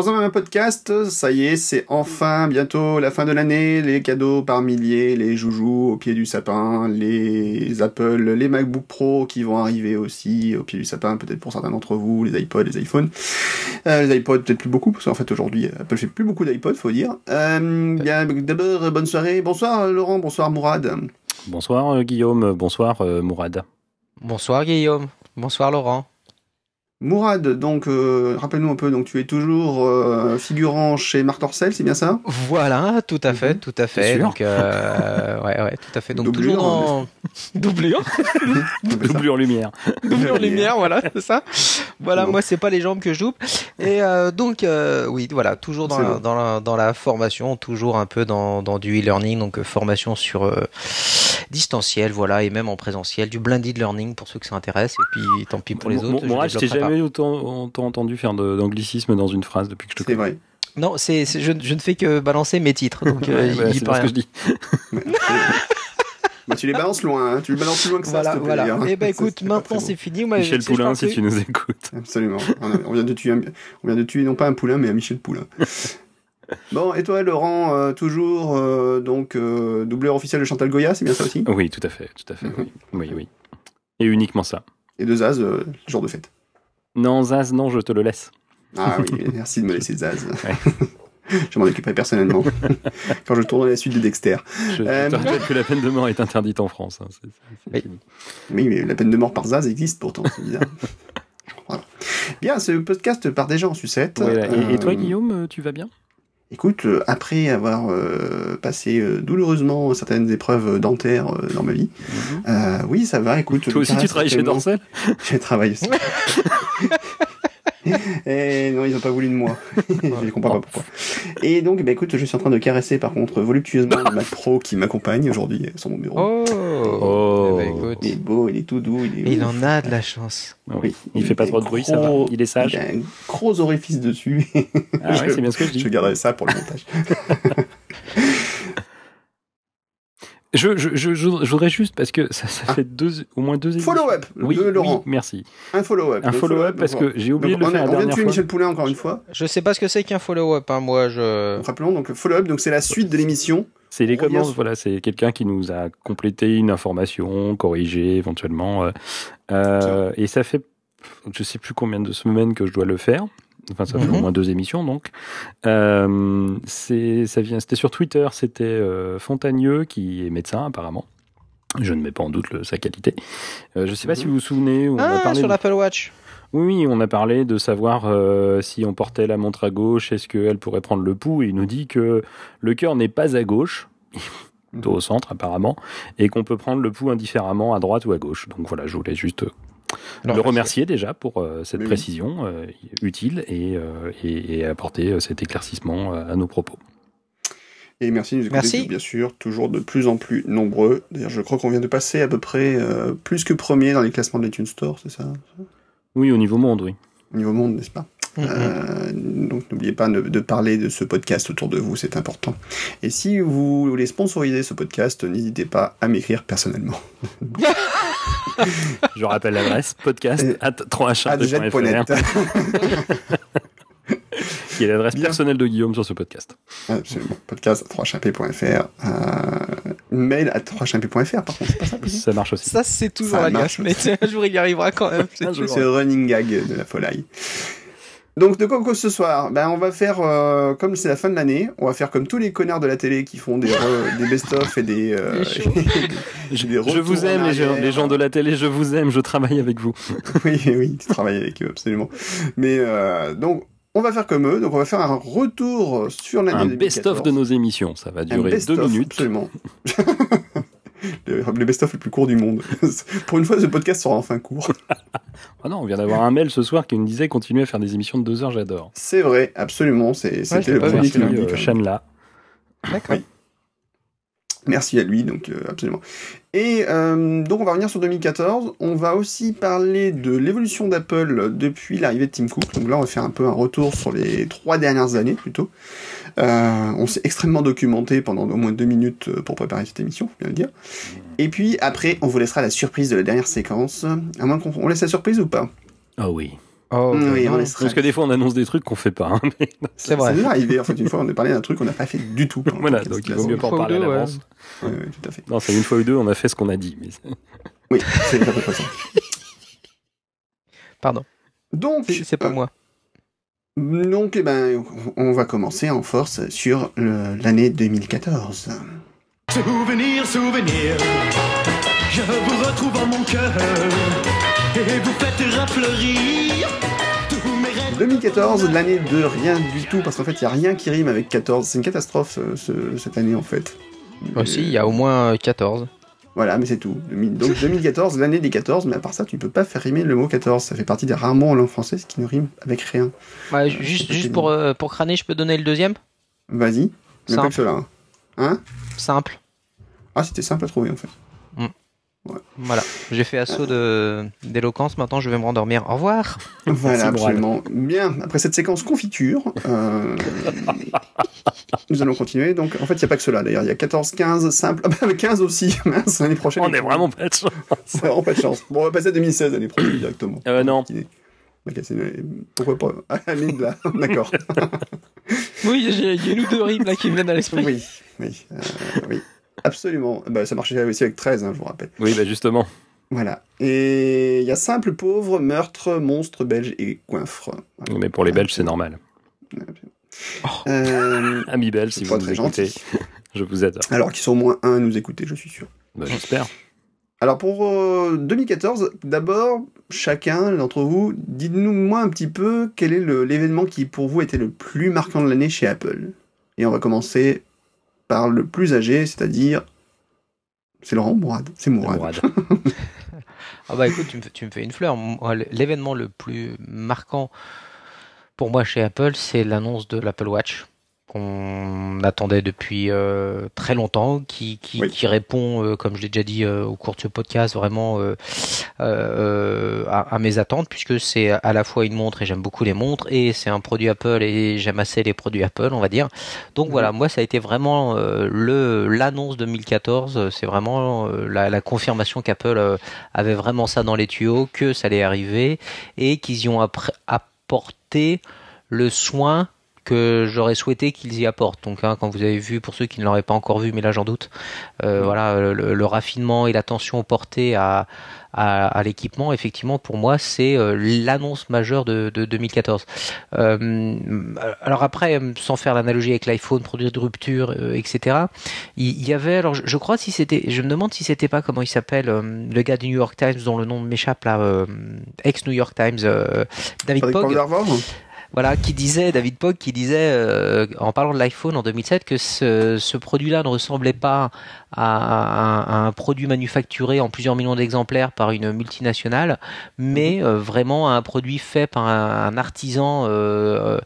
Troisième un podcast, ça y est, c'est enfin bientôt la fin de l'année, les cadeaux par milliers, les joujoux au pied du sapin, les Apple, les MacBook Pro qui vont arriver aussi au pied du sapin, peut-être pour certains d'entre vous, les iPods, les iPhones. Euh, les iPods peut-être plus beaucoup, parce qu'en fait aujourd'hui Apple fait plus beaucoup d'iPods, faut dire. Euh, bien, d'abord, bonne soirée, bonsoir Laurent, bonsoir Mourad. Bonsoir euh, Guillaume, bonsoir Mourad. Bonsoir Guillaume, bonsoir Laurent. Mourad, donc euh, rappelle-nous un peu, donc tu es toujours euh, figurant chez Marc Dorcel, c'est bien ça? Voilà, tout à fait, Mhm. tout à fait. sûr Donc, euh, ouais, ouais, tout à fait. Donc Doublure, toujours dans doublure, Double en lumière. doublure lumière, voilà, c'est ça. Voilà, Bon. moi c'est pas les jambes que je double. Et euh, donc euh, oui, voilà, toujours dans la, bon. dans la dans la formation, toujours un peu dans dans du e-learning, donc euh, formation sur euh, distanciel, voilà, et même en présentiel, du blended learning pour ceux que ça intéresse. Et puis tant pis pour les autres. Mourad, je t'ai pas. Jamais autant, autant entendu faire d'anglicisme dans une phrase depuis que je te C'est connais. vrai. Non, c'est c'est- je, je ne fais que balancer mes titres, donc euh, Ouais, voilà, c'est pas ce que je dis. Bah, tu les balances loin, hein. tu les balances plus loin que ça, Voilà, s'il te plaît, voilà. hein. Et ben C'est- écoute, c'est maintenant c'est fini. Michel Poulain, si tu nous écoutes. Absolument. On, a- on vient de tuer un, on vient de tuer non pas un poulain, mais un Michel Poulain. Bon, et toi, Laurent, euh, toujours euh, donc euh, doubleur officiel de Chantal Goya, c'est bien ça aussi? Oui, tout à fait, tout à fait, oui. Oui, oui. Et uniquement ça. Et de Zaz, euh, jour de fête. Non, Zaz, non, je te le laisse. Ah oui, merci de me laisser Zaz. Ouais. je m'en occuperai personnellement quand je tournerai la suite de Dexter. Je, Euh, te rappelle que la peine de mort est interdite en France. hein, Oui. mais la peine de mort par Zaz existe pourtant, c'est bizarre. Voilà. Bien, ce podcast part déjà en sucette. Et toi, Euh, Guillaume, euh, tu vas bien? Écoute, euh, après avoir euh, passé euh, douloureusement certaines épreuves dentaires euh, dans ma vie, euh, oui, ça va. Écoute, Toi aussi, tu travailles chez Dorcel. J'ai travaillé aussi. Et non, ils n'ont pas voulu de moi. je comprends pas pourquoi. Et donc, bah, écoute, je suis en train de caresser par contre voluptueusement le Mac Pro qui m'accompagne aujourd'hui sur mon bureau. Oh, Oh. Eh ben, écoute. Il est beau, il est tout doux, il est. Il en a de la chance. Oui. Il fait pas trop de bruit, ça va. Il est sage. Il a un gros orifice dessus. Ah ouais, c'est bien ce que je dis. je garderai ça pour le montage. Je, je, je, je voudrais juste, parce que ça, ça Ah. fait deux, au moins deux émissions. Follow-up Oui, de Laurent. oui, merci. Un follow-up. Un follow-up parce que j'ai oublié donc, de le on, faire a- la on vient de tuer fois. Michel Poulain encore une fois. Je sais pas ce que c'est qu'un follow-up. Hein. Moi, je. Rappelons donc le follow-up, donc c'est la suite de l'émission. C'est les On commences, voilà, c'est quelqu'un qui nous a complété une information, corrigé éventuellement. euh, euh, et ça fait, je sais plus combien de semaines que je dois le faire. Enfin, ça fait Mhm. au moins deux émissions, donc. Euh, c'est, ça vient, c'était sur Twitter, c'était euh, Fontagneux, qui est médecin apparemment. Je ne mets pas en doute le- sa qualité. Euh, je ne sais pas Mhm. si vous vous souvenez. On a Ah, parlé sur de- l'Apple Watch. Oui, oui, on a parlé de savoir euh, si on portait la montre à gauche, est-ce qu'elle pourrait prendre le pouls. Et il nous dit que le cœur n'est pas à gauche, plutôt au centre apparemment, et qu'on peut prendre le pouls indifféremment à droite ou à gauche. Donc voilà, je voulais juste Alors, le remercier déjà pour euh, cette Mais oui. précision euh, utile et, euh, et, et apporter cet éclaircissement à nos propos. Et merci de nous écouter, Merci. bien sûr, toujours de plus en plus nombreux. D'ailleurs, je crois qu'on vient de passer à peu près euh, plus que premier dans les classements de l'iTunes Store, c'est ça Oui, au niveau monde, oui. Au niveau monde, n'est-ce pas? Mhm. Euh, donc n'oubliez pas de, de parler de ce podcast autour de vous, c'est important. Et si vous voulez sponsoriser ce podcast, n'hésitez pas à m'écrire personnellement. Je rappelle l'adresse podcast at 3h Adjet.net. qui est l'adresse personnelle de Guillaume sur ce podcast. Absolument. Podcast à 3champé.fr. Euh, mail à 3champé.fr, par contre, c'est pas ça possible Ça marche aussi. Ça, c'est toujours Ça alias, marche. mais un jour il y arrivera quand même. C'est le running gag de la folie. Donc de quoi que ce soir, ben on va faire euh, comme c'est la fin de l'année, on va faire comme tous les connards de la télé qui font des, re- des best-of et des, euh, Des. Je, des je retours vous aime, les gens, arrière. les gens de la télé, je vous aime, je travaille avec vous. oui, oui, tu travailles avec eux, absolument. Mais euh, donc, on va faire comme eux, donc on va faire un retour sur l'année Un 2014. best-of de nos émissions, ça va durer deux minutes. Absolument. le, best-of le plus court du monde. Pour une fois, ce podcast sera enfin court. Ah non, on vient d'avoir un mail ce soir qui nous disait continuer à faire des émissions de deux heures, j'adore. C'est vrai, absolument. C'était l'ai le pas premier qui euh. Shanla. D'accord. Oui. Merci à lui, donc euh, absolument. Et euh, donc on va revenir sur 2014. On va aussi parler de l'évolution d'Apple depuis l'arrivée de Tim Cook. Donc là, on va faire un peu un retour sur les trois dernières années plutôt. Euh, on s'est extrêmement documenté pendant au moins deux minutes euh, pour préparer cette émission, faut bien le dire. Et puis après, on vous laissera la surprise de la dernière séquence. À moins qu'on on laisse la surprise ou pas Ah oui. Oh, Oui, on est Parce que des fois, on annonce des trucs qu'on fait pas. hein, mais- C'est vrai. C'est déjà arrivé. En fait, une fois, on a parlé d'un truc qu'on n'a pas fait du tout. voilà, donc il vaut mieux pas en parler à deux, ouais. l'avance. Ouais, ouais, tout à fait. Non, c'est une fois ou deux, on a fait ce qu'on a dit. Mais... Oui, c'est à peu près ça. Pardon. Donc, C'est c'est pas euh, moi. Donc, eh ben, on va commencer en force sur l'année 2014. Souvenir, souvenir, je vous retrouve en mon cœur et vous faites refleurir tous mes rêves. 2014, l'année de rien du tout, parce qu'en fait, il n'y a rien qui rime avec 14. C'est une catastrophe ce- ce- cette année, en fait. Aussi, il y a au moins 14. Voilà, mais c'est tout. 2000 Donc 2014, l'année des 14, mais à part ça, tu peux pas faire rimer le mot 14. Ça fait partie des rares mots en langue française qui ne riment avec rien. Ouais, juste juste pour, euh, pour crâner, je peux donner le deuxième? Vas-y, mais pas Simple. que cela. Hein, Hein? Simple. Ah, c'était simple à trouver, en fait. Voilà. J'ai fait assaut de d'éloquence, maintenant je vais me rendormir. Au revoir. Voilà, absolument. Bien, après cette séquence confiture, euh, nous allons continuer. Donc, en fait, il n'y a pas que cela, d'ailleurs. Il y a 14, 15, simple. Ah bah, 15 aussi, mince, l'année prochaine. On est vraiment pas de chance. C'est vraiment pas de chance. Bon, on va passer à 2016 l'année prochaine directement. Euh, non. Pourquoi pas? Ah, Lynn, là, d'accord. Oui, il y a une ou deux rimes là qui me viennent à l'esprit. Oui, oui, euh, oui. Absolument. Bah, ça marchait aussi avec 13, hein, je vous rappelle. Oui, bah justement. Voilà. Et il y a simple, pauvre, meurtre, monstre, belge et coinfre. Voilà. Mais pour les Belges, c'est normal. Euh, Amis belges, si vous nous écoutez, gentil. je vous adore. Alors qu'ils sont au moins un à nous écouter, je suis sûr. Bah, J'espère. Alors pour euh, 2014, d'abord, chacun d'entre vous, dites-nous moi un petit peu quel est l'événement qui pour vous était le plus marquant de l'année chez Apple. Et on va commencer par le plus âgé, c'est-à-dire... C'est Laurent Mourad C'est Mourad. Mourad. Ah bah écoute, tu me, fais- tu me fais une fleur. L'événement le plus marquant pour moi chez Apple, c'est l'annonce de l'Apple Watch qu'on attendait depuis euh, très longtemps, qui, qui, Oui. qui répond, euh, comme je l'ai déjà dit euh, au cours de ce podcast, vraiment euh, euh, à, à mes attentes, puisque c'est à la fois une montre et j'aime beaucoup les montres, et c'est un produit Apple et j'aime assez les produits Apple, on va dire. Donc voilà, moi ça a été vraiment euh, le l'annonce 2014, c'est vraiment euh, la, la confirmation qu'Apple euh, avait vraiment ça dans les tuyaux, que ça allait arriver et qu'ils y ont apporté le soin que j'aurais souhaité qu'ils y apportent. Donc, hein, quand vous avez vu, pour ceux qui ne l'auraient pas encore vu, mais là j'en doute, euh, voilà, le, le raffinement et l'attention portée à, à, à l'équipement, effectivement, pour moi, c'est euh, l'annonce majeure de, de 2014. Euh, alors après, sans faire l'analogie avec l'iPhone, produit de rupture, euh, etc. Il y avait, alors je, je crois si c'était, je me demande si c'était pas comment il s'appelle, euh, le gars du New York Times dont le nom m'échappe là, euh, ex New York Times, euh, David. Pandervor Voilà, qui disait, David Pogg, qui disait, euh, en parlant de l'iPhone en 2007, que ce, ce produit-là ne ressemblait pas à, à- à un produit manufacturé en plusieurs millions d'exemplaires par une multinationale, mais euh, vraiment à un produit fait par un, un artisan, euh,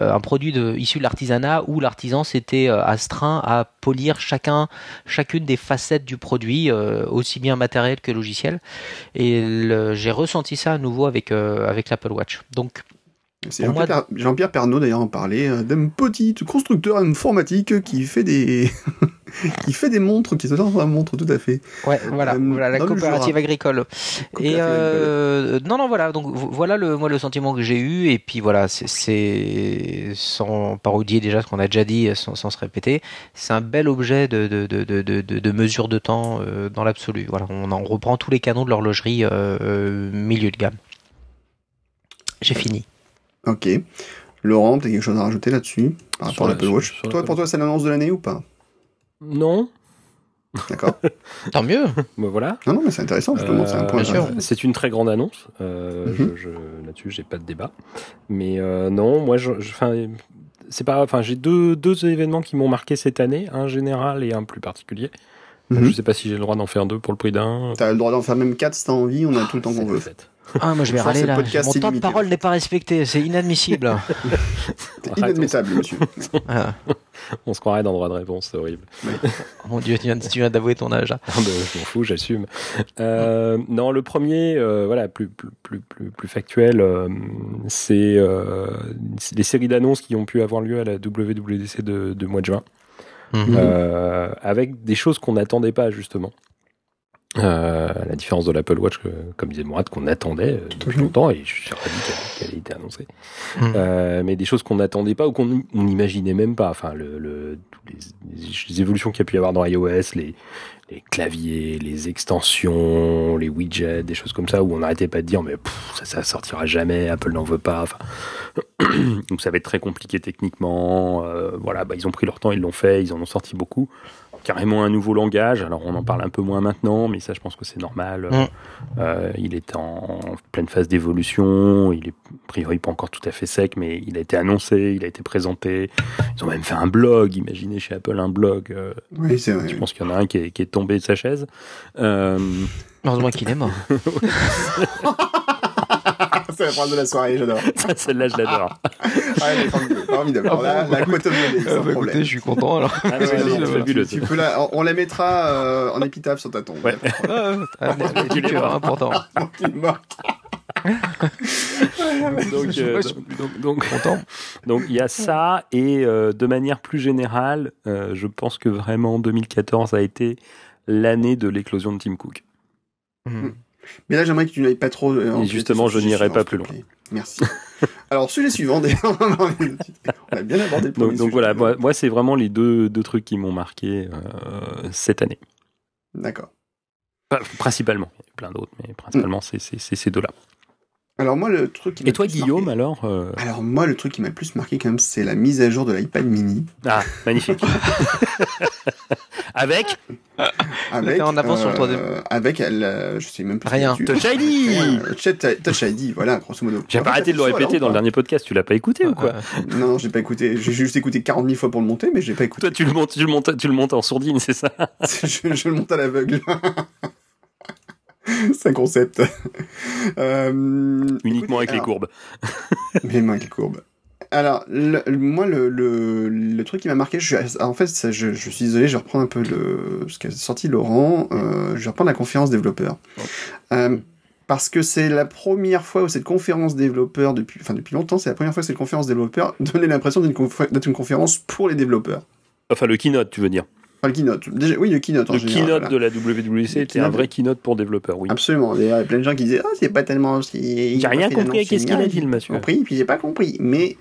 un produit de, issu de l'artisanat, où l'artisan s'était astreint à polir chacun, chacune des facettes du produit, aussi bien matériel que logiciel. Et j'ai ressenti ça à nouveau avec, avec l'Apple Watch. Donc, C'est moi, Jean-Pierre Per- Jean-Pierre Pernaud d'ailleurs en parlait, euh, d'un petit constructeur informatique qui fait des qui fait des montres, qui se lance dans la montre tout à fait. Ouais, voilà, Euh, voilà la coopérative agricole. Et euh, non, non, voilà. Donc vo- voilà le moi le sentiment que j'ai eu. Et puis voilà, c'est- c'est sans parodier déjà ce qu'on a déjà dit, sans, sans se répéter. C'est un bel objet de de de de mesure de temps euh, dans l'absolu. Voilà, on en reprend tous les canons de l'horlogerie milieu de gamme. J'ai fini. Ok. Laurent, t'as quelque chose à rajouter là-dessus par Sur rapport à la- l'Apple sur- Watch? sur Toi, pour toi, c'est l'annonce de l'année ou pas? Non. D'accord. Tant mieux. Bah, voilà. non, non, mais c'est intéressant justement. c'est un Euh, point bien sûr. intéressant. C'est une très grande annonce. Euh, Mhm. je, je- Là-dessus, j'ai pas de débat. Mais euh, non, moi, je, c'est pas. Enfin, j'ai deux, deux événements qui m'ont marqué cette année, un général et un plus particulier. Mhm. Je sais pas si j'ai le droit d'en faire deux pour le prix d'un. T'as le droit d'en faire même 4 si t'as envie, on a tout le temps qu'on C'est veut. fait. Ah, moi je vais râler là. podcast Mon temps de parole n'est pas respecté. C'est inadmissible. Inadmissible, monsieur. Ah, On se croirait dans droit de réponse, c'est horrible. mon dieu, tu viens, d'avouer ton âge. hein. Ah ben, je m'en fous, j'assume. Euh, non, le premier, euh, voilà, plus plus plus plus, plus factuel, euh, c'est euh, des séries d'annonces qui ont pu avoir lieu à la WWDC de, de mois de juin, Mhm. euh, avec des choses qu'on n'attendait pas justement. Euh, à la différence de l'Apple Watch, que, comme disait Mourad, qu'on attendait euh, depuis longtemps, et je suis ravi qu'elle qu'elle ait été annoncée. Mm. Euh, mais des choses qu'on n'attendait pas ou qu'on on n'imaginait même pas. Enfin, le, le, tous les, les- les évolutions qu'il y a pu y avoir dans iOS, les, les claviers, les extensions, les widgets, des choses comme ça, où on n'arrêtait pas de dire, mais pff, ça, ça sortira jamais, Apple n'en veut pas. Enfin, donc ça va être très compliqué techniquement. Euh, voilà, bah, ils ont pris leur temps, ils l'ont fait, ils en ont sorti beaucoup. Carrément un nouveau langage. Alors on en parle un peu moins maintenant, mais ça, je pense que c'est normal. Mm. Euh, il est en pleine phase d'évolution. Il est a priori pas encore tout à fait sec, mais il a été annoncé, il a été présenté. Ils ont même fait un blog. Imaginez chez Apple un blog. Euh, Oui, c'est vrai. je pense qu'il y en a un qui est, qui est tombé de sa chaise. Euh, Heureusement qu'il est mort. c'est la phrase de la soirée, j'adore. ça, celle-là, je l'adore. Ah, elle est formidable. formidable. Alors là, la quote of sans problème. je suis content alors. Ah, ouais, Ouais, elle est tu peux la, on- on la mettra euh, en épitaphe sur ta tombe. Ouais. du cœur, important. Donc, euh, donc, donc, Content. donc, il y a ça et euh, de manière plus générale, euh, je pense que vraiment 2014 a été l'année de l'éclosion de Tim Cook. Mm. Mais là, j'aimerais que tu n'ailles pas trop. euh, Et justement, je n'irai pas plus plaît. Merci. Alors, sujet suivant, on a bien abordé le premier Donc, donc voilà, moi, moi, c'est vraiment les deux, deux trucs qui m'ont marqué euh, cette année. D'accord. Principalement, il y a plein d'autres, mais principalement c'est- c'est ces deux-là. Alors, moi, le truc qui Et toi, Guillaume, marqué- alors euh, Alors, moi, le truc qui m'a le plus marqué, quand même, c'est la mise à jour de l'iPad mini. Ah, magnifique. Avec Avec, en avance sur le troisième. euh, Avec, elle, euh, je sais même plus. Rien. Touch. ID Touch Touch ID, voilà, grosso modo. J'ai pas arrêté de le répéter dans le dernier podcast, tu l'as pas écouté ou quoi Non, j'ai pas écouté. J'ai juste écouté 40 000 fois pour le monter, mais j'ai pas écouté. Toi, tu le montes, tu le montes, tu le montes en sourdine, c'est ça je, je le monte à l'aveugle. C'est un concept. Euh, Uniquement avec les courbes. Mais moi, avec les courbes. Alors, le- le- moi, le, le, truc qui m'a marqué, je suis, en fait, ça, je, je suis désolé, je reprends un peu le, ce qu'a sorti Laurent, euh, je vais reprendre la conférence développeur. Euh, parce que c'est la première fois où cette conférence développeur, depuis, enfin, depuis longtemps, c'est la première fois que cette conférence développeur donnait l'impression confé- d'être une conférence pour les développeurs. Enfin, le keynote, tu veux dire. Enfin, le keynote. Déjà, oui, le keynote en Le général. keynote voilà. de la WWC Le était un keynote. vrai keynote pour développeurs, oui. Absolument. Il y a plein de gens qui disaient Ah, c'est pas tellement. J'ai rien compris à qu'est-ce qu'il a dit, le monsieur. compris, puis j'ai pas compris. Mais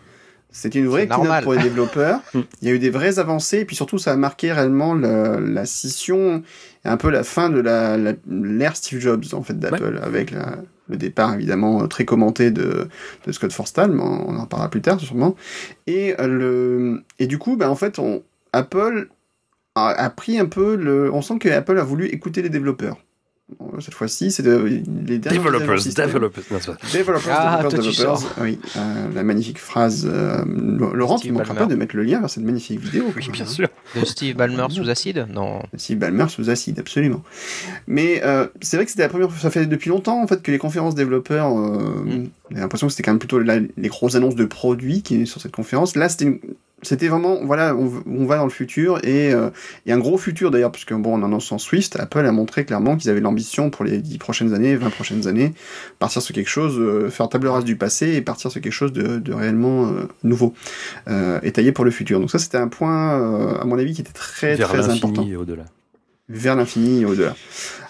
c'était une vraie keynote normal. pour les développeurs. Il y a eu des vraies avancées, et puis surtout, ça a marqué réellement la, la scission et un peu la fin de la, la- l'ère Steve Jobs, en fait, d'Apple, avec la- le départ, évidemment, euh, très commenté de, de Scott Forstall, mais on on en parlera plus tard, sûrement. Et, euh, le, et du coup, ben, en fait, on, Apple a, a pris un peu le. On sent que Apple a voulu écouter les développeurs. Cette fois-ci, c'est de- les jour Developers, developers. Developers, Ah, developers. Oui, euh, la magnifique phrase. euh, Laurent, tu ne manqueras pas de mettre le lien vers cette magnifique vidéo. Oui, quoi, bien hein. sûr. De Steve Ballmer sous acide Non. Steve Ballmer sous acide, absolument. Mais euh, c'est vrai que c'était la première fois, ça fait depuis longtemps en fait que les conférences développeurs, euh, Mm. on a l'impression que c'était quand même plutôt la- les grosses annonces de produits qui est sur cette conférence. Là, c'était une- c'était vraiment, voilà, on, on va dans le futur et, euh, et un gros futur d'ailleurs, parce que bon, en annonçant Swift, Apple a montré clairement qu'ils avaient l'ambition pour les 10 prochaines années, 20 prochaines années, partir sur quelque chose, euh, faire table rase du passé et partir sur quelque chose de, de réellement euh, nouveau euh, et taillé pour le futur. Donc ça, c'était un point, à mon avis, qui était très Vers très important au-delà. vers l'infini et au-delà.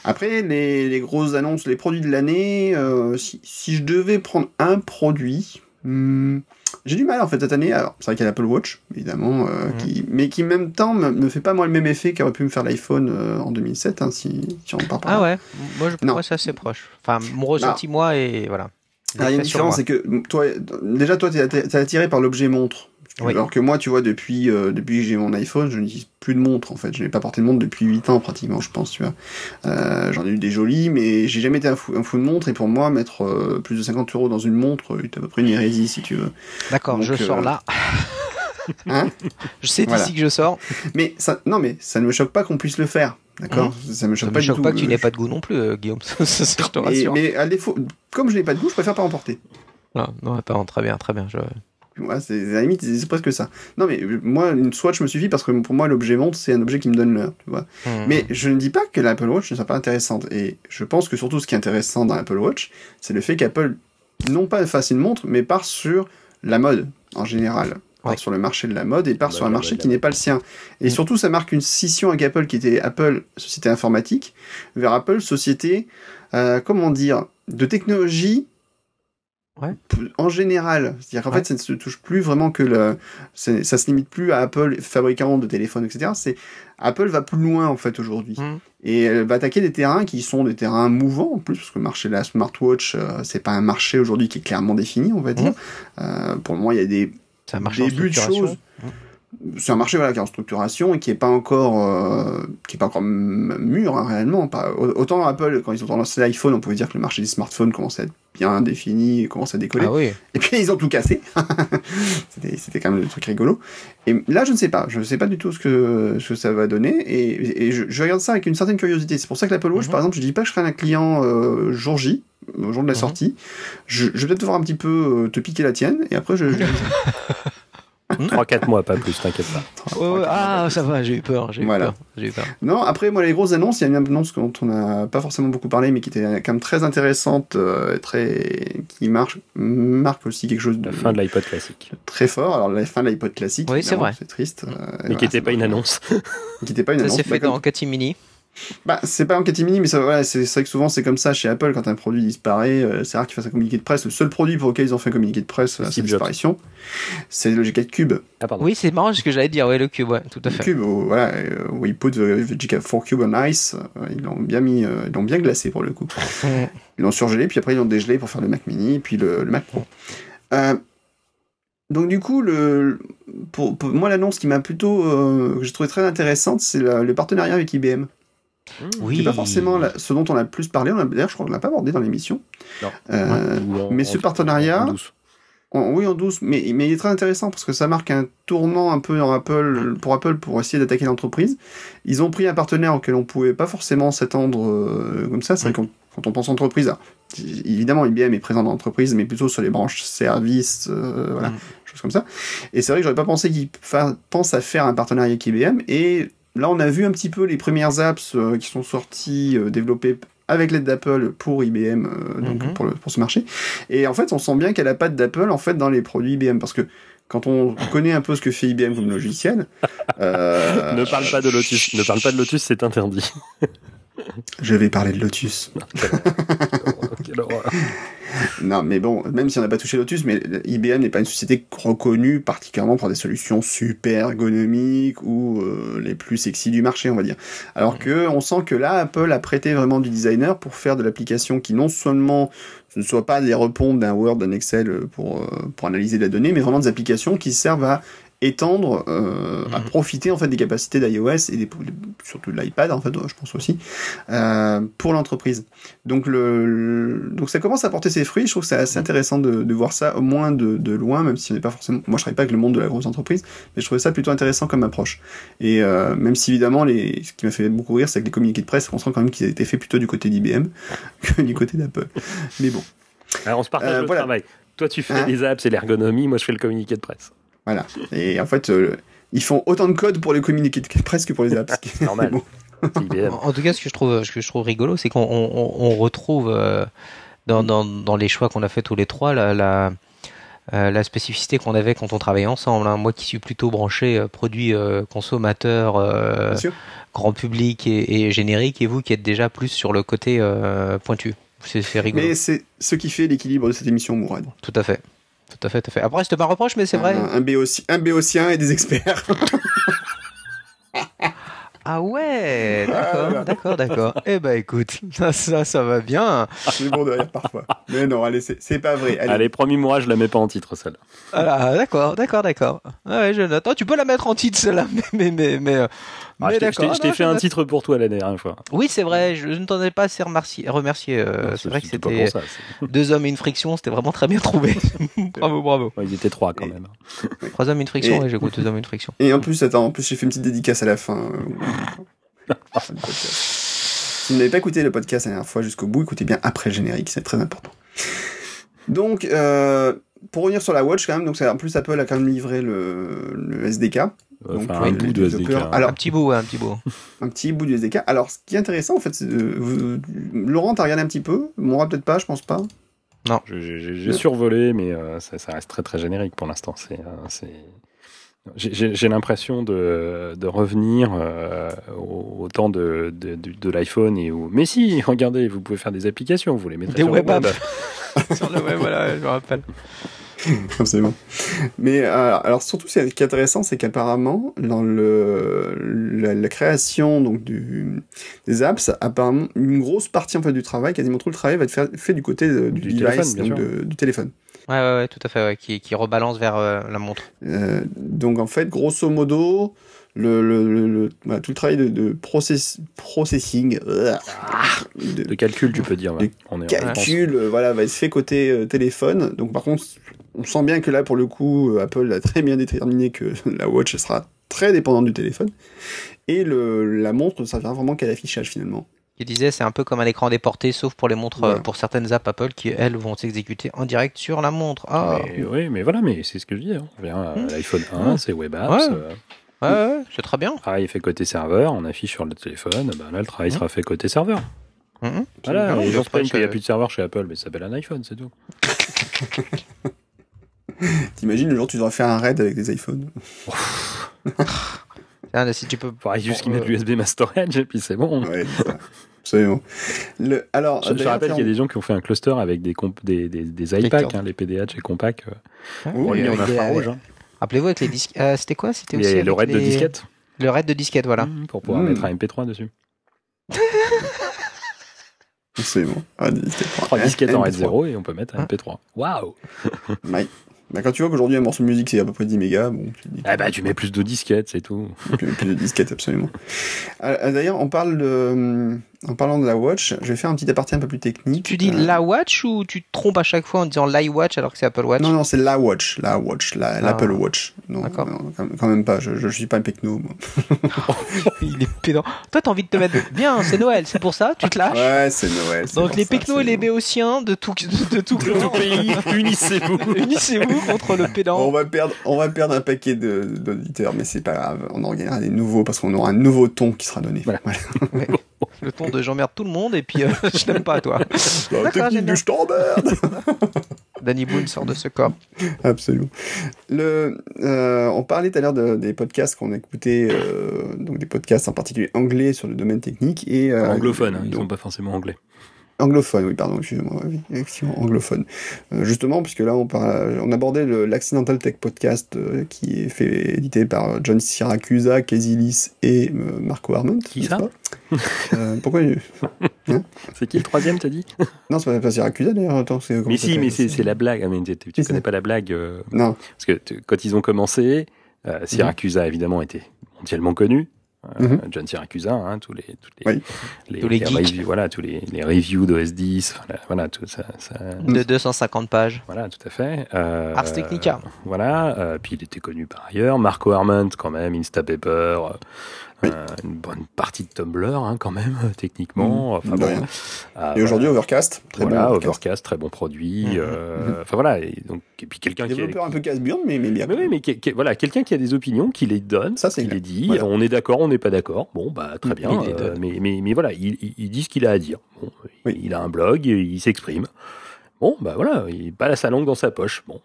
Après, les, les grosses annonces, les produits de l'année, euh, si, si je devais prendre un produit, hmm, j'ai du mal en fait cette année. Alors, c'est vrai qu'il y a l'Apple Watch, évidemment, euh, qui, mais qui en même temps me, me fait pas moi le même effet qu'aurait pu me faire l'iPhone euh, en 2007, hein, si, si on parle par Ah là. ouais Moi, je, c'est assez proche. Enfin, mon ressenti, moi, et voilà. Ah, il y a une différence, c'est que mm, toi, déjà toi, t'es t'es attiré par l'objet montre. Oui. Alors que moi, tu vois, depuis, euh, depuis que j'ai mon iPhone, je n'utilise plus de montre, en fait. Je n'ai pas porté de montre depuis 8 ans, pratiquement, je pense, tu vois. Euh, J'en ai eu des jolies, mais j'ai jamais été un fou, un fou de montre, et pour moi, mettre euh, plus de 50 euros dans une montre, c'est à peu près une hérésie, si tu veux. D'accord, je sors là. Hein? Je sais Voilà. d'ici que je sors. mais ça, non, mais ça ne me choque pas qu'on puisse le faire. D'accord? Ça me choque Ça pas me du choque tout. pas que tu n'aies pas de goût non plus, euh, Guillaume. Ça, je te rassure. mais à défaut, comme je n'ai pas de goût, je préfère pas en porter. Non, non, pardon, très bien, très bien. Je... Ouais, c'est à la limite, c'est presque ça. Non, mais euh, moi, une Swatch me suffit parce que pour moi, l'objet montre, c'est un objet qui me donne l'heure, tu vois. Hmm. Mais je ne dis pas que l'Apple Watch ne soit pas intéressante. Et je pense que surtout ce qui est intéressant dans l'Apple Watch, c'est le fait qu'Apple, non pas fasse une montre, mais part sur la mode, en général. part Ouais. sur le marché de la mode et part Bah, sur un marché qui n'est pas le sien. Et Mm. surtout, ça marque une scission avec Apple, qui était Apple, société informatique, vers Apple, société, euh, comment dire, de technologie Ouais. en général. C'est-à-dire qu'en Ouais. fait, ça ne se touche plus vraiment que le, ça se limite plus à Apple, fabricant de téléphones, etc. C'est Apple va plus loin en fait aujourd'hui Mm. et elle va attaquer des terrains qui sont des terrains mouvants en plus parce que le marché de la smartwatch euh, c'est pas un marché aujourd'hui qui est clairement défini on va dire. Euh, pour le moment il y a des débuts de choses. C'est un marché voilà qui est en structuration et qui est pas encore euh, qui est pas encore mûr hein, réellement. Pas, autant Apple quand ils ont lancé l'iPhone on pouvait dire que le marché des smartphones commençait à être bien défini commençait à décoller. Ah oui. Et puis ils ont tout cassé. c'était, quand même le truc rigolo. Et là, je ne sais pas. Je ne sais pas du tout ce que, ce que ça va donner. Et, et je, je regarde ça avec une certaine curiosité. C'est pour ça que l'Apple Watch, Mhm. par exemple, je dis pas que je serai un client euh, jour J, au jour de la Mhm. sortie. Je, je vais peut-être devoir un petit peu euh, te piquer la tienne. Et après, je. je... 3-4 mois, pas plus, t'inquiète pas. Ah, ça va, j'ai eu peur. J'ai eu Voilà. peur. J'ai eu peur. Non, après, moi, les grosses annonces, il y a une annonce dont on n'a pas forcément beaucoup parlé, mais qui était quand même très intéressante, euh, très, qui marche, marque aussi quelque chose de La fin de l'iPod classique. très fort. Alors, la fin de l'iPod classique, Oui, c'est vrai. C'est triste. euh, Mais voilà, qui n'était ça pas une annonce. Qui n'était pas une Ça annonce. s'est Bah, fait comme- dans Catimini. Bah, c'est pas en catimini, mais ça, voilà, c'est vrai que souvent c'est comme ça chez Apple quand un produit disparaît. euh, c'est rare qu'ils fassent un communiqué de presse. Le seul produit pour lequel ils ont fait un communiqué de presse à sa disparition, c'est le G4 Cube. Ah. Oui, c'est marrant ce que j'allais dire. Ouais, le cube, ouais, tout à Le fait. Cube, où, voilà, euh, où ils put the, the G4 Cube on ice. euh, ils l'ont bien mis, euh, ils l'ont bien glacé pour le coup. Ils l'ont surgelé, puis après ils l'ont dégelé pour faire le Mac Mini, puis le, le Mac Pro. Euh, donc du coup, le, pour, pour moi l'annonce qui m'a plutôt, euh, que j'ai trouvé très intéressante, c'est le partenariat avec IBM. Oui. C'est pas forcément la- ce dont on a le plus parlé. On a- D'ailleurs, je crois qu'on l'a pas abordé dans l'émission. Non. Euh, mais ce en- partenariat- en douce. en- oui, en douce, mais, mais il est très intéressant parce que ça marque un tournant un peu dans Apple, pour Apple pour essayer d'attaquer l'entreprise. Ils ont pris un partenaire auquel on pouvait pas forcément s'attendre euh, comme ça. C'est vrai qu'on- quand on pense entreprise, alors, évidemment IBM est présent dans l'entreprise, mais plutôt sur les branches services, euh, voilà, Mm. choses comme ça. Et c'est vrai que j'aurais pas pensé qu'ils pensent à faire un partenariat avec IBM. Et là, on a vu un petit peu les premières apps euh, qui sont sorties, euh, développées avec l'aide d'Apple pour IBM, euh, donc Mhm. pour, le, pour ce marché. Et en fait, on sent bien qu'il y a la patte d'Apple en fait dans les produits IBM parce que quand on connaît un peu ce que fait IBM comme logiciel, Ne parle pas de Lotus. Ne parle pas de Lotus, c'est interdit. je vais parler de Lotus. Quelle horreur. Non, mais bon, même si on n'a pas touché Lotus, mais IBM n'est pas une société reconnue particulièrement pour des solutions super ergonomiques ou euh, les plus sexy du marché, on va dire. Alors que on sent que là, Apple a prêté vraiment du designer pour faire de l'application qui non seulement ne soit pas des repompes d'un Word, d'un Excel pour, euh, pour analyser la donnée, mais vraiment des applications qui servent à étendre, euh, à Mhm. profiter en fait des capacités d'iOS et des, surtout de l'iPad en fait, je pense aussi, euh, pour l'entreprise. Donc le, le- donc ça commence à porter ses fruits. Je trouve que c'est assez intéressant de, de voir ça au moins de, de loin, même si on n'est pas forcément. Moi, je travaille pas avec le monde de la grosse entreprise, mais je trouvais ça plutôt intéressant comme approche. Et euh, même si évidemment, les, ce qui m'a fait beaucoup rire, c'est que les communiqués de presse, on sent quand même qu'ils étaient faits plutôt du côté d'IBM que du côté d'Apple. Mais bon, Alors, on se partage le voilà. travail. Toi, tu fais Hein les apps et l'ergonomie. Moi, je fais le communiqué de presse. Voilà. Et en fait, euh, ils font autant de code pour les communiqués de presse que pour les apps. ce qui est Normal. bon. C'est IBM. En tout cas, ce que je trouve, ce que je trouve rigolo, c'est qu'on on, on- retrouve euh, dans, dans, dans les choix qu'on a fait tous les trois la, la, euh, la spécificité qu'on avait quand on travaillait ensemble. hein. Moi, qui suis plutôt branché euh, produit euh, consommateur, euh, grand public et, et générique, et vous qui êtes déjà plus sur le côté euh, pointu. C'est c'est rigolo. Mais c'est ce qui fait l'équilibre de cette émission, Mourad. Tout à fait. Tout à fait, tout à fait. Après, c'était un reproche, mais c'est vrai. Un, un, un béotien et des experts. Ah ouais, d'accord, d'accord, d'accord. Eh ben écoute, ça, ça, ça va bien. C'est bon de rire parfois. Mais non, allez, c'est c'est pas vrai. Allez. Allez, promis, moi, je la mets pas en titre, celle Ah, d'accord, d'accord, d'accord. Ah ouais, je note. Oh, tu peux la mettre en titre, celle-là, mais, mais, mais, mais, euh, Ah, mais je t'ai- je t'ai- d'accord. je t'ai Non, fait je un note. titre pour toi la dernière fois. Oui, c'est vrai, je ne t'en ai pas assez remercié. remercié euh, c'est vrai que c'était c'est- deux hommes et une friction, c'était vraiment très bien trouvé. bravo, bravo. Ouais, Ils étaient trois quand Et- même. Trois hommes et une friction, Et- ouais, j'écoute deux hommes et une friction. Et en plus, attends, en plus, j'ai fait une petite dédicace à la fin. euh. Si vous n'avez pas écouté le podcast la dernière fois jusqu'au bout, écoutez bien après le générique, c'est très important. Donc, euh, pour revenir sur la Watch, quand même, donc en plus, Apple a quand même livré le, le SDK, Donc, Enfin, oui, un les bout de SDK. développeurs- Alors- un petit bout, ouais, un petit bout. un petit bout du SDK. Alors, ce qui est intéressant, en fait, c'est de- vous- Laurent, t'as regardé un petit peu? Moi, peut-être pas, je pense pas. Je- J'ai survolé, mais euh, ça, ça reste très très générique pour l'instant. C'est, euh, c'est- J'ai- l'impression de, de revenir euh, au, au temps de, de, de- de l'iPhone et où. Mais si, regardez, vous pouvez faire des applications, vous les mettez Des sur le web web. apps. Sur le web, voilà, je me rappelle. Absolument. Mais euh, alors surtout, ce qui est intéressant, c'est qu'apparemment, dans le la, la création donc du des apps, apparemment une grosse partie en fait du travail, quasiment tout le travail va être fait, fait du côté de- du, Du device, téléphone, bien donc sûr. de- du téléphone. Ouais, ouais, ouais, tout à fait, ouais, qui, qui rebalance vers euh, la montre. Euh, donc en fait, grosso modo, le, le, le- le- voilà, tout le travail de, de process, processing, euh, de De calcul, tu peux dire. ouais. De On est calcul, voilà, va être fait côté euh, téléphone. Donc par contre, on sent bien que là, pour le coup, euh, Apple a très bien déterminé que la watch sera très dépendante du téléphone. Et le, la montre ne servira vraiment qu'à l'affichage finalement. Il disait c'est un peu comme un écran déporté, sauf pour les montres, Voilà. euh, pour certaines apps Apple qui elles vont s'exécuter en direct sur la montre. Ah, Mais, oui, mais voilà, mais c'est ce que je dis. hein. À Hmm. l'iPhone 1, Ouais. c'est Web Apps. Ouais. euh, ouais, ouais, c'est très bien. le travail est fait côté serveur, on affiche sur le téléphone. Ben là, le travail Hmm. sera fait côté serveur. Mhm. Voilà, Non, les je gens se crois plaignent qu'il n'y a plus de serveur chez Apple, mais ça s'appelle un iPhone, c'est tout. T'imagines le jour où tu devras faire un raid avec des iPhones Ah, si tu peux. Faudrait juste qu'ils Euh, mettent l'USB Mass Storage et puis c'est bon. Ouais, c'est. Absolument. Le, alors, Je, je rappelle qu'il y a des gens qui ont fait un cluster avec des, comp- des, des, des iPacs, hein, les PDH et Compact, euh, Ah, pour oui, en infrarouge. hein. Rappelez-vous avec les disques. euh, c'était quoi? C'était aussi le RAID de disquette, Le raid de disquette, voilà. mmh, pour pouvoir Mmh. mettre un MP3 dessus. Absolument. Ah, des disquettes. 3 disquettes en RAID MP3. 0 et on peut mettre un Hein MP3. Waouh. Bah, quand tu vois qu'aujourd'hui un morceau de musique c'est à peu près 10 mégas, bon, tu dis Ah bah tu mets plus de disquettes, c'est tout. plus, plus de disquettes absolument. Euh, D'ailleurs, on parle de, en parlant de la watch, je vais faire un petit aparté un peu plus technique. Tu dis Euh, la watch ou tu te trompes à chaque fois en disant l'iWatch alors que c'est Apple Watch? Non, non, c'est la watch, la watch, la- l'Apple Watch. Non, quand, même pas. Je, je, suis pas un pecno, moi. Il est pédant. Toi, t'as envie de te mettre bien, c'est Noël, c'est pour ça, tu te lâches? Ouais, c'est Noël. Donc les pecnos et les béotiens de tout, de, de tout, tout pays, unissez-vous. Unissez-vous contre le pédant. On va perdre, on va perdre un paquet d'auditeurs, mais c'est pas grave. On en gagnera des nouveaux parce qu'on aura un nouveau ton qui sera donné. Voilà. Le ton de j'emmerde tout le monde et puis euh, je t'aime pas toi. La technique du je t'emmerde. Danny Boone sort de ce corps. Absolument. Le, euh, on parlait tout à l'heure de- des podcasts qu'on écoutait, euh, donc des podcasts en particulier anglais sur le domaine technique et euh, Anglophones, hein, ils donc- sont pas forcément anglais. Anglophone, oui, pardon, excusez-moi, oui, effectivement, anglophone. Euh, justement, puisque là, on, parle, on abordait le- l'Accidental Tech Podcast, euh, qui est fait, édité par John Siracusa, Casey Lis et euh, Marco Arment. Qui ça Pourquoi il- C'est qui le troisième, t'as dit Non, c'est pas, pas Siracusa d'ailleurs, attends, c'est... comment Mais si, mais c'est la blague. Ah, mais tu, tu connais pas la blague Non, Parce que quand ils ont commencé, euh, Siracusa évidemment était mondialement connu. Euh, Mhm. John Siracusa, hein, tous les, tous les, Oui. les, Tous les geeks. reviews, voilà, tous les, les reviews d'OS 10, voilà, voilà, tout ça, ça- De 250 pages. voilà, tout à fait. Euh, Ars Technica. Voilà, euh, puis il était connu par ailleurs. Marco Arment, quand même, Instapaper, euh, Oui. euh, une bonne partie de Tumblr, hein, quand même, techniquement. Enfin, de bon, rien. ah, Et aujourd'hui, Overcast, très voilà, bon Overcast. Overcast. très bon produit. Mhm. euh, Enfin voilà, et donc et puis quelqu'un qui, a- un peu casse-burne, mais, mais bien. mais oui, mais qui- qui- voilà, quelqu'un qui a des opinions, qui les donne, Ça, c'est qui les dit. Voilà. On est d'accord, on n'est pas d'accord. Bon, bah très Mm, bien. il les euh, mais, mais mais voilà, il, il, il dit ce qu'il a à dire. Bon, Oui. il a un blog, il s'exprime. Bon, bah voilà, il pas sa langue dans sa poche. Bon.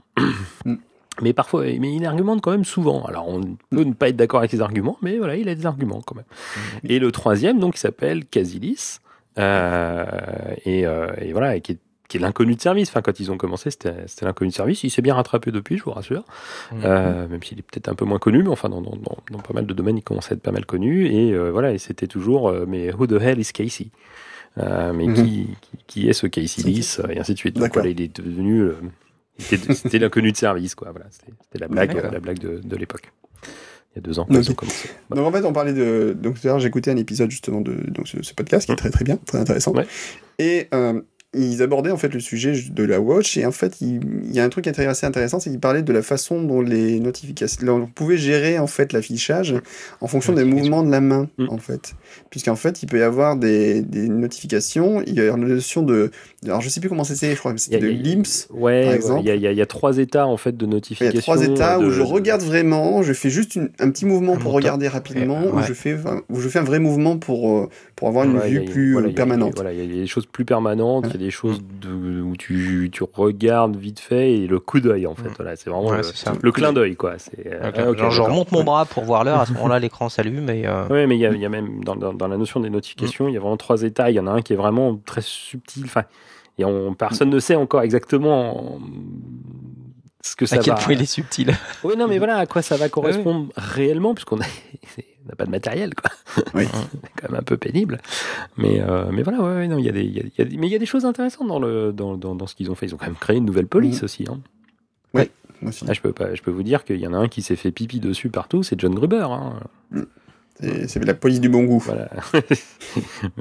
Mais parfois, mais il argumente quand même souvent. Alors, on peut ne pas être d'accord avec ses arguments, mais voilà, il a des arguments quand même. Et le troisième, donc, il s'appelle Casilis. Euh, et, euh, et voilà, et qui est, qui est l'inconnu de service. Enfin, quand ils ont commencé, c'était l'inconnu de service. Il s'est bien rattrapé depuis, je vous rassure. Euh, même s'il est peut-être un peu moins connu, mais enfin, dans, dans, dans, dans pas mal de domaines, il commence à être pas mal connu. Et voilà, et c'était toujours, mais who the hell is Casey? Mais Mhm. qui, qui, qui est ce Casey Lis Et ainsi de suite. Donc voilà, il est devenu. C'était l'inconnu de service, quoi. Voilà, c'était la blague, la blague de, de l'époque. Il y a deux ans, Ok. quand ils ont commencé. Voilà. Donc en fait, on parlait de. Donc tout à l'heure, j'ai écouté un épisode justement de donc, ce, ce podcast qui est très très bien, très intéressant. Ouais. Et euh, ils abordaient en fait le sujet de la watch et en fait, il, il y a un truc assez intéressant, c'est qu'ils parlaient de la façon dont les notifications, on pouvait gérer en fait l'affichage en fonction des mouvements de la main Mm. en fait, puisqu'en fait, il peut y avoir des, des notifications. Il y a une notion de, alors je sais plus comment c'était, je crois c'était y de y limps. Ouais, Par ouais, exemple. il y, a, il y a- il y a trois états en fait de Il y notification. a trois états de- où je regarde vraiment, je fais juste une- un petit mouvement pour regarder rapidement, Ouais. où, je fais, où je fais un vrai mouvement pour, euh, pour avoir une Ouais, y vue a- plus voilà, euh, il y a- permanente. Voilà, il y a des choses plus permanentes, y des choses de, où tu, tu regardes vite fait et le coup d'œil en fait. Mm. Voilà, c'est vraiment Ouais, le, c'est ça. le clin d'œil quoi. C'est euh, Ok. ah, ok, Genre, je remonte mon bras pour voir l'heure. À ce moment-là, l'écran s'allume. Et euh, Oui, mais il y, a, il y a même dans, dans, dans la notion des notifications, il y a vraiment trois états. Il y en a un qui est vraiment très subtil. Enfin, et on, personne ne sait encore exactement ce que ça à quel va. point il est subtil. Oui, non, mais voilà, à quoi ça va correspondre réellement, puisqu'on a- n'a pas de matériel, quoi. Oui. c'est quand même un peu pénible. Mais, euh, mais voilà, ouais, ouais, non, il y a des, il y a- il y a des- mais il y a des choses intéressantes dans le, dans, dans, dans ce qu'ils ont fait. Ils ont quand même créé une nouvelle police aussi. Hein. Moi aussi. Ah, je peux pas, je peux vous dire qu'il y en a un qui s'est fait pipi dessus partout, c'est John Gruber. Hein. C'est c'est la police du bon goût. Voilà.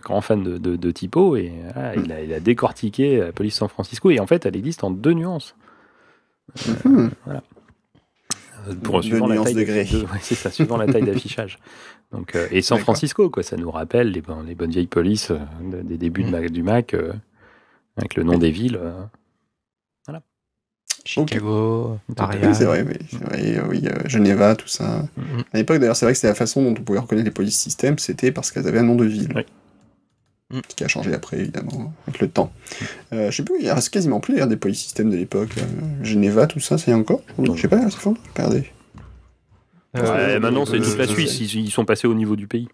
Grand fan de, de, de typo et il, a, il a décortiqué la police San Francisco et en fait elle existe en deux nuances. Mhm. Euh, Pour suivant la nuances taille de grès. ouais, c'est ça, suivant la taille d'affichage. Donc euh, et San. Francisco quoi, ça nous rappelle les, les bonnes vieilles polices euh, de- des débuts de Mm. Mac- du Mac euh, avec le nom des villes. euh. Chicago, Marianne. c'est vrai, oui, c'est vrai, oui, euh, Geneva, tout ça. Mhm. À l'époque, d'ailleurs, c'est vrai que c'était la façon dont on pouvait reconnaître les polices systèmes, c'était parce qu'elles avaient un nom de ville. Oui. Ce qui a changé après, évidemment, avec le temps. Euh, je sais plus, il reste quasiment plus d'ailleurs des polices systèmes de l'époque. Euh, Geneva, tout ça, c'est encore. Je sais pas, c'est fort, j'ai. Euh, Ouais, maintenant c'est toute la euh, Suisse, ils, ils sont passés au niveau du pays.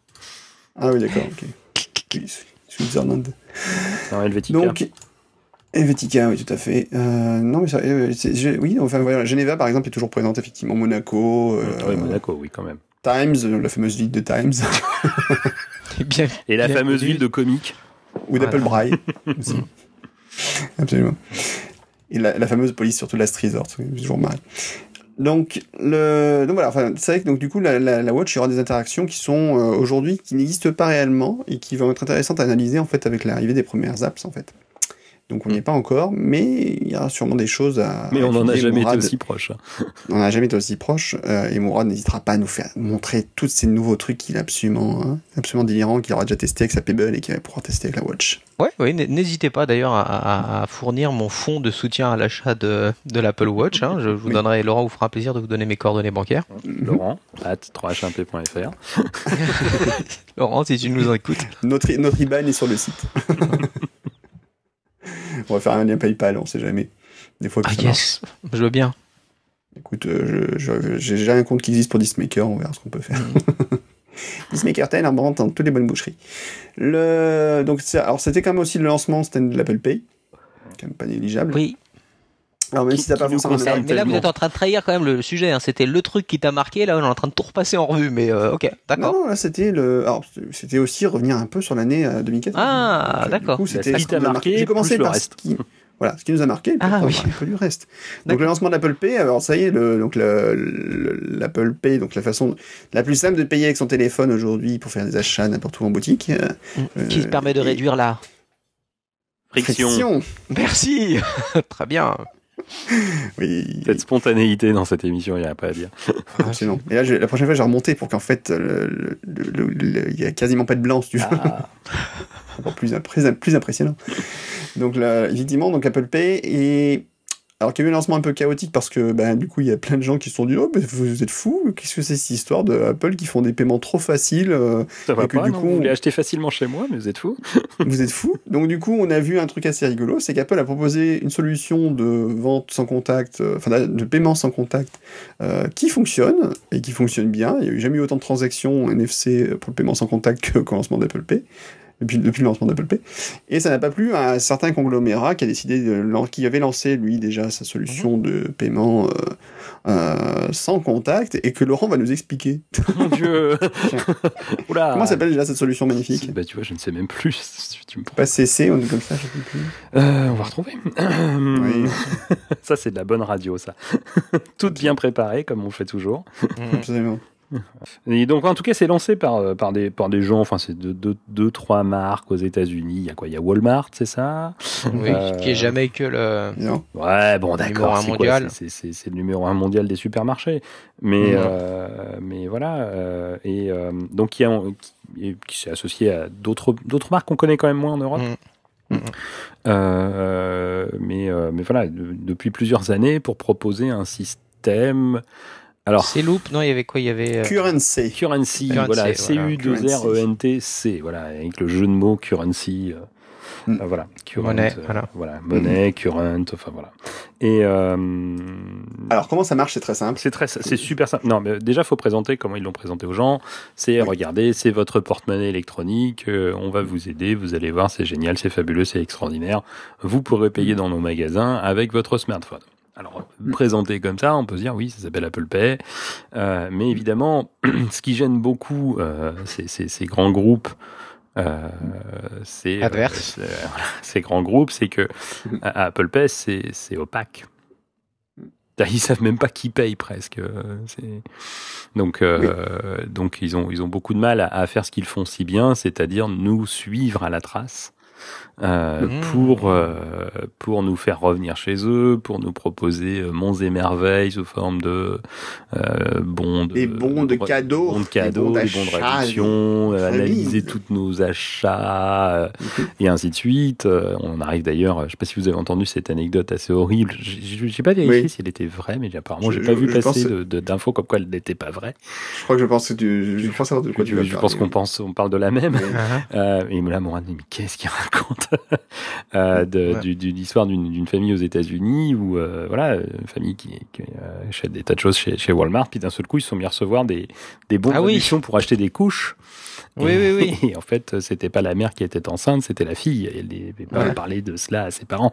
Ah oui, d'accord, ok. Oui, Switzerland. Non, Helvetica. Donc, Helvetica, oui, tout à fait. Euh, non, mais ça, euh, je- oui, enfin, voilà, Geneva, par exemple, est toujours présente, effectivement. Monaco, euh, Ouais, Monaco, oui quand même. Times, la fameuse ville de Times, bien, Et la bien fameuse ville de comique. ou d'Apple Braille. Mm. Absolument. Et la, la fameuse police, surtout Resort, c'est toujours marrant. Donc, le, donc voilà, enfin, c'est vrai que donc, du coup, la, la, la Watch, il y aura des interactions qui sont euh, aujourd'hui, qui n'existent pas réellement et qui vont être intéressantes à analyser en fait avec l'arrivée des premières apps en fait. Donc on n'y est pas encore, mais il y aura sûrement des choses à. Mais on n'en a jamais été aussi proche. hein. On n'en a jamais été aussi proche, euh, et Mourad n'hésitera pas à nous faire montrer tous ces nouveaux trucs qu'il a absolument, hein, absolument délirant, qu'il aura déjà testé avec sa Pebble et qu'il va pouvoir tester avec la Watch. Ouais, ouais, n- n'hésitez pas d'ailleurs à, à- à fournir mon fonds de soutien à l'achat de, de l'Apple Watch. hein. Je vous Oui. donnerai, Laurent vous fera plaisir de vous donner mes coordonnées bancaires. Laurent, at 3hmp.fr. Laurent, si tu nous écoutes. Notre, notre IBAN est sur le site. on va faire un lien PayPal, on sait jamais. Des fois que Ah ça marche. yes, je veux bien. Écoute, euh, j'ai déjà un compte qui existe pour Dismaker, on verra ce qu'on peut faire. Dismaker 10 en vente dans toutes les bonnes boucheries. Le, donc, alors c'était quand même aussi le lancement de l'Apple Pay. Quand même pas négligeable. Oui, Alors même Qui- si t'as qui pas forcément concerne mais là vous êtes en train de trahir quand même le sujet. hein. C'était le truc qui t'a marqué. Là, on est en train de tout repasser en revue. Mais euh, ok, d'accord. non, là c'était le. Alors c'était aussi revenir un peu sur l'année euh, 2014. Ah, Donc, euh, du d'accord. coup, c'était Ce qui ce t'a nous a marqué, J'ai commencé plus le par reste. ce qui. Voilà, ce qui nous a marqué, puis Ah, oui. un peu du reste. Donc D'accord. le lancement de l'Apple Pay, alors ça y est, le, donc le- le- l'Apple Pay, donc la façon la plus simple de payer avec son téléphone aujourd'hui pour faire des achats n'importe où en boutique. euh, Mm. Qui euh, permet de et- réduire la. Friction. Merci. Très bien. Oui, Cette spontanéité dans cette émission, il n'y a pas à dire. absolument. Et là, je- la prochaine fois, j'ai remonté pour qu'en fait, il y a quasiment pas de blanc, si tu veux. Ah. encore plus impressionnant. Donc là, effectivement, donc Apple Pay et alors qu'il y a eu un lancement un peu chaotique parce que ben, du coup il y a plein de gens qui se sont dit oh mais vous êtes fous qu'est-ce que c'est cette histoire de Apple qui font des paiements trop faciles euh, Ça va Et que pas, du non coup, Vous on- voulez acheter facilement chez moi, mais vous êtes fous. Vous êtes fous. Donc du coup on a vu un truc assez rigolo c'est qu'Apple a proposé une solution de vente sans contact euh, enfin de paiement sans contact euh, qui fonctionne et qui fonctionne bien. Il y a eu jamais eu autant de transactions NFC pour le paiement sans contact que- qu'au lancement d'Apple Pay depuis, depuis le lancement d'Apple Pay. Et ça n'a pas plu à un certain conglomérat qui a décidé de, qui avait lancé lui déjà sa solution de paiement euh, euh, sans contact et que Laurent va nous expliquer. Mon Dieu Oula Comment s'appelle déjà cette solution magnifique? Bah tu vois, je ne sais même plus. Tu me prends. Pas CC, on est comme ça, je sais plus. Euh, on va retrouver. Oui, Ça, c'est de la bonne radio, ça. Tout bien préparé, comme on fait toujours. absolument. Et donc, en tout cas, c'est lancé par, euh, par, des, par des gens, enfin, c'est deux, deux, deux, trois marques aux États-Unis. Il y a quoi? Il y a Walmart, c'est ça? Oui, Euh, qui est jamais que le. Bien. Ouais, bon, Numéro d'accord. un c'est mondial. C'est le numéro un mondial des supermarchés. Mais, Mhm. euh, mais voilà. euh, et euh, donc, il y a, qui, qui s'est associé à d'autres d'autres marques qu'on connaît quand même moins en Europe. Mhm. Euh, mais, euh, mais voilà, de- depuis plusieurs années pour proposer un système. Alors, C'est Loop, non, il y avait quoi Il y avait. euh, Currency. currency, Currency, voilà, voilà, C-U-2-R-E-N-T-C, voilà, avec le jeu de mots currency. euh, Euh, voilà, current, Monnaie, euh, voilà. monnaie, current, enfin voilà. Et euh, Alors, comment ça marche C'est très simple. c'est très, c'est super simple. Non, mais déjà, faut présenter comment ils l'ont présenté aux gens. C'est Oui. regardez, c'est votre porte-monnaie électronique. euh, on va vous aider. Vous allez voir, c'est génial, c'est fabuleux, c'est extraordinaire. Vous pourrez payer dans nos magasins avec votre smartphone. Alors, présenté comme ça, on peut se dire oui, ça s'appelle Apple Pay. Euh, mais évidemment, ce qui gêne beaucoup euh, ces, ces- ces grands groupes, euh, c'est Adverse. voilà, ces grands groupes, c'est que à- Apple Pay, c'est opaque. Ils savent même pas qui paye presque. Donc, euh, donc ils ont ils ont beaucoup de mal à, à faire ce qu'ils font si bien, c'est-à-dire nous suivre à la trace. Euh, Mmh. pour euh, pour nous faire revenir chez eux, pour nous proposer euh, monts et merveilles sous forme de euh, bons de, Des bons de cadeaux, bons de cadeaux, des bons de réduction, analyser tous nos achats Mhm. et ainsi de suite. On arrive d'ailleurs, je sais pas si vous avez entendu cette anecdote assez horrible. J'ai pas vérifié Oui. si elle était vraie, mais apparemment Je- j'ai pas je- vu je passer d'infos comme quoi elle n'était pas vraie. Je crois que je pense que tu, je Je, pense qu'on pense, on parle de la même. Et là, Mourad me dit, mais qu'est-ce qu'il raconte? euh, de, Ouais. du- du- l'histoire d'une famille aux États-Unis où, euh, voilà, une famille qui, qui euh, achète des tas de choses chez, chez Walmart, puis d'un seul coup, ils se sont mis à recevoir des, des bons Ah oui. pour acheter des couches. Oui, et, oui, oui. Et en fait, c'était pas la mère qui était enceinte, c'était la fille. Elle n'avait pas Ouais. parlé de cela à ses parents.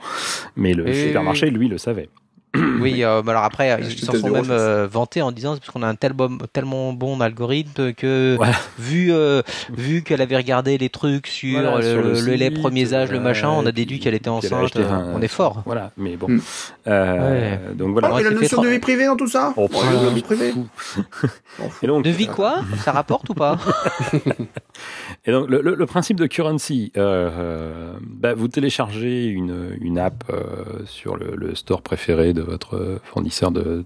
Mais le supermarché, oui. lui, le savait. Oui, euh, mais alors après, ils s'en sont même euh, vantés en disant c'est parce qu'on a un tel bon, tellement bon algorithme que Voilà. vu euh, vu qu'elle avait regardé les trucs sur, Voilà, le, sur le le lait site, premier âge, le machin, on a déduit qu'elle était enceinte. euh, un- on est fort. Voilà, mais bon. Euh, Donc voilà. Oh, et la notion de vie privée dans tout ça Oh, Oh, la vie privée. Et donc, De vie quoi? Ça rapporte ou pas? Et donc, le, le- le principe de currency, bah, vous téléchargez une, une app euh, sur le, le store préféré de votre fournisseur de.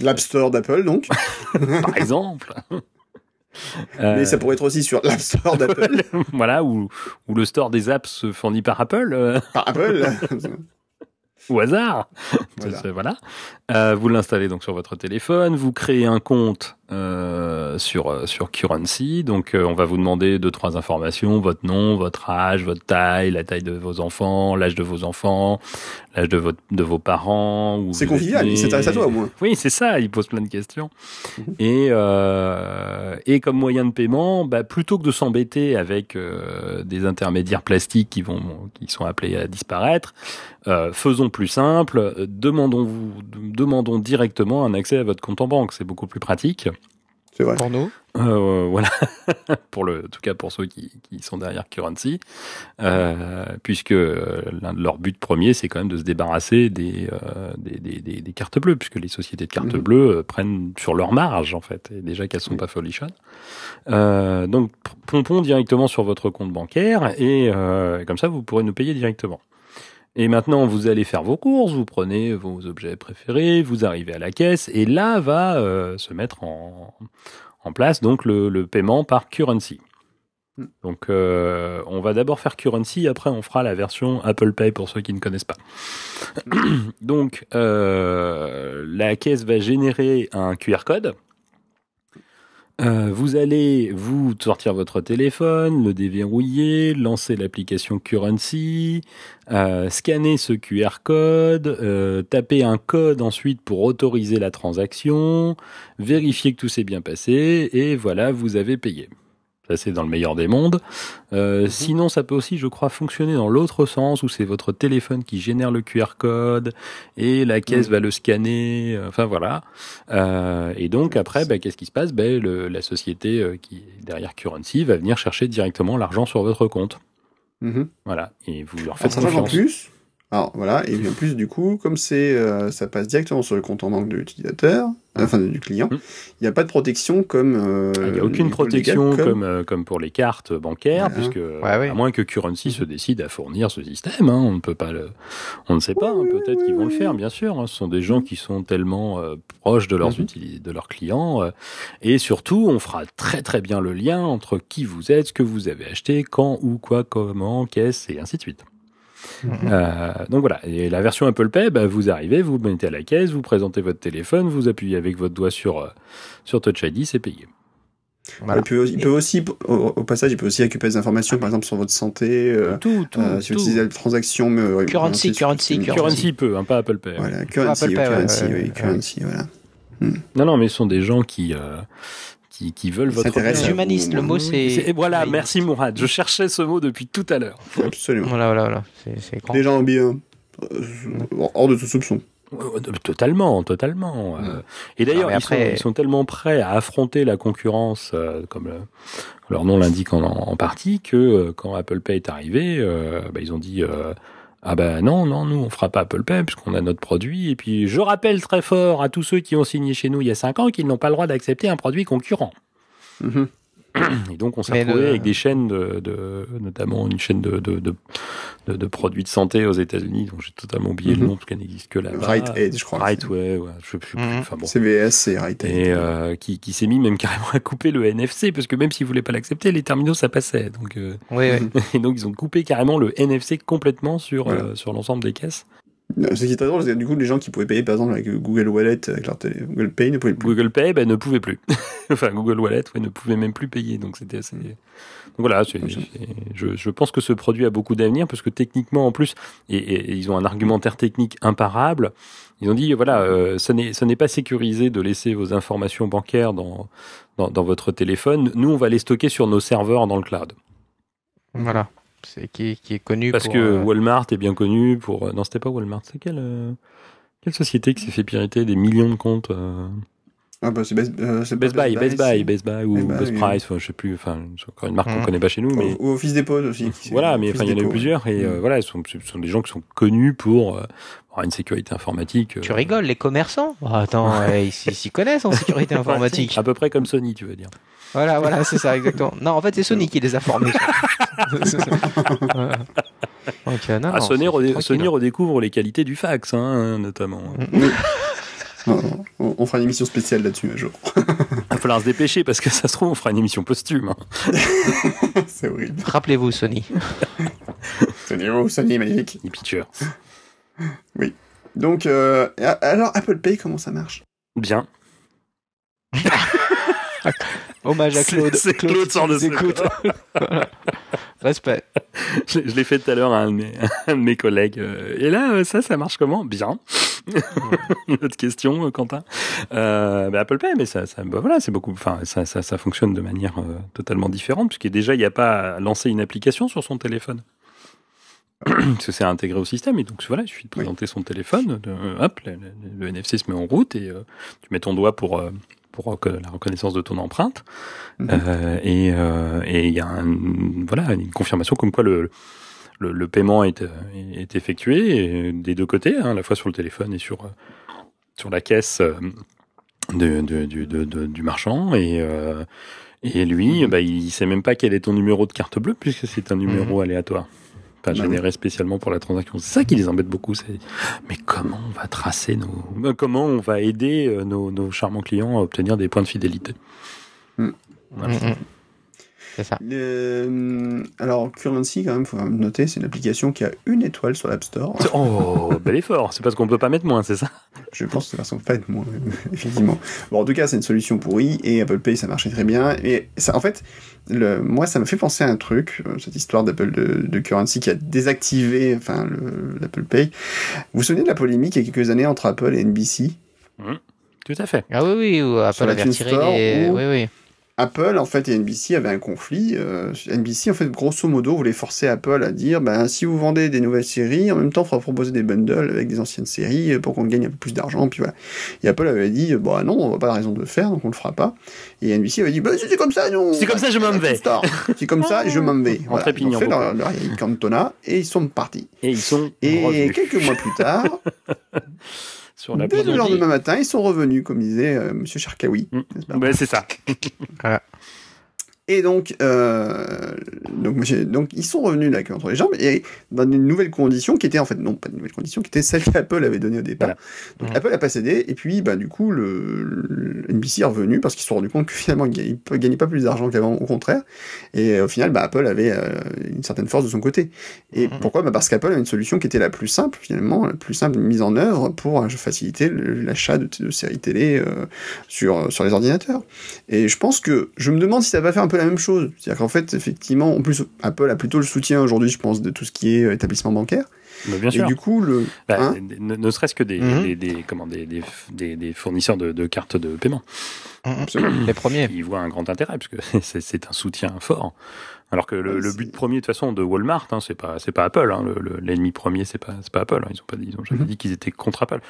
L'App Store d'Apple, donc. Par exemple. Mais Euh, ça pourrait être aussi sur l'App Store d'Apple. voilà, ou, ou le store des apps fourni par Apple, par Apple. au hasard. Voilà. Euh, vous l'installez donc sur votre téléphone, vous créez un compte euh, sur euh, sur Currency. Donc euh, on va vous demander deux trois informations votre nom, votre âge, votre taille, la taille de vos enfants, l'âge de vos enfants, l'âge de votre de vos parents. C'est convivial, il s'intéresse à toi au moins. Oui, c'est ça. Il pose plein de questions. Mhm. Et euh, et comme moyen de paiement, bah, plutôt que de s'embêter avec euh, des intermédiaires plastiques qui vont qui sont appelés à disparaître, euh, faisons plus simple. Demandons vous demandons directement un accès à votre compte en banque. C'est beaucoup plus pratique. C'est vrai. pour nous Euh, voilà, pour le, en tout cas pour ceux qui, qui sont derrière Currency, euh, puisque euh, l'un de leurs buts premiers, c'est quand même de se débarrasser des, euh, des, des, des- des cartes bleues, puisque les sociétés de cartes Mhm. bleues euh, prennent sur leur marge en fait, et déjà qu'elles sont Oui. pas folichonnes. Euh, donc pompons directement sur votre compte bancaire et euh, comme ça vous pourrez nous payer directement. Et maintenant, vous allez faire vos courses, vous prenez vos objets préférés, vous arrivez à la caisse, et là va euh, se mettre en, en place donc le, le paiement par currency. Mm. Donc, euh, on va d'abord faire currency, après on fera la version Apple Pay pour ceux qui ne connaissent pas. donc, euh, la caisse va générer un QR code. Euh, vous allez vous sortir votre téléphone, le déverrouiller, lancer l'application Currency, euh, scanner ce QR code, euh, taper un code ensuite pour autoriser la transaction, vérifier que tout s'est bien passé, et voilà, vous avez payé. Ça, c'est dans le meilleur des mondes. Euh, Mhm. Sinon, ça peut aussi, je crois, fonctionner dans l'autre sens, où c'est votre téléphone qui génère le QR code, et la caisse Mhm. va le scanner, euh, enfin voilà. Euh, et donc, après, bah, qu'est-ce qui se passe? Ben, La société qui est derrière Currency va venir chercher directement l'argent sur votre compte. Mhm. Voilà, et vous leur faites qu'en confiance. plus, alors voilà, et en plus du coup, comme c'est, euh, ça passe directement sur le compte en banque de l'utilisateur, euh, enfin du client, Mm. il n'y a pas de protection comme. euh, Il n'y a aucune protection comme, euh, comme pour les cartes bancaires, Voilà. puisque ouais. à moins que Currency se décide à fournir ce système, hein, on ne peut pas le, on ne sait pas. hein, Peut-être oui, qu'ils vont oui. le faire, bien sûr. hein. Ce sont des gens qui sont tellement euh, proches de leurs Mhm. utilis- de leurs clients, euh, et surtout, on fera très très bien le lien entre qui vous êtes, ce que vous avez acheté, quand, où, quoi, comment, qu'est-ce, et ainsi de suite. Euh, donc voilà, et la version Apple Pay, bah, vous arrivez, vous mettez à la caisse, vous présentez votre téléphone, vous appuyez avec votre doigt sur, euh, sur Touch ID, c'est payé. Voilà. Il, peut, il peut aussi, au, au passage, il peut aussi récupérer des informations, par exemple, sur votre santé, euh, Tout, tout, euh, si vous utilisez la transaction. Mais, ouais, Currency, currency, c'est- Currency peut, hein, pas Apple Pay. Voilà, currency, Apple Pay, ouais, currency, ouais, oui, ouais. currency, voilà. Non, non, mais ce sont des gens qui, euh, qui, qui veulent votre bien. à Humaniste, le mot c'est. Et voilà, merci Mourad. Je cherchais ce mot depuis tout à l'heure. Absolument. Voilà, voilà, voilà. C'est- C'est grand. Des gens bien, euh, hors de tout soupçon. Ouais, Totalement, totalement. euh. Et d'ailleurs, mais ils, sont, après- ils sont tellement prêts à affronter la concurrence, euh, comme le- leur nom l'indique en, en partie, que euh, quand Apple Pay est arrivé, euh, bah, ils ont dit euh, ah ben non, non, nous on fera pas Apple Pay puisqu'on a notre produit. Et puis je rappelle très fort à tous ceux qui ont signé chez nous il y a cinq ans qu'ils n'ont pas le droit d'accepter un produit concurrent. Mhm. Et donc on s'est retrouvé le- avec des chaînes, de, de- notamment une chaîne de, de, de, de- de produits de santé aux États-Unis dont j'ai totalement oublié le Mhm. nom parce qu'elle n'existe que là. Right Aid, je crois. Right, ouais, ouais, je sais plus. Enfin bon. CVS, c'est Right Aid. Et euh, qui, qui s'est mis même carrément à couper le NFC parce que même s'ils voulaient pas l'accepter, les terminaux ça passait. Donc euh, Oui, oui. et donc ils ont coupé carrément le NFC complètement sur Voilà. euh, sur l'ensemble des caisses. Euh, Ce qui est très drôle, c'est que du coup, les gens qui pouvaient payer, par exemple, avec Google Wallet, avec leur télé, Google Pay, ne pouvaient plus. Google Pay ben, ne pouvait plus. enfin Google Wallet ouais, ne pouvait même plus payer. Donc c'était assez. Donc voilà, c'est- c'est- je, je pense que ce produit a beaucoup d'avenir parce que techniquement en plus, et, et- et ils ont un argumentaire technique imparable. Ils ont dit voilà, euh, ce n'est pas sécurisé de laisser vos informations bancaires dans, dans dans votre téléphone. Nous on va les stocker sur nos serveurs dans le cloud. Voilà. C'est qui, qui est connu Parce pour, que euh, Walmart est bien connu pour. euh, Non, c'était pas Walmart. C'est quelle euh, quelle société qui s'est fait pirater des millions de comptes Ah bah c'est Best, euh, Best Buy, Best Buy. Best Buy ou Best Buy, Best oui. Price. enfin, je sais plus. Enfin, c'est encore une marque qu'on Mhm. connaît pas chez nous, mais Ou, ou Office Depot aussi. voilà. Mais enfin, il y en a eu plusieurs et euh, Mm. voilà, ce sont, ce sont des gens qui sont connus pour euh, avoir une sécurité informatique. euh, Tu rigoles, les commerçants? Ah, Attends, euh, ils s'y connaissent en sécurité informatique. À peu près comme Sony, tu veux dire. Voilà, voilà, c'est ça, exactement. Non, en fait, c'est Sony qui les a formés. Donc, non, Ah, non, Sony, c'est redé- tranquille. Sony redécouvre les qualités du fax, hein, notamment. Non, non, on, on fera une émission spéciale là-dessus un jour. Il va falloir se dépêcher parce que ça se trouve, on fera une émission posthume. hein. c'est horrible. Rappelez-vous, Sony. Sony est magnifique. Les pitchers. Donc, euh, alors Apple Pay, comment ça marche? Bien. Hommage à Claude. c'est Claude sans qui le écoute. Voilà. Respect. Je, je l'ai fait tout à l'heure à un de mes, un de mes collègues. euh, Et là, euh, ça, ça marche comment? Bien. Autre question, euh, Quentin? Euh, bah, Apple Pay, mais ça, ça bah, voilà, c'est beaucoup. Enfin, ça, ça, ça fonctionne de manière euh, totalement différente, puisque déjà, il n'y a pas à lancer une application sur son téléphone. Parce que c'est intégré au système, et donc voilà, il suffit de présenter son téléphone, de- hop, le, le- le NFC se met en route, et euh, tu mets ton doigt pour, euh, pour la reconnaissance de ton empreinte, Mhm. euh, et euh, et il y a un, voilà, une confirmation comme quoi le, le, le paiement est, euh, est effectué et des deux côtés, hein, à la fois sur le téléphone et sur, sur la caisse de, de- du- de- du marchand. Et, et lui, Mhm. bah, il sait même pas quel est ton numéro de carte bleue puisque c'est un numéro aléatoire. Enfin, Bah généré spécialement pour la transaction. C'est ça qui les embête beaucoup. C'est mais comment on va tracer nos, euh, comment on va aider euh, nos, nos charmants clients à obtenir des points de fidélité? Voilà. Mm, mm. C'est ça. Le- Alors, Currency, quand même, faut noter, c'est une application qui a une étoile sur l'App Store. Oh, bel effort. C'est parce qu'on peut pas mettre moins, c'est ça? Je pense que c'est version faite, moi, effectivement. Bon, en tout cas, c'est une solution pourrie, et Apple Pay, ça marchait très bien. Et ça, en fait, le, moi, ça me fait penser à un truc, euh, cette histoire d'Apple de, de Currency qui a désactivé, enfin, le- l'Apple Pay. Vous vous souvenez de la polémique il y a quelques années entre Apple et NBC Tout à fait. Ah oui, oui, ou Apple avait retiré les... ou- Oui, oui. Apple, en fait, et NBC avaient un conflit. Euh, NBC, en fait, grosso modo, voulait forcer Apple à dire, ben, si vous vendez des nouvelles séries, en même temps, il faudra proposer des bundles avec des anciennes séries euh, pour qu'on gagne un peu plus d'argent, puis voilà. Et Apple avait dit, bah non, on voit pas la raison de le faire, donc on le fera pas. Et NBC avait dit, bah c'est comme ça, non. C'est comme ça, je m'en vais. C'est comme ça, je m'en vais. En Voilà. Ils ont fait leur, leur Cantona, et ils sont partis. Et ils sont Et revenus quelques mois plus tard, sur la dès le lendemain matin, ils sont revenus, comme disait euh, Monsieur Cherkaoui. Mm. Ouais, c'est ça. Et donc, euh, donc, ils sont revenus là, entre les jambes, et dans des nouvelles conditions qui étaient en fait, non pas de nouvelles conditions, qui étaient celles qu'Apple avait données au départ. Voilà. Donc Mhm. Apple a pas cédé, et puis bah, du coup, le, le NBC est revenu parce qu'ils se sont rendus compte que finalement, ils ils gagnaient pas plus d'argent qu'avant, au contraire. Et euh, au final, bah, Apple avait euh, une certaine force de son côté. Et Mhm. pourquoi? Bah, Parce qu'Apple avait une solution qui était la plus simple, finalement, la plus simple mise en œuvre pour euh, faciliter l'achat de, de séries télé sur, sur les ordinateurs. Et je pense que je me demande si ça va faire un peu la même chose. C'est-à-dire qu'en fait, effectivement, en plus, Apple a plutôt le soutien aujourd'hui, je pense, de tout ce qui est euh, établissement bancaire. Mais bien Et sûr. du coup, le. Bah, hein ne, ne serait-ce que des, Mhm. des, des- comment, des, des, des- des fournisseurs de, de cartes de paiement. Absolument. Les premiers. Ils voient un grand intérêt, parce que c'est un soutien fort. Alors que le, Ouais, le c'est- but premier, de toute façon, de Walmart, hein, c'est pas, c'est pas Apple. hein. Le- le- L'ennemi premier, c'est pas, c'est pas Apple. hein. Ils ont pas, ils ont jamais Mhm. dit qu'ils étaient contre Apple.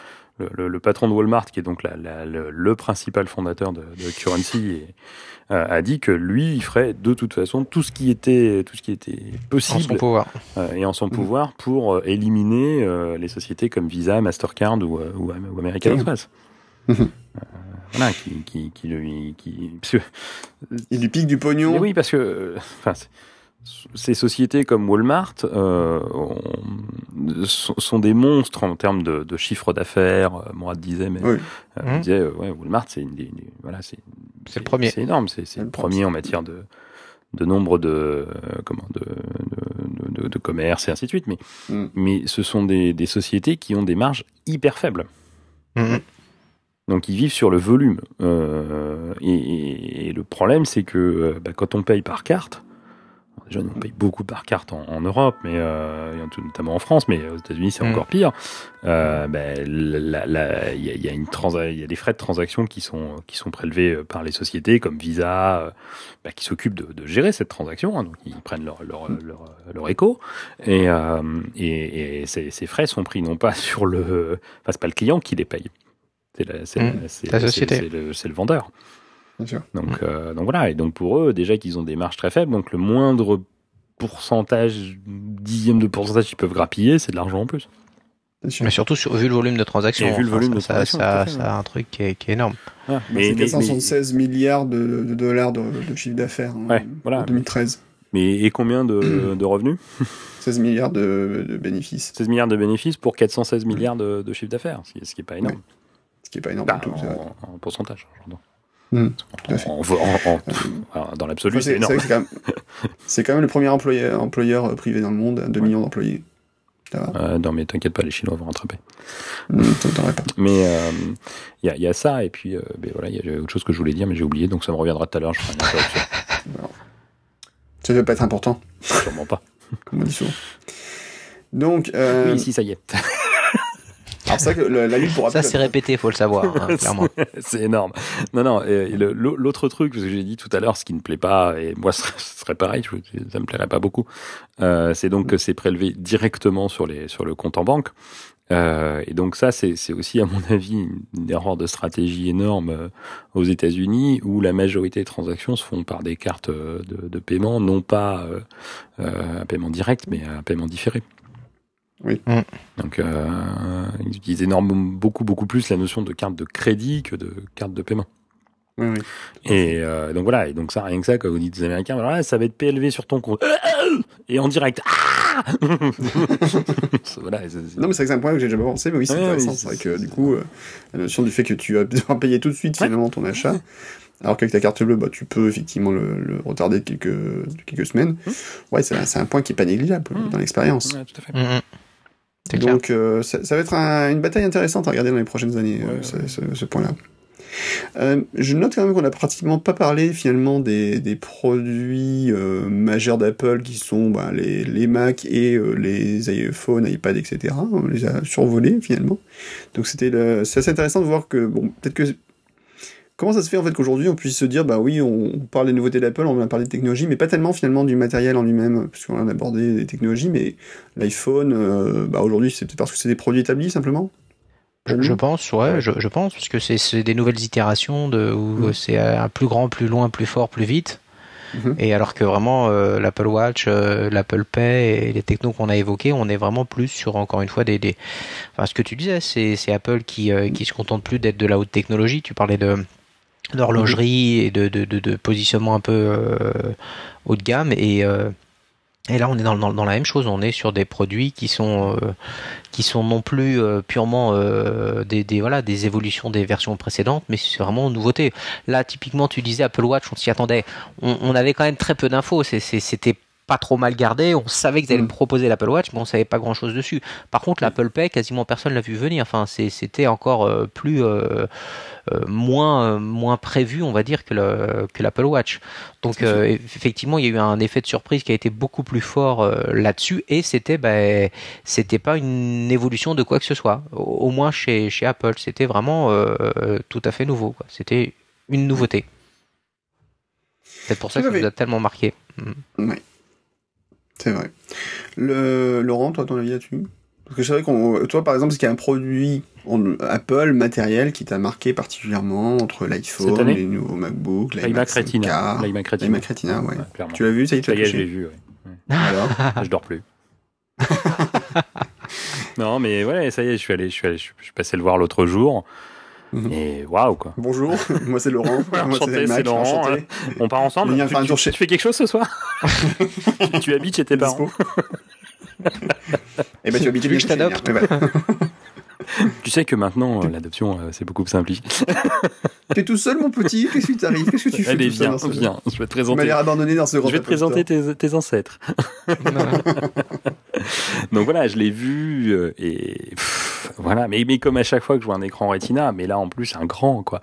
Le, patron de Walmart, qui est donc la, la- le, principal fondateur de, de Currency, et, euh, a dit que lui, il ferait de toute façon tout ce qui était, tout ce qui était En son possible pouvoir. euh, et en son Mhm. pouvoir pour euh, éliminer les sociétés comme Visa, Mastercard ou, ou, ou American. Express. Mhm. Voilà, qui, qui, qui, lui- qui, parce que Il lui pique du pognon. mais oui, parce que euh, enfin, ces sociétés comme Walmart euh, ont- sont, sont des monstres en termes de, de chiffre d'affaires. Euh, Moi, je disais, mais Oui. euh, je disais, euh, ouais, Walmart, c'est une, des- une- voilà, c'est C'est le premier. C'est énorme, c'est c'est le Le premier en matière de de nombre de euh, comment de, de, de, de commerce et ainsi de suite. Mais Mm. mais ce sont des, des sociétés qui ont des marges hyper faibles. Mhm. Donc ils vivent sur le volume. Euh, et, et- et le problème, c'est que euh, bah, quand on paye par carte, déjà on paye beaucoup par carte en, en Europe, mais euh, notamment en France, mais aux États-Unis c'est Mm. encore pire. Euh, la- la- Il y, a, il y a une transa- il y a des frais de transaction qui sont qui sont prélevés par les sociétés comme Visa, bah, qui s'occupent de, de gérer cette transaction. hein. donc ils prennent leur leur leur, leur écho et, euh, et, et ces, ces frais sont pris non pas sur le, enfin c'est pas le client qui les paye. C'est la, Mm. c'est- société. c'est le, vendeur. Bien sûr. Donc, euh, donc voilà, et donc pour eux, déjà qu'ils ont des marges très faibles, donc le moindre pourcentage, dixième de pourcentage qu'ils peuvent grappiller, c'est de l'argent en plus. Mais surtout sur, vu le volume de transactions. Et vu le Enfin, volume de ça, transactions, ça, a un truc qui est, qui est énorme. Voilà. c'est 476 milliards de, de dollars de, de chiffre d'affaires hein, voilà. en 2013. mais- et combien de, de revenus? 16 milliards de, de bénéfices. 16 milliards de bénéfices pour 416 milliards de, de chiffre d'affaires, ce qui- ce qui est pas énorme. Ce qui est pas énorme Bah, du tout. en, en pourcentage, j'entends. Mm, à fait. En- dans l'absolu, c'est énorme. c'est quand, même- c'est quand même le premier employeur, employeur privé dans le monde, 2 millions d'employés. Euh, non, mais t'inquiète pas, les Chinois vont rattraper. Pas. Mais euh, il y, a, il y a ça, et puis euh, ben voilà, il y a autre chose que je voulais dire, mais j'ai oublié, donc ça me reviendra tout à l'heure. Ça ne pas être important, Sûrement pas. comme on dit souvent. Donc, euh, Oui, si, ça y est. alors la, pour Ça, c'est répété, faut le savoir, hein, clairement. c'est énorme. Non, non, l'autre truc, parce que j'ai dit tout à l'heure, ce qui ne plaît pas, et moi ce serait, pareil, ça me plairait pas beaucoup, euh, c'est donc que c'est prélevé directement sur, les, sur le compte en banque. Euh, et donc ça, c'est aussi, à mon avis, une, une erreur de stratégie énorme euh, aux États-Unis, où la majorité des transactions se font par des cartes euh, de, de paiement, non pas euh, euh, un paiement direct, mais un paiement différé. Oui. Mm. Donc, euh, ils utilisent énormément, beaucoup, beaucoup plus la notion de carte de crédit que de carte de paiement. Oui, oui. Et euh, donc voilà, et donc ça, rien que ça, quand vous dites aux Américains, alors là, ça va être PLV sur ton compte. Et en direct. Ah voilà, Non, mais c'est vrai que c'est un point que j'ai jamais pensé, mais oui, c'est Ouais, intéressant. oui, c'est vrai que du coup, euh, la notion du fait que tu vas devoir payer tout de suite Ouais. finalement ton achat, alors qu'avec ta carte bleue, bah, tu peux effectivement le, le retarder de quelques, de quelques semaines. Mmh. Ouais, c'est un, c'est un point qui est pas négligeable Mmh. dans l'expérience. Ouais, tout à fait. Mhm. Donc, euh, ça, ça va être un- une bataille intéressante à regarder dans les prochaines années, euh, Ouais, ce, ouais. ce- ce point-là. Euh, je note quand même qu'on a pratiquement pas parlé finalement des, des produits euh, majeurs d'Apple qui sont bah, les, les Mac et euh, les iPhone, iPad, etc. On les a survolés finalement. Donc c'était le- c'est assez intéressant de voir que bon peut-être que comment ça se fait en fait qu'aujourd'hui on puisse se dire bah oui on, parle des nouveautés d'Apple, on va parler de technologie, mais pas tellement finalement du matériel en lui-même parce qu'on a abordé des technologies, mais l'iPhone euh, bah aujourd'hui c'est peut-être parce que c'est des produits établis simplement? Je, je pense, ouais, je, je pense, parce que c'est- des nouvelles itérations de, où Mhm. c'est un plus grand, plus loin, plus fort, plus vite. Mhm. Et alors que vraiment, euh, l'Apple Watch, euh, l'Apple Pay et les technos qu'on a évoqués, on est vraiment plus sur, encore une fois, des... des... Enfin, ce que tu disais, c'est c'est Apple qui, euh, qui se contente plus d'être de la haute technologie. Tu parlais de d'horlogerie et de, de, de, de positionnement un peu euh, haut de gamme et euh, et là, on est dans, dans, dans la même chose. On est sur des produits qui sont euh, qui sont non plus purement des, des voilà des évolutions des versions précédentes, mais c'est vraiment une nouveauté. Là, typiquement, tu disais Apple Watch, on s'y attendait. On, on avait quand même très peu d'infos. C'était pas trop mal gardé. On savait qu'ils allaient Mm. proposer l'Apple Watch, mais on savait pas grand chose dessus. Par contre, l'Apple Pay, quasiment personne l'a vu venir. Enfin, c'était encore euh, plus euh, euh, moins euh, moins prévu, on va dire, que le que l'Apple Watch. Donc effectivement, il y a eu un effet de surprise qui a été beaucoup plus fort là-dessus, et c'était ben c'était pas une évolution de quoi que ce soit. Au, au moins chez chez Apple, c'était vraiment tout à fait nouveau. C'était une nouveauté. C'est pour ça que ça fait. a tellement marqué. C'est vrai. Le... Laurent, toi, ton avis là-dessus Parce que c'est vrai qu'on, toi, par exemple, est-ce qu'il y a un produit Apple matériel qui t'a marqué particulièrement entre l'iPhone, les nouveaux MacBook, l'iMac 5K, Retina. L'iMac Retina. Retina, ouais. clairement. Tu l'as vu, ça y est, tu l'as est, je l'ai touché vu. ouais. Alors Je dors plus. non, mais ouais, ça y est, je suis allé, je suis allé, je suis passé le voir l'autre jour. Mhm. Et waouh, quoi. Bonjour, moi c'est Laurent. moi c'est Laurent. enchanté. On part ensemble tu, fais quelque chose ce soir Tu habites chez tes parents Dispo. Eh ben, tu habites chez t'adopte miens. Mais voilà. Tu sais que maintenant, euh, l'adoption, euh, c'est beaucoup plus simplifié. T'es tout seul, mon petit Qu'est-ce qui t'arrive Qu'est-ce que tu fais Allez, viens, viens. Je vais te Tu m'as présenter. l'air abandonné dans ce grand Je vais te présenter tes, tes ancêtres. Donc voilà, je l'ai vu euh, et pff, voilà, mais, mais comme à chaque fois que je vois un écran Retina, mais là en plus un grand quoi.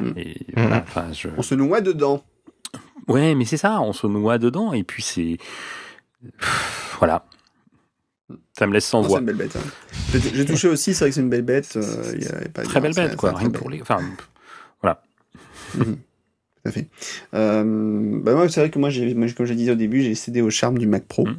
Mm. Et voilà, enfin je. On se noie dedans. Ouais, mais c'est ça, on se noie dedans et puis c'est voilà. Ça me laisse sans Oh, c'est voix. une belle bête. hein. J'ai touché aussi, c'est vrai que c'est une belle bête. euh, il y a pas à Très belle c'est- bête quoi, c'est rien pour les. Enfin, Mhm. Tout à fait. Euh, bah moi, c'est vrai que moi, comme je disais au début, j'ai cédé au charme du Mac Pro. Mhm.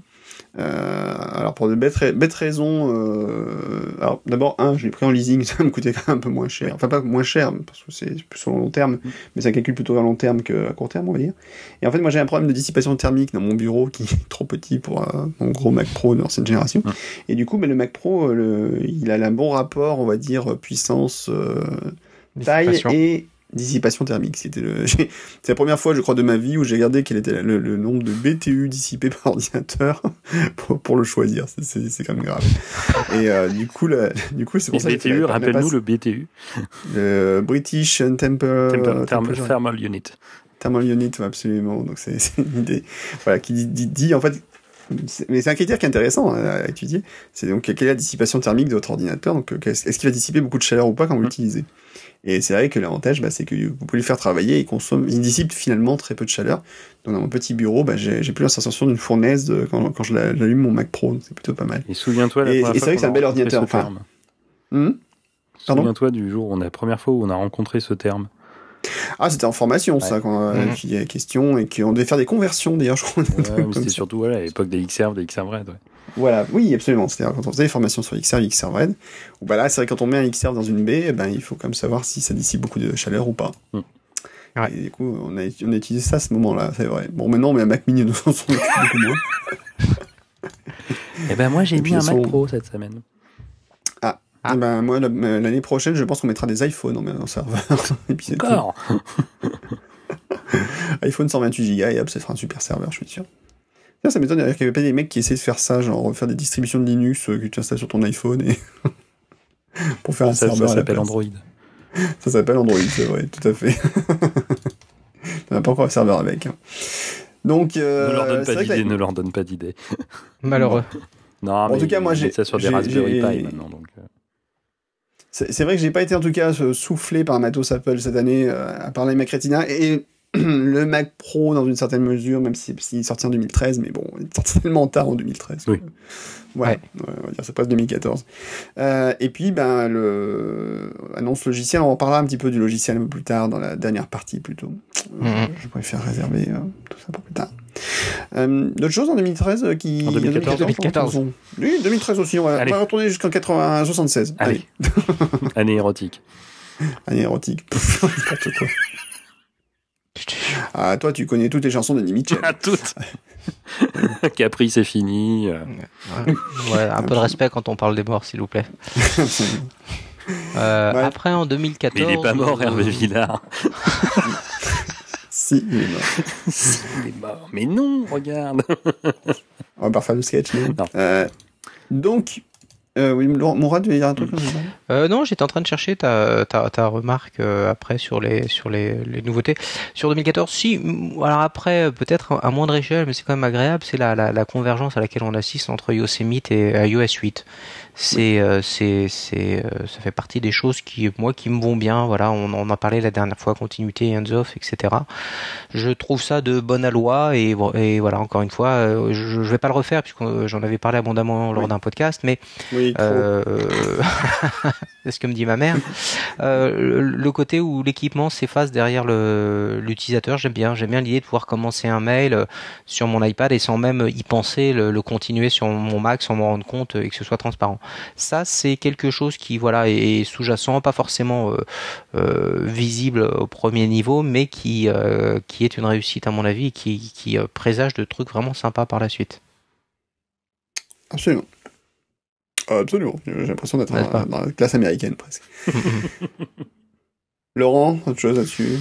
Euh, alors pour de bêtes, ra- bêtes raisons. Euh, alors d'abord, un, je l'ai pris en leasing, ça me coûtait quand même un peu moins cher. Enfin pas moins cher, parce que c'est plus sur le long terme, Mhm. mais ça calcule plutôt à long terme qu'à court terme, on va dire. Et en fait, moi j'ai un problème de dissipation thermique dans mon bureau qui est trop petit pour euh, mon gros Mac Pro de l'ancienne génération. Mhm. Et du coup, mais le Mac Pro, le, il a un bon rapport, on va dire, puissance. taille et dissipation thermique. C'était le, j'ai- c'est la première fois, je crois, de ma vie où j'ai regardé quel était le, le nombre de BTU dissipés par ordinateur pour, pour le choisir. C'est, quand même grave. Et euh, du coup, la- du coup, c'est pour ça que BTU, la rappelle-nous le BTU, le British Temper, Temperature- Thermal Unit. Thermal Unit, absolument. Donc c'est, une idée, voilà, qui dit, dit, dit, en fait. Mais c'est un critère qui est intéressant à étudier. C'est donc quelle est la dissipation thermique de votre ordinateur? Donc, euh, est-ce est-ce qu'il va dissiper beaucoup de chaleur ou pas quand vous Mm. l'utilisez? Et c'est vrai que l'avantage, bah, c'est que vous pouvez le faire travailler. Il consomme, il dissipe finalement très peu de chaleur. Donc dans mon petit bureau, bah, j'ai plus la sensation d'une fournaise de- quand, quand je la- j'allume mon Mac Pro. C'est plutôt pas mal. Et souviens-toi la Et- et c'est vrai que c'est un bel ordinateur, enfin. Pardon? Souviens-toi du jour, où on a la première fois où on a rencontré ce terme. ah, c'était en formation, ça, Ouais. quand euh, Mhm. il y a question, et qu'on devait faire des conversions, d'ailleurs, je crois. Ouais, c'était ça. surtout voilà, à l'époque des Xserve, des Xserve Red. ouais. Voilà, oui, absolument. C'est-à-dire quand on faisait des formations sur Xserve, Xserve Red, où bah là, c'est vrai quand on met un Xserve dans une baie, eh ben, il faut quand même savoir si ça dissipe beaucoup de chaleur ou pas. Mm. Ouais. Et du coup, on a, on a utilisé ça à ce moment-là, c'est vrai. Bon, maintenant, met un Mac Mini, nous en sommes beaucoup moins. Eh ben moi j'ai Et mis un Mac sont- Pro cette semaine. Ah. Eh ben, moi, la- l'année prochaine, je pense qu'on mettra des iPhones en, en serveur. et. Encore iPhone 128 Go et hop, ça fera un super serveur, je suis sûr. Tiens, ça m'étonne d'ailleurs qu'il n'y avait pas des mecs qui essaient de faire ça, genre faire des distributions de Linux euh, que tu installes sur ton iPhone et pour faire un Ça, ça serveur. la s'appelle. Android. Ça s'appelle Android, c'est vrai, tout à fait. On n'a pas encore un serveur avec. hein. Donc, euh, ne leur donne pas d'idée, ne leur donne pas d'idée. Malheureux. Non, En mais tout cas, moi, j'ai- ça sur des Raspberry Pi maintenant. Donc, euh, c'est vrai que j'ai pas été en tout cas soufflé par un matos Apple cette année, à part l'iMac Retina et le Mac Pro dans une certaine mesure, même si- s'il est sorti en 2013, mais bon, il est sorti tellement tard en 2013. Oui. Voilà, Ouais, on va dire c'est presque 2014. Euh, et puis, ben, le annonce logiciel, on en parlera un petit peu du logiciel un peu plus tard, dans la dernière partie plutôt. Euh, Mhm. Je préfère réserver euh, tout ça pour plus tard. Euh, D'autres choses en 2013 euh, qui... En 2014, 2014. Oui, 2013 aussi, on va, on Allez. va retourner jusqu'en 80 76. Allez. année érotique. Année érotique. N'importe quoi. Ah, toi, tu connais toutes les chansons d'Annie Mitchell. À toutes Capri, c'est fini. euh, Ouais, un peu de respect quand on parle des morts, s'il vous plaît. Euh, Ouais. Après, en 2014. Mais il est pas mort, euh, Hervé Villard. Si, il est mort. il est mort. Mais non, regarde. On va pas refaire le sketch, non, Non. Euh, donc, euh, oui, Mourad, tu veux dire un truc pas Euh, non, j'étais en train de chercher ta, ta, ta remarque euh, après sur les sur les, les nouveautés. Sur 2014, si, mm, alors après, euh, peut-être à moindre échelle, mais c'est quand même agréable, c'est la, la, la convergence à laquelle on assiste entre Yosemite et iOS 8. C'est, euh, c'est, c'est, euh, ça fait partie des choses qui, moi, qui me vont bien. Voilà, on, on en parlait la dernière fois, continuité, hands-off, etc. Je trouve ça de bonne aloi et, et voilà, encore une fois, euh, je, je vais pas le refaire puisque j'en avais parlé abondamment lors Oui. d'un podcast, mais Oui, euh, c'est ce que me dit ma mère. Euh, le- côté où l'équipement s'efface derrière le- l'utilisateur, j'aime bien. J'aime bien l'idée de pouvoir commencer un mail sur mon iPad et sans même y penser, le, le continuer sur mon Mac sans m'en rendre compte et que ce soit transparent. Ça, c'est quelque chose qui voilà est sous-jacent, pas forcément euh, euh, visible au premier niveau, mais qui euh, qui est une réussite à mon avis, et qui qui euh, présage de trucs vraiment sympas par la suite. Absolument. Absolument. J'ai l'impression d'être dans la classe américaine, presque. Laurent, autre chose là-dessus?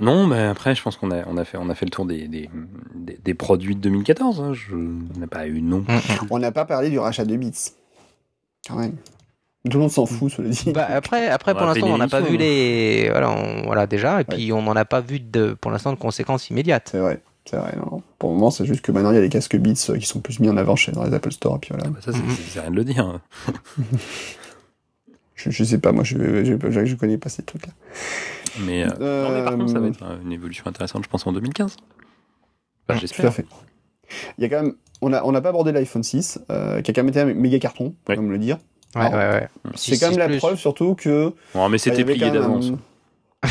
Non, mais après, je pense qu'on a, on a, fait, on a fait le tour des, des, des, des produits de 2014. Hein. Je n'ai pas eu non. On n'a pas parlé du rachat de Beats. Quand même. Tout le monde s'en fout, cela dit. Bah, après, après On pour l'instant, on n'a pas vu émission, les, voilà, on- voilà déjà, et puis on n'en a pas vu de, pour l'instant, de conséquences immédiates. C'est vrai. C'est vrai, non. Pour le moment, c'est juste que maintenant, il y a les casques Beats euh, qui sont plus mis en avant chez dans les Apple Store, et puis voilà. Bah, ça, c'est Mhm. c'est rien de le dire. hein. Je, je sais pas, moi, je, je, je, je connais pas ces trucs-là. Mais, euh, Euh, non, mais par contre, ça va être une évolution intéressante, je pense, en 2015. Bah, Tout à J'espère. fait. Il y a quand même, on a, on n'a pas abordé l'iPhone 6, euh, qui a quand même été un méga carton, Ouais. comme le dire. Ouais, Alors, ouais, ouais. C'est quand même la plus. preuve, surtout que. Non, mais c'était plié d'avance. un-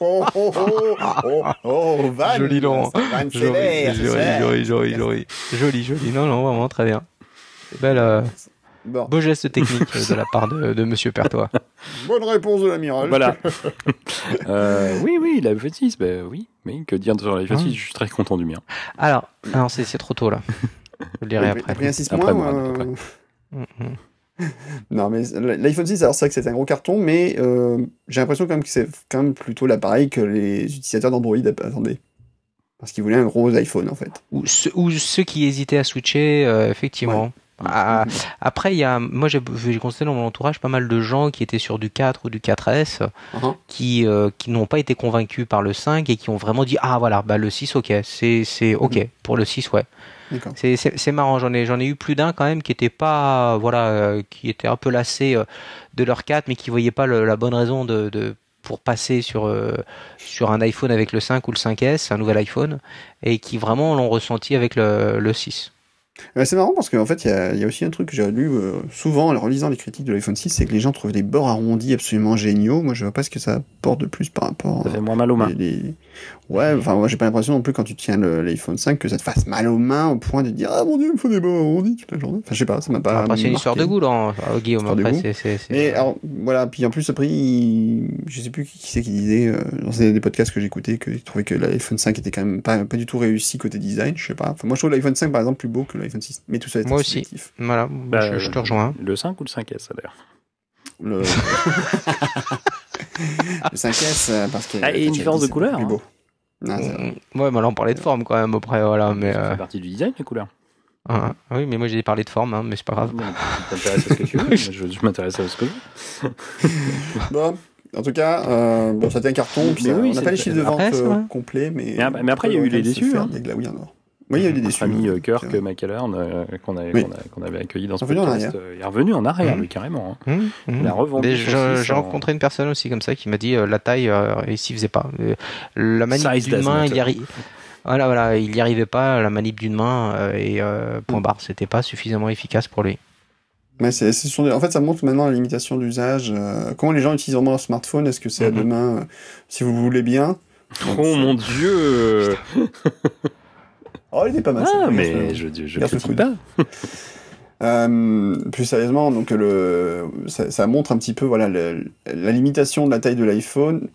oh, oh, oh, oh, oh, van, Joli Laurent. Van ça. joli, joli, joli. Joli, joli. Non, non, vraiment, très bien. Belle, euh, Bon, beau geste technique de la part de, de Monsieur Pertois. bonne réponse de l'amiral. Voilà. Euh, oui, oui, l'iPhone 6, bah, oui. Mais que dire sur l'iPhone Ah. 6 Je suis très content du mien. Alors, non, c'est c'est trop tôt là. Je le dirai T'as après. pris un 6 Après, mois, moi, euh, après. Non, mais l'iPhone 6, alors c'est vrai que c'est un gros carton, mais euh, j'ai l'impression quand même que c'est quand même plutôt l'appareil que les utilisateurs d'Android attendaient. Parce qu'ils voulaient un gros iPhone, en fait. Ou, ceux, ou ceux qui hésitaient à switcher, euh, effectivement. Ah, après, il y a, moi, j'ai constaté dans mon entourage pas mal de gens qui étaient sur du 4 ou du 4S, Uh-huh. qui, euh, qui n'ont pas été convaincus par le 5 et qui ont vraiment dit, ah voilà, bah le 6, ok, c'est, c'est ok, Mhm. pour le 6, ouais. C'est, marrant, j'en ai, j'en ai eu plus d'un quand même qui était pas, voilà, euh, qui était un peu lassé euh, de leur 4, mais qui voyait pas le- la bonne raison de, de pour passer sur euh, sur un iPhone avec le 5 ou le 5S, un nouvel iPhone, et qui vraiment l'ont ressenti avec le, le 6. Ouais, c'est marrant parce qu'en fait, il y a, il y a aussi un truc que j'ai lu euh, souvent en relisant les critiques de l'iPhone 6, c'est que les gens trouvent des bords arrondis absolument géniaux. Moi, je vois pas ce que ça apporte de plus par rapport Ça fait moins mal aux mains. les- Ouais, enfin, moi, j'ai pas l'impression non plus quand tu tiens l'iPhone 5 que ça te fasse mal aux mains au point de dire Ah mon dieu, il me faut des arrondis toute la journée. Enfin, je sais pas, ça m'a pas. Après, c'est une histoire de goût, là, euh, Guillaume. Histoire de Après, goût. c'est, Mais alors, voilà, puis en plus, après, il- je sais plus qui c'est qui disait, euh, dans des des podcasts que j'écoutais, qu'il trouvait que l'iPhone 5 était quand même pas, pas du tout réussi côté design, je sais pas. Enfin, moi, je trouve l'iPhone 5 par exemple plus beau que l'iPhone 6. Mais tout ça est Moi aussi. subjectif. Voilà, Bah, je, je te rejoins. Le 5 ou le 5S, d'ailleurs Le, le 5S, euh, parce que. Ah, et une Touch différence de couleur, plus hein. Non. Mm, Ouais, mais là, on parlait de forme quand même, après, voilà, mais. Ça Euh, fait partie du design, la couleur. ah, oui, mais moi, j'ai parlé de forme, hein, mais c'est pas grave. Tu t'intéresses à ce que tu veux. Je, je m'intéresse à ce que je veux. Bon, en tout cas, euh, bon, c'était un carton. puis Mais ça- oui, on n'a pas les chiffres de vente euh, complets, mais. Mais après- mais après, il y a eu les déçus, hein. Des glaouis en or. Oui, il y a eu des déçus. Ami hein, euh, Kirk c'est vrai. McCallern, euh, qu'on avait, accueilli dans ce podcast, euh, il est revenu en arrière, lui, carrément. hein. Hum. Il a revendu J'ai en- rencontré une personne aussi comme ça qui m'a dit euh, la taille, euh, il s'y faisait pas. Euh, La manip d'une main, il y arrive. Voilà, voilà, il y arrivait pas. La manip d'une main euh, et euh, point barre, c'était pas suffisamment efficace pour lui. Des- En fait, ça montre maintenant la limitation d'usage. euh, comment les gens utilisent vraiment leur smartphone Est-ce que c'est à deux mains euh, Si vous voulez bien? Oh mon dieu Oh, il était pas mal. Ah, mais je, je, je critique pas. Euh, plus sérieusement, donc le, ça, ça montre un petit peu voilà le- la limitation de la taille de l'iPhone.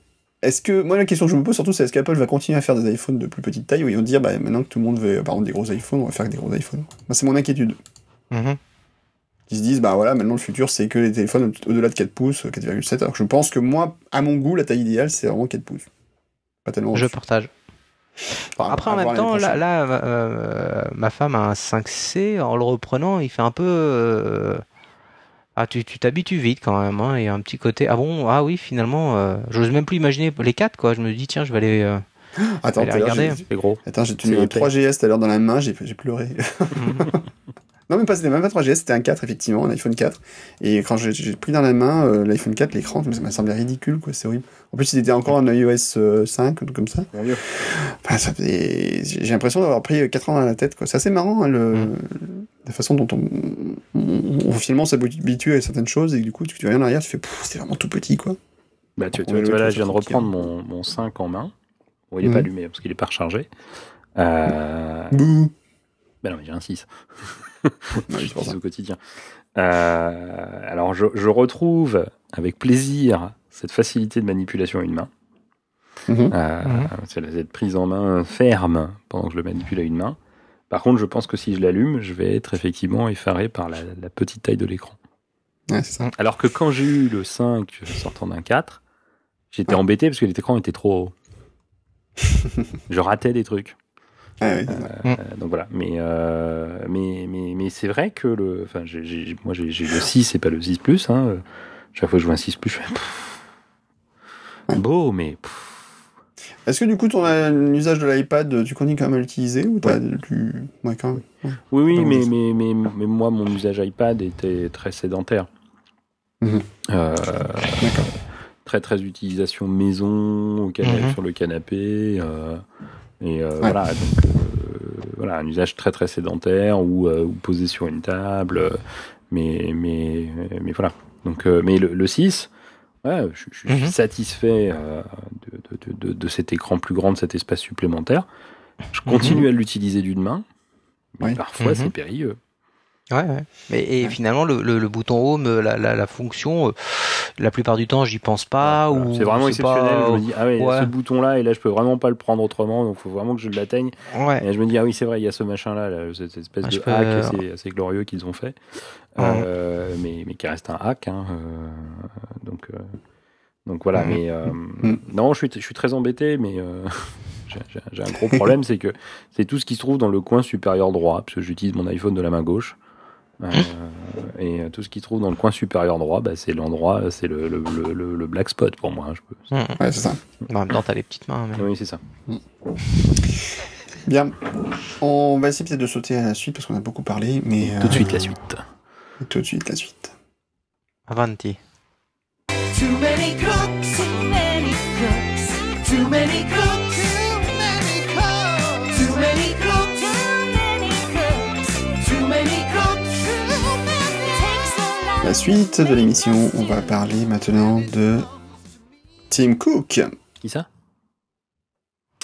Est-ce que moi la question que je me pose surtout c'est est-ce qu'Apple va continuer à faire des iPhones de plus petite taille ou ils vont dire bah maintenant que tout le monde veut par exemple des gros iPhones on va faire des gros iPhones. Moi c'est mon inquiétude. Mhm. Qui se disent, bah voilà, maintenant le futur, c'est que les téléphones au- au-delà de 4 pouces, 4,7. Alors que je pense que moi, à mon goût, la taille idéale, c'est vraiment 4 pouces. Pas tellement. Je partage. Enfin, Après, en même temps, là, euh, ma femme a un 5C. En le reprenant, il fait un peu. euh, Ah, tu tu t'habitues vite quand même. Hein, et un petit côté. Ah bon, ah oui, finalement, euh, j'ose même plus imaginer les 4, quoi. Je me dis, tiens, je vais aller. euh, Attends, à l'heure, regarder. j'ai- gros. Attends, j'ai tenu C'est un épais. 3GS tout à l'heure dans la main, j'ai j'ai pleuré. non, même pas, c'était même pas 3GS, c'était un 4, effectivement, un iPhone 4. Et quand j'ai- pris dans la main euh, l'iPhone 4, l'écran, ça m'a semblé ridicule, quoi, c'est horrible. En plus, il était encore en iOS euh, 5, un truc comme ça. Enfin, ça fait... J'ai l'impression d'avoir pris 4 ans dans la tête, quoi. C'est assez marrant, hein, le... Mm. la façon dont on, on, on finalement s'habitue à certaines choses, et du coup, tu, tu reviens en arrière, tu fais, c'était vraiment tout petit, quoi. Bah, tu, vois, là, je viens de reprendre mon, mon 5 en main. Bon, il est pas allumé parce qu'il est pas rechargé. Euh... Bouh Bah non, mais j'ai un 6. Ça. au quotidien. Euh, alors, je, je retrouve avec plaisir cette facilité de manipulation à une main. Mhm. Euh, Mhm. C'est la- cette prise en main ferme pendant que je le manipule à une main. Par contre, je pense que si je l'allume, je vais être effectivement effaré par la, la petite taille de l'écran. Ouais. Alors que quand j'ai eu le 5 sortant d'un 4, j'étais Ouais. embêté parce que l'écran était trop haut. je ratais des trucs. C'est ça. Euh, donc voilà, mais euh, mais mais, mais c'est vrai que le, enfin, j'ai- j'ai- moi j'ai j'ai le 6 et pas le 6 plus. Hein. Chaque fois que je vois un 6 plus, je fais pff. beau, mais pff. Est-ce que du coup, ton euh, usage de l'iPad, tu continues quand même à l'utiliser ou t'as tu... Ouais, quand même. Ouais. oui oui, mais, mais mais mais moi mon usage iPad était très sédentaire. Mhm. Euh, D'accord. très très utilisation maison au cana- Mhm. sur le canapé euh, et euh, voilà donc euh, voilà un usage très très sédentaire ou, euh, ou posé sur une table mais mais mais voilà. Donc mais le, le 6 ouais, je, je suis Mhm. satisfait de, de, de, de cet écran plus grand de cet espace supplémentaire. Je continue à l'utiliser d'une main mais parfois Mhm. c'est périlleux Ouais, ouais. Mais, et Ouais. finalement, le, le, le bouton home, euh, la, la, la fonction, euh, la plupart du temps, j'y pense pas. Ou c'est vraiment pas- exceptionnel je me dis ah ouais, il y a ouais. ce bouton là et là je peux vraiment pas le prendre autrement donc faut vraiment que je l'atteigne Ouais. Et je me dis, ah oui, c'est vrai, il y a ce machin-là, là, cette espèce Ah, de peux- hack assez, assez glorieux qu'ils ont fait, Ouais. Euh, mais, mais qui reste un hack. Hein, euh, donc, euh, donc voilà, Mhm. mais euh, Mhm. non, je suis, je suis très embêté, mais euh, j'ai un gros problème, c'est que c'est tout ce qui se trouve dans le coin supérieur droit, parce que j'utilise mon iPhone de la main gauche. Euh, et euh, tout ce qui se trouve dans le coin supérieur droit, bah, c'est l'endroit, c'est le, le, le, le- le black spot pour moi. hein, je peux... Mm. Ouais, c'est ça. En même temps, t'as les petites mains. mais- Oui, c'est ça. Bien. On va essayer peut-être de sauter à la suite parce qu'on a beaucoup parlé, mais. Tout de euh, suite la suite. Tout de suite la suite. Avanti. Too many cooks, too many cooks, too many cooks, La suite de l'émission, on va parler maintenant de Tim Cook. Qui ça?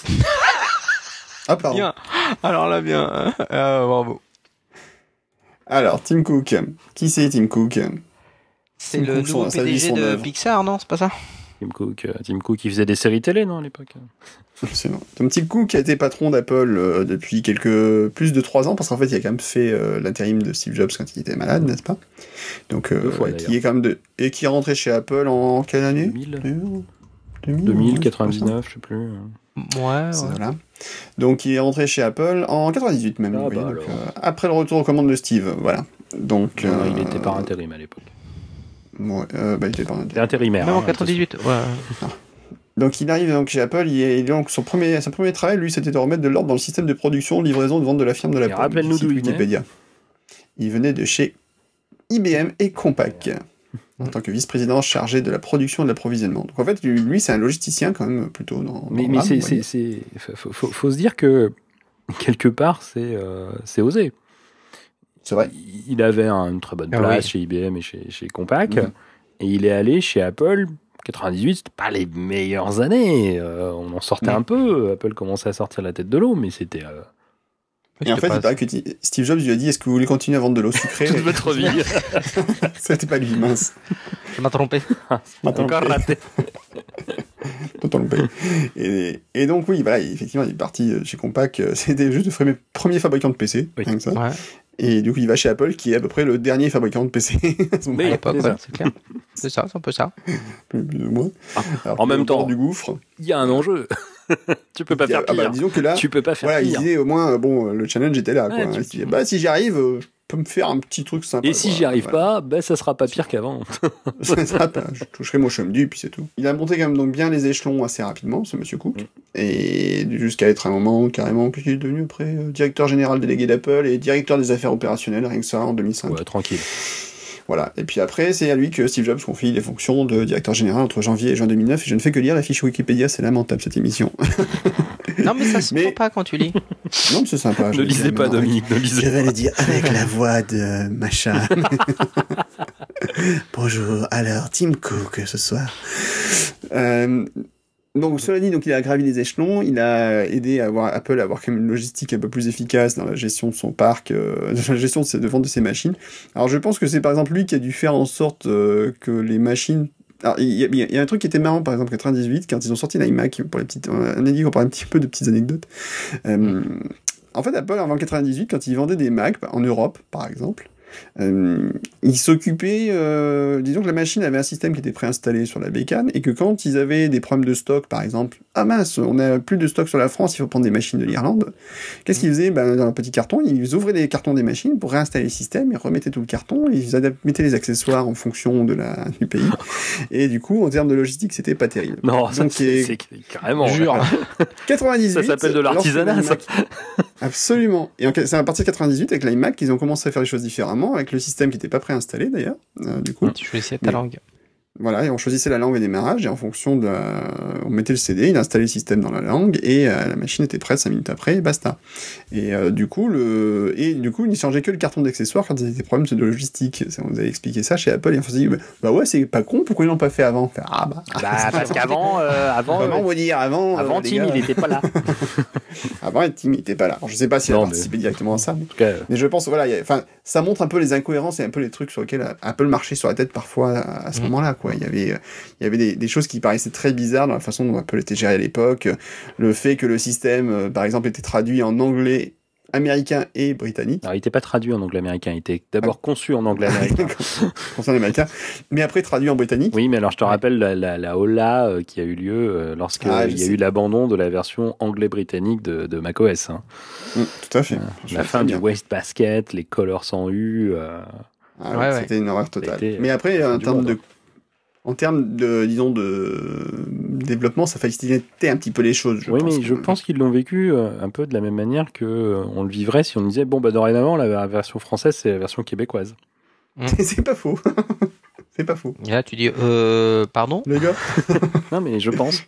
Ah, pardon. Bien. Alors là, bien. Euh, bravo. Alors, Tim Cook. Qui c'est Tim Cook? C'est le Cook, nouveau PDG de. Pixar, non? C'est pas ça? Tim Cook, euh, Tim Cook, il faisait des séries télé, non, à l'époque? Absolument. Tom Tim Cook a été patron d'Apple euh, depuis quelques plus de trois ans parce qu'en fait il a quand même fait euh, l'intérim de Steve Jobs quand il était malade, n'est-ce pas? Donc euh, Deux fois, qui est quand même de et qui est rentré chez Apple en quelle année? 2000 2000, 2000, ouais, 99, je sais plus. Ouais, c'est ouais. Voilà. Donc il est rentré chez Apple en 98 même. Ah, bah donc, euh, après le retour aux commandes de Steve, voilà. Donc euh, il était par intérim à l'époque. Ouais, euh, bah, il était était intérimaire. Même en hein, 98, ouais. Donc il arrive donc chez Apple, il est, donc son premier, son premier travail, lui, c'était de remettre de l'ordre dans le système de production, livraison, de vente de la firme de la rappelle-nous d'où il venait. Wikipédia. Il venait de chez IBM et Compaq, en tant que vice-président chargé de la production et de l'approvisionnement. Donc en fait, lui, lui, c'est un logisticien quand même plutôt dans. Mais, dans mais c'est, vous c'est, voyez. c'est- faut, faut- faut se dire que quelque part, c'est, euh, c'est osé. C'est vrai. Il avait un- une très bonne Ah place oui. chez IBM et chez, chez Compaq, Mhm. et il est allé chez Apple. 98, c'était pas les meilleures années. euh, on en sortait un peu. Apple commençait à sortir la tête de l'eau, mais c'était euh, Et en fait, pas- il paraît que Steve Jobs lui a dit Est-ce que vous voulez continuer à vendre de l'eau sucrée? Toute votre vie. C'était pas lui, mince. Je m'ai trompé. Attends, Encore raté. Paye. Et, et donc, oui, voilà, effectivement, il est parti euh, chez Compaq. C'était juste le premier- premier fabricant de PC. Oui. rien que ça. Ouais. Et du coup, il va chez Apple, qui est à peu près le dernier fabricant de PC. à l'époque, c'est ouais, ça. c'est clair. C'est ça, c'est un peu ça. plus ou moins. Alors en même temps. du gouffre. Il y a un enjeu. tu peux pas faire Ah bah, pire. disons que là, tu peux pas faire voilà, il disait au moins, bon, le challenge était là. Ouais, quoi. tu- bah, si j'y arrive, euh, peux me faire un petit truc sympa. Et si j'y arrive Voilà. pas, ben ça sera pas pire qu'avant. Je toucherai mon chum du, puis c'est tout. Il a monté quand même donc bien les échelons assez rapidement, ce monsieur Cook. Mm. Et jusqu'à être à un moment carrément, qu'il est devenu après euh, directeur général délégué d'Apple et directeur des affaires opérationnelles, rien que ça, en 2005. Ouais, tranquille. Voilà. Et puis après, c'est à lui que Steve Jobs confie les fonctions de directeur général entre janvier et juin 2009. Et je ne fais que lire la fiche Wikipédia, c'est lamentable cette émission. Non, mais ça se Mais- prend pas quand tu lis. non, mais c'est sympa. je ne lisez dire pas, Dominique, ne Je lisez vais le dire avec la voix de machin. Bonjour, alors Tim Cook ce soir. Euh, donc cela dit, donc il a gravi les échelons, il a aidé à avoir Apple à avoir quand même une logistique un peu plus efficace dans la gestion de son parc, euh, dans la gestion de, ses- de vente de ses machines. Alors je pense que c'est par exemple lui qui a dû faire en sorte euh, que les machines il y, a, y un truc qui était marrant, par exemple, en 98, quand ils ont sorti l'iMac, pour les petites, on a dit qu'on parlait un petit peu de petites anecdotes. Euh, en fait, Apple, avant 98, quand ils vendaient des Macs, en Europe, par exemple, euh, ils s'occupaient, euh, disons que la machine avait un système qui était préinstallé sur la bécane, et que quand ils avaient des problèmes de stock, par exemple, ah mince, on a plus de stock sur la France, il faut prendre des machines de l'Irlande, qu'est-ce qu'ils faisaient? Ben, Dans un petit carton, ils ouvraient les cartons des machines pour réinstaller le système, ils remettaient tout le carton, ils mettaient les accessoires en fonction de la, du pays, et du coup, en termes de logistique, c'était pas terrible. Non, c'est carrément. Jure. 98. Ça s'appelle de l'artisanat, Absolument. Et c'est à partir de 98, avec l'iMac, qu'ils ont commencé à faire les choses différemment, avec le système qui n'était pas préinstallé d'ailleurs, euh, du coup. Tu choisissais ta langue. Voilà, et on choisissait la langue au démarrage, et en fonction de la... On mettait le CD, il installait le système dans la langue, et euh, la machine était prête 5 minutes après, et basta. Et euh, du coup, le... et du coup, il ne changeait que le carton d'accessoires quand il y avait des problèmes de logistique. On nous avait expliqué ça chez Apple, et on s'est dit, bah ouais, c'est pas con, pourquoi ils l'ont pas fait avant? Ah bah, Bah, parce qu'avant, euh, avant, Comment euh, on va dire avant avant euh, Tim, il était pas là. Avant, Tim, il était pas là. Alors, je sais pas s'il a Non, mais- participé directement à ça, mais... En tout cas, Mais je pense, voilà, a- enfin, ça montre un peu les incohérences et un peu les trucs sur lesquels Apple marchait sur la tête parfois à, à ce Mhm. moment-là, quoi. Il y avait, euh, il y avait des, des choses qui paraissaient très bizarres dans la façon dont Apple était géré à l'époque. Le fait que le système, euh, par exemple, était traduit en anglais américain et britannique. alors, il était pas traduit en anglais américain. Il était d'abord conçu en anglais américain. l'américain, mais après traduit en britannique. Oui, mais alors je te rappelle la, la, la hola euh, qui a eu lieu euh, lorsqu'il Ah, y a sais. eu l'abandon de la version anglais-britannique de, de macOS. Hein. Mm, tout à fait. Je La fin du wastebasket, les colors sans U. euh, Ah, Ouais, ouais. C'était une horreur totale. Mais après, en termes de, en termes de, disons, de développement, ça facilitait un petit peu les choses. Je oui, pense, mais je pense qu'ils l'ont vécu euh, un peu de la même manière que euh, on le vivrait si on disait bon bah dorénavant la version française c'est la version québécoise. c'est pas faux. c'est pas faux. Et là, tu dis, euh, pardon? Les gars, Non mais je pense.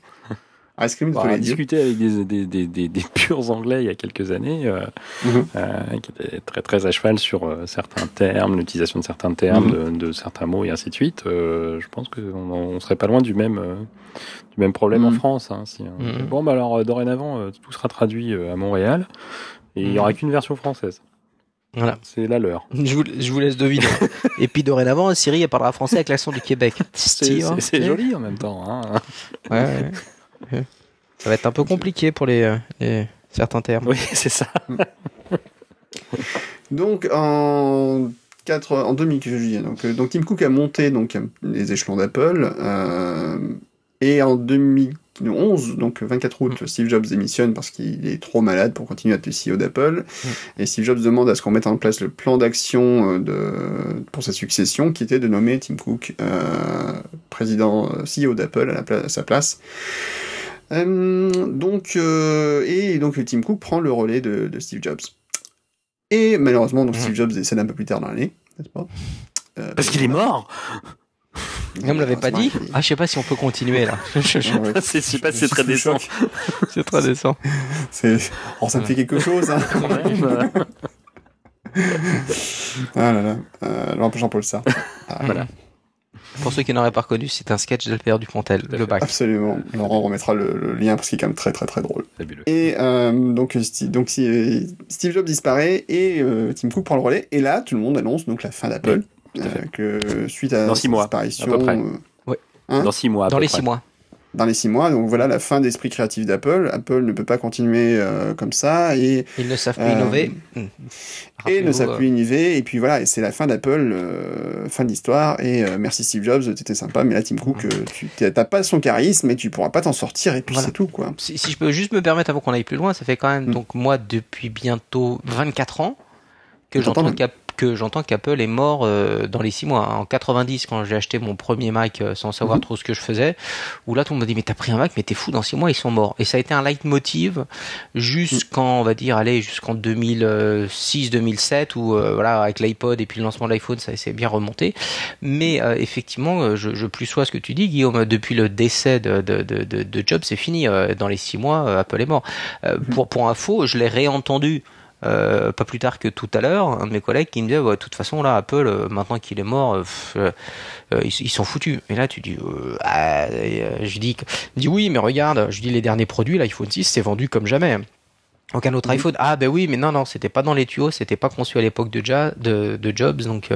Ice cream de On a discuté avec des, des, des, des, des purs anglais il y a quelques années, euh, Mhm. euh, qui étaient très très à cheval sur euh, certains termes, l'utilisation de certains termes, Mhm. de, de certains mots et ainsi de suite. Euh, je pense qu'on on serait pas loin du même euh, du même problème en Mhm. France. Hein, si, disait, Bon bah alors euh, dorénavant euh, tout sera traduit euh, à Montréal et il y Mhm. aura qu'une version française. Voilà. C'est la leur. Je vous, je vous laisse deviner. Et puis dorénavant, Siri elle parlera français avec l'accent du Québec. C'est hein. joli en même temps. Hein. Ouais. Ça va être un peu compliqué pour les, euh, les- certains termes. Oui, c'est ça. Donc en 4, en 2000, que je dis, donc, euh, donc Tim Cook a monté donc les échelons d'Apple euh, et en 2011, donc 24 août, Steve Jobs démissionne parce qu'il est trop malade pour continuer à être le CEO d'Apple et Steve Jobs demande à ce qu'on mette en place le plan d'action euh, de pour sa succession qui était de nommer Tim Cook euh, président euh, CEO d'Apple à, la pla- à sa place. Euh, donc euh, et donc Tim Cook prend le relais de, de Steve Jobs. Et malheureusement, donc Mhm. Steve Jobs décède un peu plus tard dans l'année, n'est-ce pas? Euh, Parce qu'il est mort. On me l'avait pas dit malheureusement, Ah, je sais pas si on peut continuer là. je sais pas, je c'est très décent. C'est très décent. C'est... Oh, ça me fait quelque chose, hein. Quand même. Ah là là. Euh, Jean-Paul Sartre. Ah, Voilà. Pour ceux qui n'auraient pas reconnu, c'est un sketch d'Albert Dupontel, le bac. Absolument. Laurent remettra le, le lien parce qu'il est quand même très très très drôle. Fabuleux. Et euh, donc, Steve, donc si, euh, Steve Jobs disparaît et euh, Tim Cook prend le relais. Et là, tout le monde annonce donc la fin d'Apple. Fait. Euh, que suite à Dans six sa mois, disparition, à peu près. euh, Ouais. Hein Dans six mois. à Dans peu les près. six mois. dans les six mois. Donc voilà la fin d'esprit créatif d'Apple. Apple ne peut pas continuer euh, comme ça et Ils ne savent plus Euh, innover. Et ne savent plus innover. Et puis voilà, et c'est la fin d'Apple, euh, fin de l'histoire. Et euh, merci Steve Jobs, t'étais sympa, mais là Tim Cook, euh, tu t'as pas son charisme et tu pourras pas t'en sortir. Et puis Voilà. c'est tout quoi. Si, si je peux juste me permettre avant qu'on aille plus loin, ça fait quand même Mm. donc moi depuis bientôt 24 ans que j'entends même. Que j'entends qu'Apple est mort euh, dans les 6 mois. En 90 quand j'ai acheté mon premier Mac euh, sans savoir Mhm. trop ce que je faisais, où là tout le monde m'a dit mais t'as pris un Mac mais t'es fou dans 6 mois ils sont morts. Et ça a été un leitmotiv jusqu'en on va dire allez jusqu'en 2006-2007 où euh, voilà avec l'iPod et puis le lancement de l'iPhone ça s'est bien remonté. Mais euh, effectivement, je, je plus sois ce que tu dis, Guillaume. Depuis le décès de, de, de, de, Jobs, c'est fini. Dans les six mois, Apple est mort. Euh, pour, pour info, je l'ai réentendu. Euh, pas plus tard que tout à l'heure, un de mes collègues qui me disait, ouais, de toute façon, là, Apple, euh, maintenant qu'il est mort, euh, pff, ils, ils sont foutus. Et là, tu dis, euh, ah, je dis, dit oui, mais regarde, je dis les derniers produits, l'iPhone 6, c'est vendu comme jamais. Aucun autre iPhone. Ah ben oui, mais non, non, c'était pas dans les tuyaux, c'était pas conçu à l'époque de, de Jobs, donc.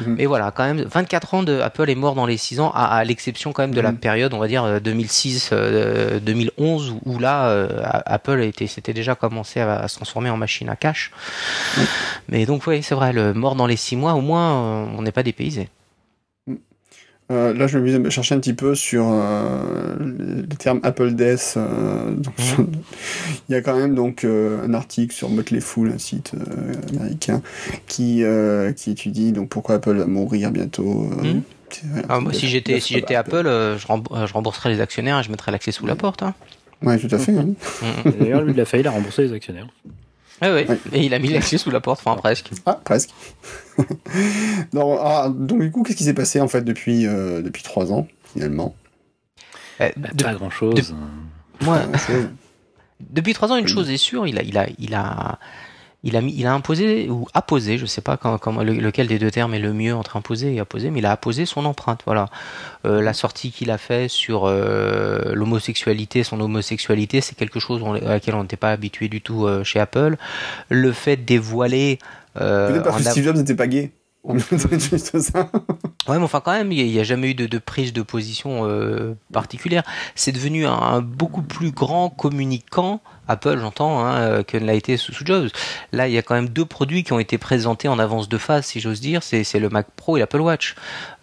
Euh, Mhm. Mais voilà, quand même, 24 ans de Apple est mort dans les 6 ans, à, à l'exception quand même de la Mhm. période, on va dire euh, 2006-2011, où, où là, euh, Apple était, s'était déjà commencé à, à se transformer en machine à cash. Mais donc oui, c'est vrai, le mort dans les 6 mois, au moins, euh, on n'est pas dépaysé. Euh, là, je me suis chercher un petit peu sur euh, le le terme Apple Death. euh, donc, sur- Il y a quand même donc euh, un article sur Motley Fool, un site euh, américain, qui euh, qui étudie donc pourquoi Apple va mourir bientôt. euh, Mhm. voilà, Ah, moi, si j'étais c'est- si j'étais Apple, euh, je, remb- je rembourserais les actionnaires et je mettrais la clé sous la porte. Hein. Ouais, tout à fait. hein. Et D'ailleurs, lui, il a failli la rembourser les actionnaires. Ouais. Ouais. Et il a mis la clé sous la porte, enfin presque. Ah, presque. non, ah, donc du coup, qu'est-ce qui s'est passé en fait depuis euh, depuis trois ans finalement? Euh, Bah, de- pas grand chose. moi, Pas grand-chose. Depuis trois ans, une chose est sûre, il a, il a, il a, il a mis, il a imposé ou apposé, je sais pas quand, lequel des deux termes est le mieux entre imposer et apposer, mais il a apposé son empreinte. Voilà, Euh, la sortie qu'il a fait sur euh, l'homosexualité, son homosexualité, c'est quelque chose on- à laquelle on n'était pas habitué du tout euh, chez Apple. Le fait de dévoiler Peut-être parce que Steve Jobs n'était pas gay. C'est juste ça. Ouais, mais enfin quand même, il n'y a, jamais eu de, de prise de position particulière. C'est devenu un, un beaucoup plus grand communicant, Apple j'entends, hein, euh, que ne l'a été sous, sous Jobs. Là, il y a quand même deux produits qui ont été présentés en avance de phase, si j'ose dire. C'est le Mac Pro et l'Apple Watch.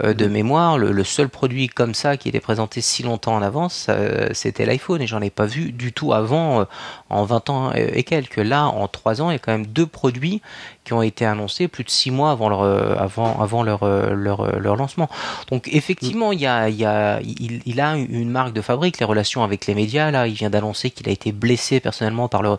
Euh, de mémoire, le, le seul produit comme ça qui était présenté si longtemps en avance, euh, c'était l'iPhone. Et j'en ai pas vu du tout avant, euh, en 20 ans et quelques. Là, en 3 ans, il y a quand même deux produits qui ont été annoncés plus de 6 mois avant leur, euh, avant, avant leur, euh, leur, euh, leur lancement. Donc effectivement, il, y a, une marque de fabrique, les relations avec les médias. Là, il vient d'annoncer qu'il a été blessé personnellement par le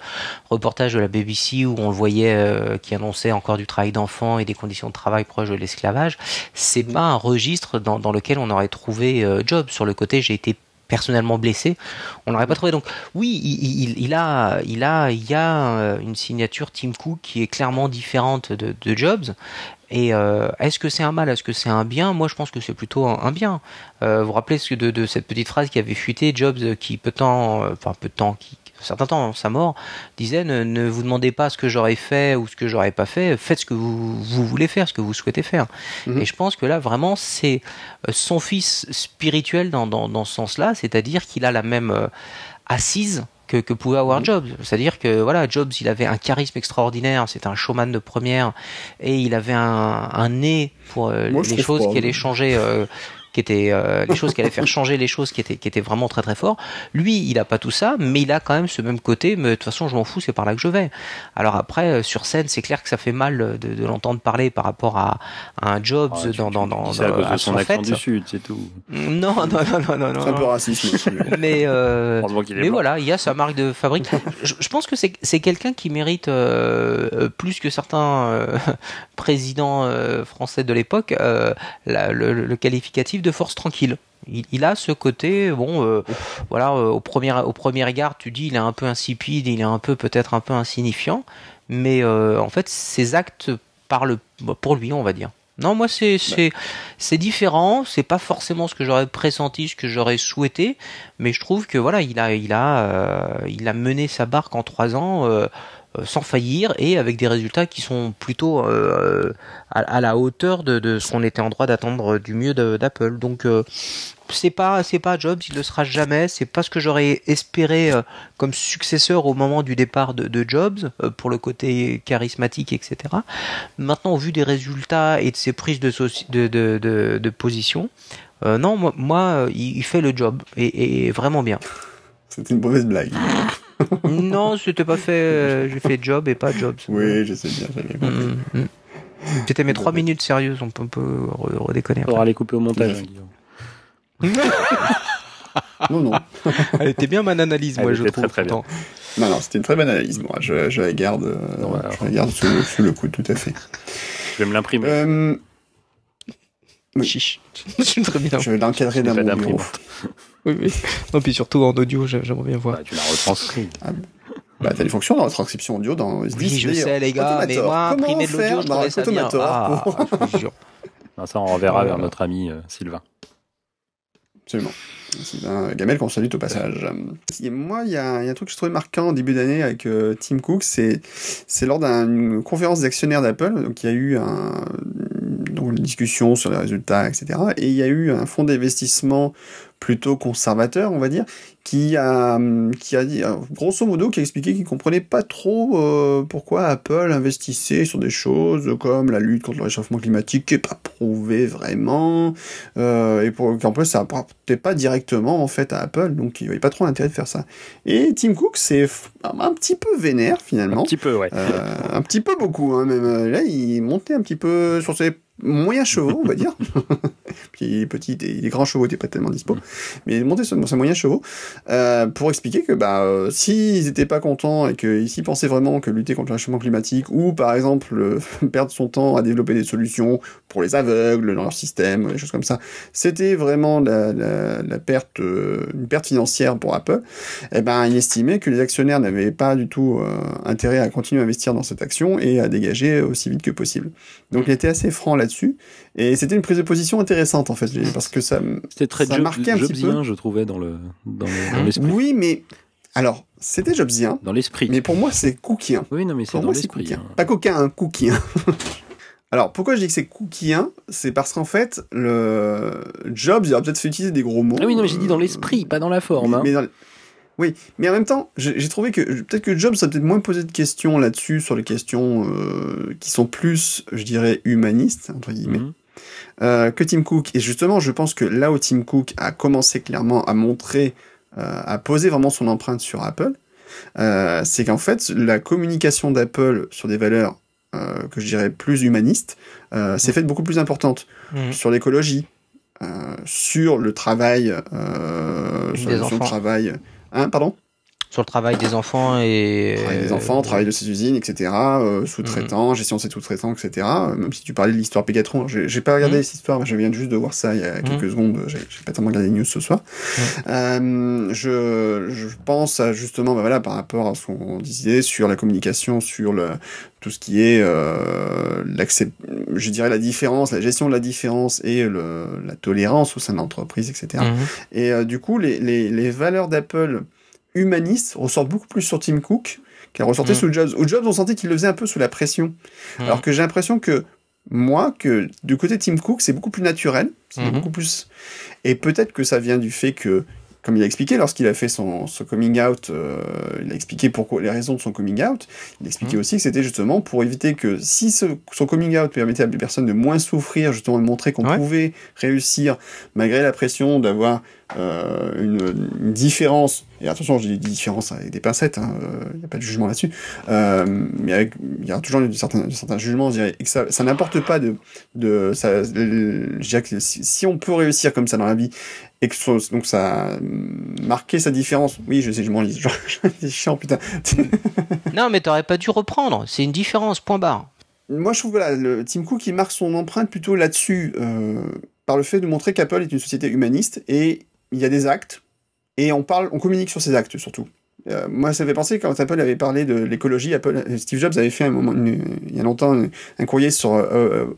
reportage de la BBC où on le voyait qui annonçait encore du travail d'enfants et des conditions de travail proches de l'esclavage. C'est pas un registre dans, lequel on aurait trouvé Job. Sur le côté, j'ai été personnellement blessé, on l'aurait pas trouvé. Donc oui, il, a, il a, il y a euh, une signature Tim Cook qui est clairement différente de, de Jobs. Et euh, est-ce que c'est un mal, est-ce que c'est un bien? Moi, je pense que c'est plutôt un, bien. Euh, vous vous rappelez de, de cette petite phrase qui avait fuité Jobs, qui peu de temps, enfin peu de temps, qui un certain temps, avant sa mort, disait ne, ne vous demandez pas ce que j'aurais fait ou ce que j'aurais pas fait, faites ce que vous, vous voulez faire, ce que vous souhaitez faire. Mhm. Et je pense que là, vraiment, c'est euh, son fils spirituel dans, dans, dans ce sens-là, c'est-à-dire qu'il a la même euh, assise que, que pouvait avoir Jobs. C'est-à-dire que voilà, Jobs, il avait un charisme extraordinaire, c'était un showman de première, et il avait un, un nez pour euh, Moi, les choses pas, qui allaient mais- changer. euh, qui étaient euh, les choses qui allaient faire changer les choses qui étaient qui étaient vraiment très très fort lui il a pas tout ça mais il a quand même ce même côté mais de toute façon je m'en fous c'est par là que je vais alors après euh, sur scène c'est clair que ça fait mal de, de l'entendre parler par rapport à, à un Jobs Ah, tu- dans dans dans, à cause de son son accent fait. du Sud, c'est tout. non non non non non, non, C'est un peu non. raciste. aussi. mais euh, mais blanc. voilà, il y a sa marque de fabrique. je, je pense que c'est c'est quelqu'un qui mérite euh, euh, plus que certains euh, présidents euh, français de l'époque euh, le, le qualificatif de force tranquille. Il, a ce côté, bon, euh, voilà, euh, au premier au premier regard, tu dis il est un peu insipide, il est un peu peut-être un peu insignifiant, mais euh, en fait ses actes parlent pour lui, on va dire. Non, moi c'est c'est c'est différent, c'est pas forcément ce que j'aurais pressenti, ce que j'aurais souhaité, mais je trouve que voilà, il a il a il a mené sa barque en trois ans sans faillir et avec des résultats qui sont plutôt euh, à, la hauteur de, ce qu'on était en droit d'attendre du mieux d'Apple. Donc euh, c'est pas c'est pas Jobs, il le sera jamais. C'est pas ce que j'aurais espéré euh, comme successeur au moment du départ de, Jobs euh, pour le côté charismatique, etc. Maintenant, au vu des résultats et de ses prises de, position, euh, non, moi, euh, il fait le job et, et vraiment bien. C'était une mauvaise blague. non, c'était pas fait. euh, J'ai fait job et pas Jobs. oui, je sais bien, j'avais compris. Mm, mm, mm. C'était mes trois minutes sérieuses, on peut, on peut re- redéconner. après. Faudra les couper au montage. Non, non. Elle était bien mon analyse, moi, Elle je trouve. très, très bien. Non, non, c'était une très bonne analyse. Moi, je, je la garde, euh, Non, alors. je la garde sous, sous le coude, tout à fait. Je vais me l'imprimer. Euh, Oui. Chiche. Je suis très bien. je vais l'encadrer d'un mon bureau. Oui, oui. Non, puis surtout en audio, j'a- j'aimerais bien voir. Bah, tu l'as retranscrit. Bah, t'as des fonctions dans la transcription audio dans Oui, Disney, je sais, les gars, mais moi, Comment imprimer de l'audio, je dans trouvais ça bien. Automator Ah, pour- je vous jure. Non, ça, on renverra vers notre ami euh, Sylvain. Absolument. Sylvain Gamel qu'on salue au passage. Et moi, il y, a il y a un truc que je trouvais marquant en début d'année avec euh, Tim Cook, c'est c'est lors d'une conférence des actionnaires d'Apple, donc il y a eu un, donc, une discussion sur les résultats, etc. Et il y a eu un fonds d'investissement plutôt conservateur, on va dire, qui a, qui a dit, euh, grosso modo, qui a expliqué qu'il comprenait pas trop euh, pourquoi Apple investissait sur des choses comme la lutte contre le réchauffement climatique, qui est pas prouvé vraiment, euh, et pour qu'en plus ça apportait pas directement en fait à Apple, donc il n'y avait pas trop l'intérêt de faire ça. Et Tim Cook c'est un petit peu vénère Un finalement, petit peu, ouais. Euh, un petit peu beaucoup hein, même. Là il montait un petit peu sur ses moyens chevaux on va dire. Puis il est petit, et les grands chevaux n'étaient pas tellement dispo, mais montait sur ses moyens chevaux euh, pour expliquer que bah euh, s'ils n'étaient pas contents et qu'ils s'ils pensaient vraiment que lutter contre le réchauffement climatique ou par exemple euh, perdre son temps à développer des solutions pour les aveugles dans leur système, des choses comme ça, c'était vraiment la, la, la perte, euh, une perte financière pour Apple, eh ben, il estimait que les actionnaires n'avaient pas du tout euh, intérêt à continuer à investir dans cette action et à dégager aussi vite que possible. Donc il était assez franc là-dessus, et c'était une prise de position intéressante en fait, parce que ça... C'était très ça job, marquait un petit jobsien, je trouvais, dans le dans le- Hein l'esprit. Oui, mais... Alors, c'était Jobsien, Dans l'esprit. mais pour moi c'est cookien. Oui, non, mais c'est dans moi, c'est l'esprit. cookien. hein. Pas coquin, un cookien. Alors, pourquoi je dis que c'est cookien C'est parce qu'en fait, le Jobs, il aurait peut-être fait utiliser des gros mots. Ah oui, non, mais j'ai dit dans euh, l'esprit, pas dans la forme. mais- hein. mais dans Oui, mais en même temps, j'ai trouvé que peut-être que Jobs a peut-être moins posé de questions là-dessus, sur les questions euh, qui sont plus, je dirais, humanistes, entre guillemets, Mhm. euh, que Tim Cook. Et justement, je pense que là où Tim Cook a commencé clairement à montrer, euh, à poser vraiment son empreinte sur Apple, c'est qu'en fait, la communication d'Apple sur des valeurs euh, que je dirais plus humanistes euh, s'est faite beaucoup plus importante Mhm. sur l'écologie, euh, sur le travail, euh, sur, sur le travail. Hein, pardon? Sur le travail des enfants et. Travail des enfants, travail de ces usines, etc. euh, sous-traitants, gestion de ces sous-traitants, etc. euh, Même si tu parlais de l'histoire Pégatron, alors j'ai pas regardé Mhm. cette histoire, mais je viens juste de voir ça il y a quelques secondes. J'ai pas tellement regardé les news ce soir. Euh, je, je pense à justement, bah voilà, par rapport à ce qu'on disait sur la communication, sur le tout ce qui est euh, l'accès, je dirais la différence, la gestion de la différence et le, la tolérance au sein de l'entreprise, etc. Mhm. Et euh, du coup, les, les, les valeurs d'Apple humanistes ressortent beaucoup plus sur Tim Cook qu'elles ressortaient Mm. sous Jobs. Ou Jobs, on sentait qu'il le faisait un peu sous la pression. Mm. Alors que j'ai l'impression que moi, que du côté Tim Cook, c'est beaucoup plus naturel, c'est Mhm. beaucoup plus. Et peut-être que ça vient du fait que, comme il a expliqué lorsqu'il a fait son, son coming out, euh, il a expliqué pourquoi les raisons de son coming out. Il expliquait Mhm. aussi que c'était justement pour éviter que si ce- son coming out permettait à des personnes de moins souffrir, justement de montrer qu'on Ouais. pouvait réussir malgré la pression d'avoir euh, une, une différence. Et attention, je dis différence avec des pincettes, hein, il n'y a pas de jugement là-dessus. Euh, mais il y a toujours un certain, certain jugement, je dirais, et que ça, ça n'importe pas de, de ça, euh, je dirais que si, si on peut réussir comme ça dans la vie, et que donc ça a marqué sa différence. Oui, je sais, je m'en lis, genre, c'est chiant, putain. Non, mais t'aurais pas dû reprendre. C'est une différence, point barre. Moi, je trouve que voilà, le Tim Cook, il marque son empreinte plutôt là-dessus, euh, par le fait de montrer qu'Apple est une société humaniste et il y a des actes et on parle, on communique sur ces actes surtout. Euh, moi, ça fait penser quand Apple avait parlé de l'écologie. Apple, euh, Steve Jobs avait fait un moment, une- il y a longtemps un, un courrier sur euh,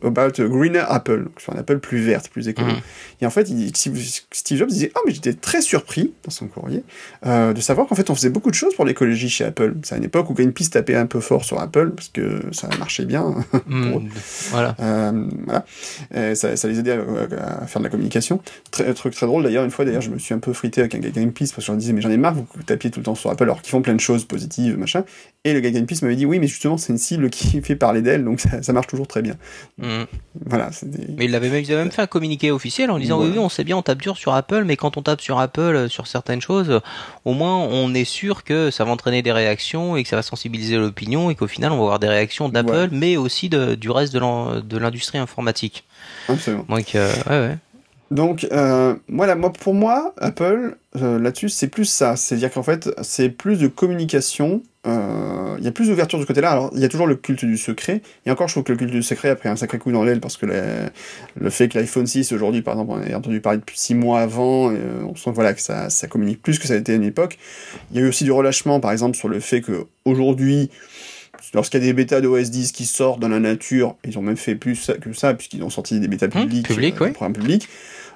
euh, about a greener Apple, donc sur un Apple plus verte, plus écolo. Mhm. Et en fait, il, Steve Jobs disait ah mais j'étais très surpris dans son courrier euh, de savoir qu'en fait on faisait beaucoup de choses pour l'écologie chez Apple. C'est à une époque où Greenpeace tapait un peu fort sur Apple parce que ça marchait bien. Hmm, voilà. Euh, voilà. Euh, ça, ça les aidait à, à faire de la communication. Très, truc très drôle d'ailleurs, une fois d'ailleurs, je me suis un peu frité avec un Greenpeace parce que je leur disais, mais j'en ai marre, vous tapiez tout le temps sur Apple alors qu'ils font plein de choses positives, machin. Et le gars de Greenpeace m'avait dit, oui, mais justement, c'est une cible qui fait parler d'elle, donc ça, ça marche toujours très bien. Hmm. Voilà. Mais il avait même, ils avaient même fait un communiqué officiel en disant oui, oui, on sait bien, on tape dur sur Apple, mais quand on tape sur Apple euh, sur certaines choses, euh, au moins on est sûr que ça va entraîner des réactions et que ça va sensibiliser l'opinion et qu'au final on va avoir des réactions d'Apple, Ouais. mais aussi de- du reste de l'industrie informatique. Absolument. Donc, euh, ouais, ouais. Donc, euh, voilà, moi, pour moi, Apple, euh, là-dessus, c'est plus ça. C'est-à-dire qu'en fait, c'est plus de communication. euh, Il y a plus d'ouverture de ce côté-là. Alors, il y a toujours le culte du secret. Et encore, je trouve que le culte du secret a pris un sacré coup dans l'aile parce que le fait que l'iPhone 6, aujourd'hui, par exemple, on a entendu parler depuis six mois avant, euh, on sent que, voilà, que ça, ça communique plus que ça a été à une époque. Il y a eu aussi du relâchement, par exemple, sur le fait que aujourd'hui, lorsqu'il y a des bêtas d'OS 10 qui sortent dans la nature, ils ont même fait plus que ça, puisqu'ils ont sorti des bêtas Hum, publiques, public, euh, pour un public.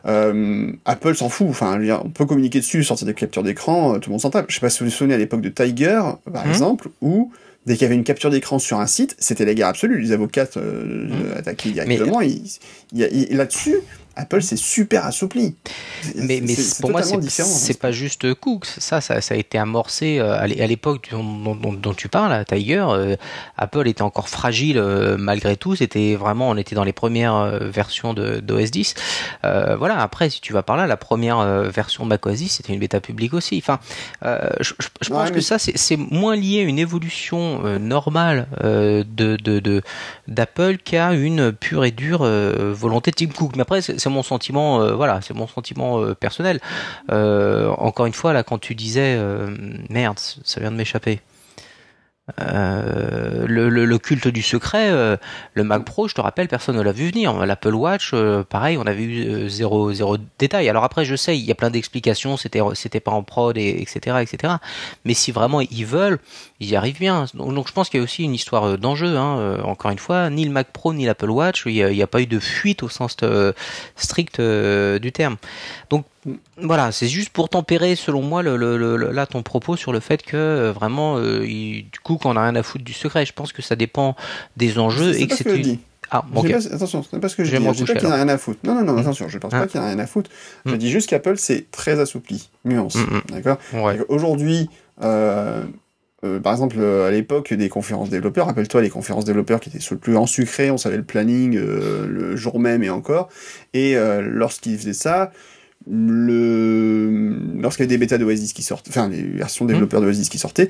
Euh, Apple s'en fout. Enfin, on peut communiquer dessus, sortir des captures d'écran, euh, tout le monde s'en tape. Je sais pas si vous vous souvenez à l'époque de Tiger, par Mhm. exemple, où dès qu'il y avait une capture d'écran sur un site, c'était la guerre absolue. Les avocats euh, Mhm. attaquaient directement. Il- il il- Là-dessus, Apple s'est super assoupli. Mais, pour moi, c'est hein. pas juste Cook. Ça, ça, ça a été amorcé euh, à l'é- à l'époque dont, dont- dont- dont tu parles, Tiger. euh, Apple était encore fragile euh, malgré tout. C'était vraiment, on était dans les premières versions d'OS 10. Euh, voilà. Après, si tu vas par là, la première version de macOS 10, c'était une bêta publique aussi. Enfin, je, pense que ça, c'est moins lié à une évolution normale de de de- d'Apple qu'à une pure et dure volonté de Tim Cook. Mais après, c'est mon sentiment, euh, voilà, c'est mon sentiment euh, personnel. Euh, encore une fois, là, quand tu disais, merde, ça vient de m'échapper. Le, culte du secret, le Mac Pro, je te rappelle, personne ne l'a vu venir. L'Apple Watch, pareil, on avait eu zéro, zéro détail. Alors après, je sais, il y a plein d'explications, c'était, c'était pas en prod, et, etc., etc. Mais si vraiment ils veulent, ils y arrivent bien. Donc, donc je pense qu'il y a aussi une histoire euh, d'enjeu. Hein. Euh, encore une fois, ni le Mac Pro ni l'Apple Watch, il n'y a, pas eu de fuite au sens euh, strict euh, du terme. Donc voilà, c'est juste pour tempérer, selon moi, le, le, le- là ton propos sur le fait que euh, vraiment, euh, il- du coup, qu'on a rien à foutre du secret. Je pense que ça dépend des enjeux et que ce que c'est je une. dis. Ah, Je ok. dis pas- attention, c'est pas ce que je dis. Je dis pas qu'il n'y a rien à foutre. Non, non, non, Mm. attention, je pense Ah. pas qu'il n'y a rien à foutre. Je Mm. dis juste qu'Apple, c'est très assoupli. Nuance. Mm, mm. D'accord? Ouais. Aujourd'hui, euh, euh, par exemple, euh, à l'époque des conférences développeurs, rappelle-toi les conférences développeurs qui étaient sur le plus en sucré, on savait le planning euh, le jour même et encore. Et lorsqu'ils faisaient ça, le... lorsqu'il y avait des bêtas d'OS 10 qui sortent, enfin les versions développeurs d'OS 10 qui sortaient,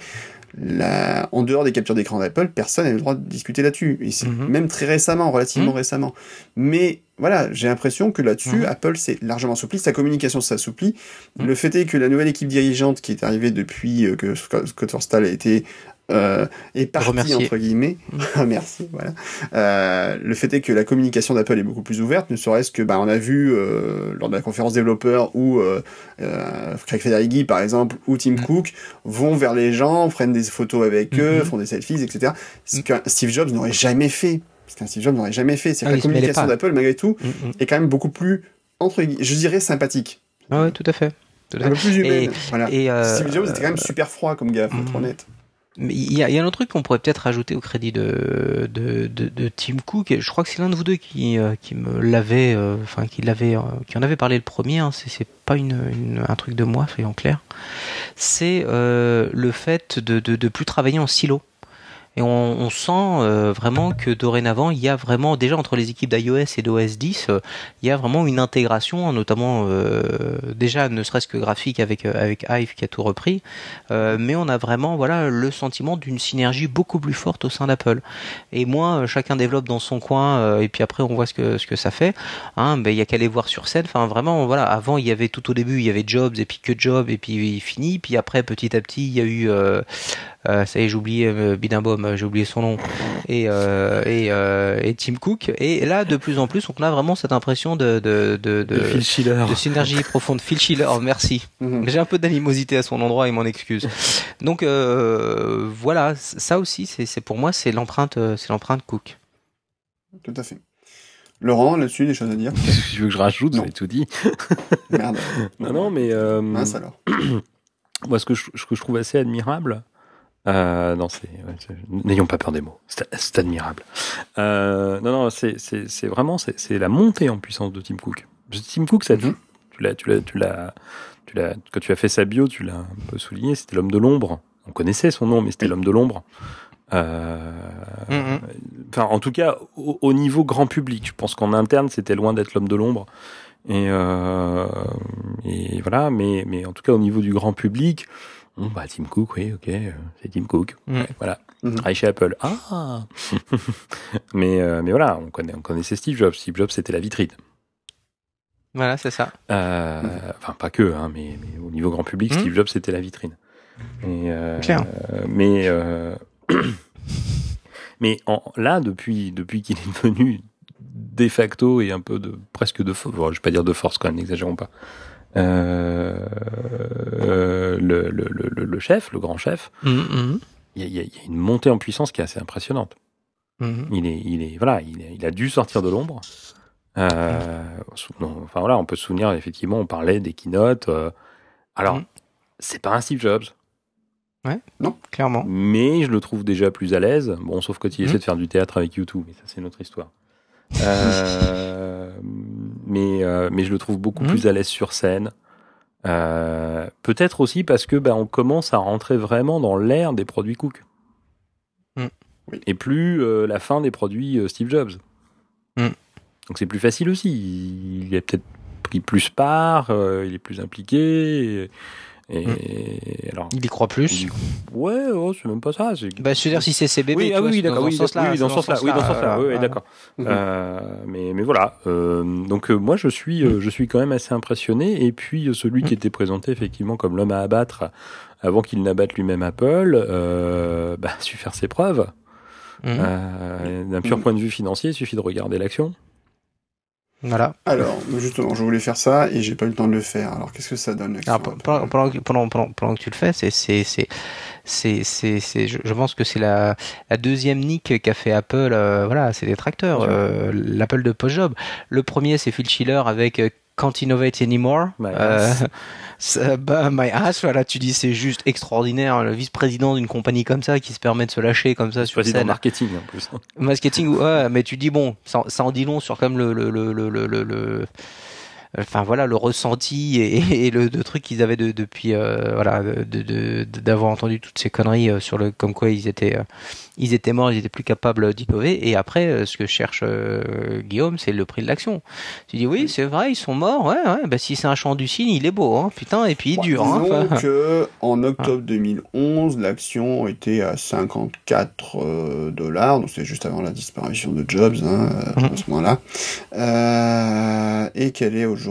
la... en dehors des captures d'écran d'Apple, personne n'avait le droit de discuter là-dessus. Et c'est Mhm. même très récemment, relativement Mhm. récemment. Mais voilà, j'ai l'impression que là-dessus. Apple s'est largement assoupli, sa communication s'assouplit. Le fait est que la nouvelle équipe dirigeante qui est arrivée depuis euh, que Scott Scott Forstall a été euh, est parti entre guillemets. Merci, voilà. Euh, le fait est que la communication d'Apple est beaucoup plus ouverte, ne serait-ce que bah, on a vu euh, lors de la conférence développeur où euh, Craig Federighi par exemple ou Tim Mhm. Cook vont vers les gens, prennent des photos avec eux, Mhm. font des selfies, etc. Ce qu'un Steve Jobs n'aurait jamais fait. Ce qu'un Steve Jobs n'aurait jamais fait. C'est Ah, que la communication d'Apple malgré tout Mm, mm. est quand même beaucoup plus entre je dirais sympathique. Ah ouais, tout à fait. Tout à Un peu plus humaine. Et- voilà. Et Steve Jobs était quand même super froid comme gars, faut être Mhm. honnête. Il y y a un autre truc qu'on pourrait peut-être rajouter au crédit de, de, de, de Tim Cook. Je crois que c'est l'un de vous deux qui, euh, qui me l'avait, euh, enfin qui l'avait, euh, qui en avait parlé le premier. Hein, c'est, pas une, une- un truc de moi, soyons clairs. C'est le fait de, de, de plus travailler en silo. Et on, on sent euh, vraiment que dorénavant, il y a vraiment, déjà entre les équipes d'iOS et d'OS 10, euh, il y a vraiment une intégration, notamment euh, déjà ne serait-ce que graphique avec, euh, avec Hive qui a tout repris, euh, mais on a vraiment voilà le sentiment d'une synergie beaucoup plus forte au sein d'Apple. Et euh, chacun développe dans son coin et puis après on voit ce que ce que ça fait. Hein, ben il y a qu'à aller voir sur scène. Enfin vraiment voilà. Avant il y avait tout au début il y avait Jobs et puis que Jobs et puis il finit. Puis après petit à petit il y a eu euh, ça y est j'ai oublié euh, euh, j'ai oublié son nom. et, euh, et, euh, et Tim Cook. Et là, de plus en plus, on a vraiment cette impression de, de, de, de, De Phil Schiller. de synergie profonde. Phil Schiller, merci. Mhm. J'ai un peu d'animosité à son endroit et m'en excuse. Donc euh, voilà, ça aussi, c'est c'est- pour moi, c'est l'empreinte, c'est l'empreinte Cook. Tout à fait. Laurent, là-dessus, des choses à dire? Tu veux que je rajoute? Non. J'ai tout dit. Merde. Non, non, mais euh, Mince alors. moi, ce que je, ce que je trouve assez admirable, euh, non, c'est, n'ayons pas peur des mots. C'est, admirable. Euh, non, non, c'est, vraiment, c'est, la montée en puissance de Tim Cook. Tim Cook, ça, Mhm. tu l'as, tu l'as, tu l'as, tu l'as, quand tu as fait sa bio, tu l'as un peu souligné, c'était l'homme de l'ombre. On connaissait son nom, mais c'était l'homme de l'ombre. Euh, Mhm. Enfin, en tout cas, au, au niveau grand public, je pense qu'en interne, c'était loin d'être l'homme de l'ombre. Et, euh, et voilà, mais, mais en tout cas, au niveau du grand public, bon, bah, Tim Cook, oui, ok, euh, c'est Tim Cook. Mhm. Ouais, voilà. Mhm. Travaille chez Apple. Ah mais, euh, mais voilà, on, connaît, on connaissait Steve Jobs. Steve Jobs, c'était la vitrine. Voilà, c'est ça. Euh, Enfin, pas que, hein, mais, mais au niveau grand public, Mhm. Steve Jobs, c'était la vitrine. Et, euh, euh, mais euh, mais en, là, depuis, depuis qu'il est devenu de facto et un peu de presque de force, je vais pas dire de force quand même, n'exagérons pas. Euh, euh, le, le, le, le chef, le grand chef, il y, a, il y a- il y a une montée en puissance qui est assez impressionnante. mhm. Il est, il est, voilà, il, est- il a dû sortir de l'ombre. Euh, non, enfin voilà, on peut se souvenir effectivement, on parlait des keynotes. euh, alors, c'est pas un Steve Jobs, Clairement. mais je le trouve déjà plus à l'aise. Bon, sauf quand il essaie de faire du théâtre avec YouTube, mais ça c'est une autre histoire. Euh, mais, euh, mais je le trouve beaucoup Mhm. plus à l'aise sur scène. Euh, Peut-être aussi parce que ben, on commence à rentrer vraiment dans l'ère des produits Cook. Mhm. Et plus euh, la fin des produits euh, Steve Jobs. Mhm. Donc c'est plus facile aussi. Il a peut-être pris plus part, euh, il est plus impliqué. Et, et alors, Il y croit plus. ouais, oh, c'est même pas ça. Bah, je veux dire, si c'est ses bébés, oui, ah oui, d'accord, dans oui, ce sens-là. oui, dans ce sens-là, oui, dans ce sens-là, oui, d'accord. Mhm. Euh, mais, mais voilà. Euh, donc euh, moi, je suis, euh, je suis quand même assez impressionné. Et puis euh, celui qui était présenté effectivement comme l'homme à abattre avant qu'il n'abatte lui-même Apple, euh, bah, a su faire ses preuves. Mhm. Euh, D'un pur Mhm. point de vue financier, il suffit de regarder l'action. Voilà. Alors, justement, je voulais faire ça et j'ai pas eu le temps de le faire. Alors, qu'est-ce que ça donne Alors, pendant, pendant, que- pendant, pendant, pendant que tu le fais, c'est, c'est, c'est, c'est, c'est, c'est- je, pense que c'est la, la deuxième nick qu'a fait Apple. euh, voilà, c'est des tracteurs. Euh, L'Apple de post-job. Le premier, c'est Phil Schiller avec euh, Can't Innovate Anymore. My Euh, ass. bah, my ass, voilà, tu dis c'est juste extraordinaire. Le vice-président d'une compagnie comme ça qui se permet de se lâcher comme ça sur scène. marketing en plus. Marketing, ouais, mais tu dis bon, ça, ça en dit long sur comme le le le le le, le- le- enfin voilà le ressenti et, et le, le truc qu'ils avaient de, depuis euh, voilà de de- de- d'avoir entendu toutes ces conneries euh, sur le comme quoi ils étaient euh, ils étaient morts, ils étaient plus capables d'innover. Et après, ce que cherche euh, Guillaume, c'est le prix de l'action. Tu dis oui, c'est vrai, ils sont morts. Ouais, ouais. Bah si c'est un champ du cygne, il est beau, hein, putain. Et puis il Bon, dure. Hein, que en octobre 2011, l'action était à 54 euh, dollars, donc c'est juste avant la disparition de Jobs hein, à ce moment-là, Euh, et qu'elle est aujourd'hui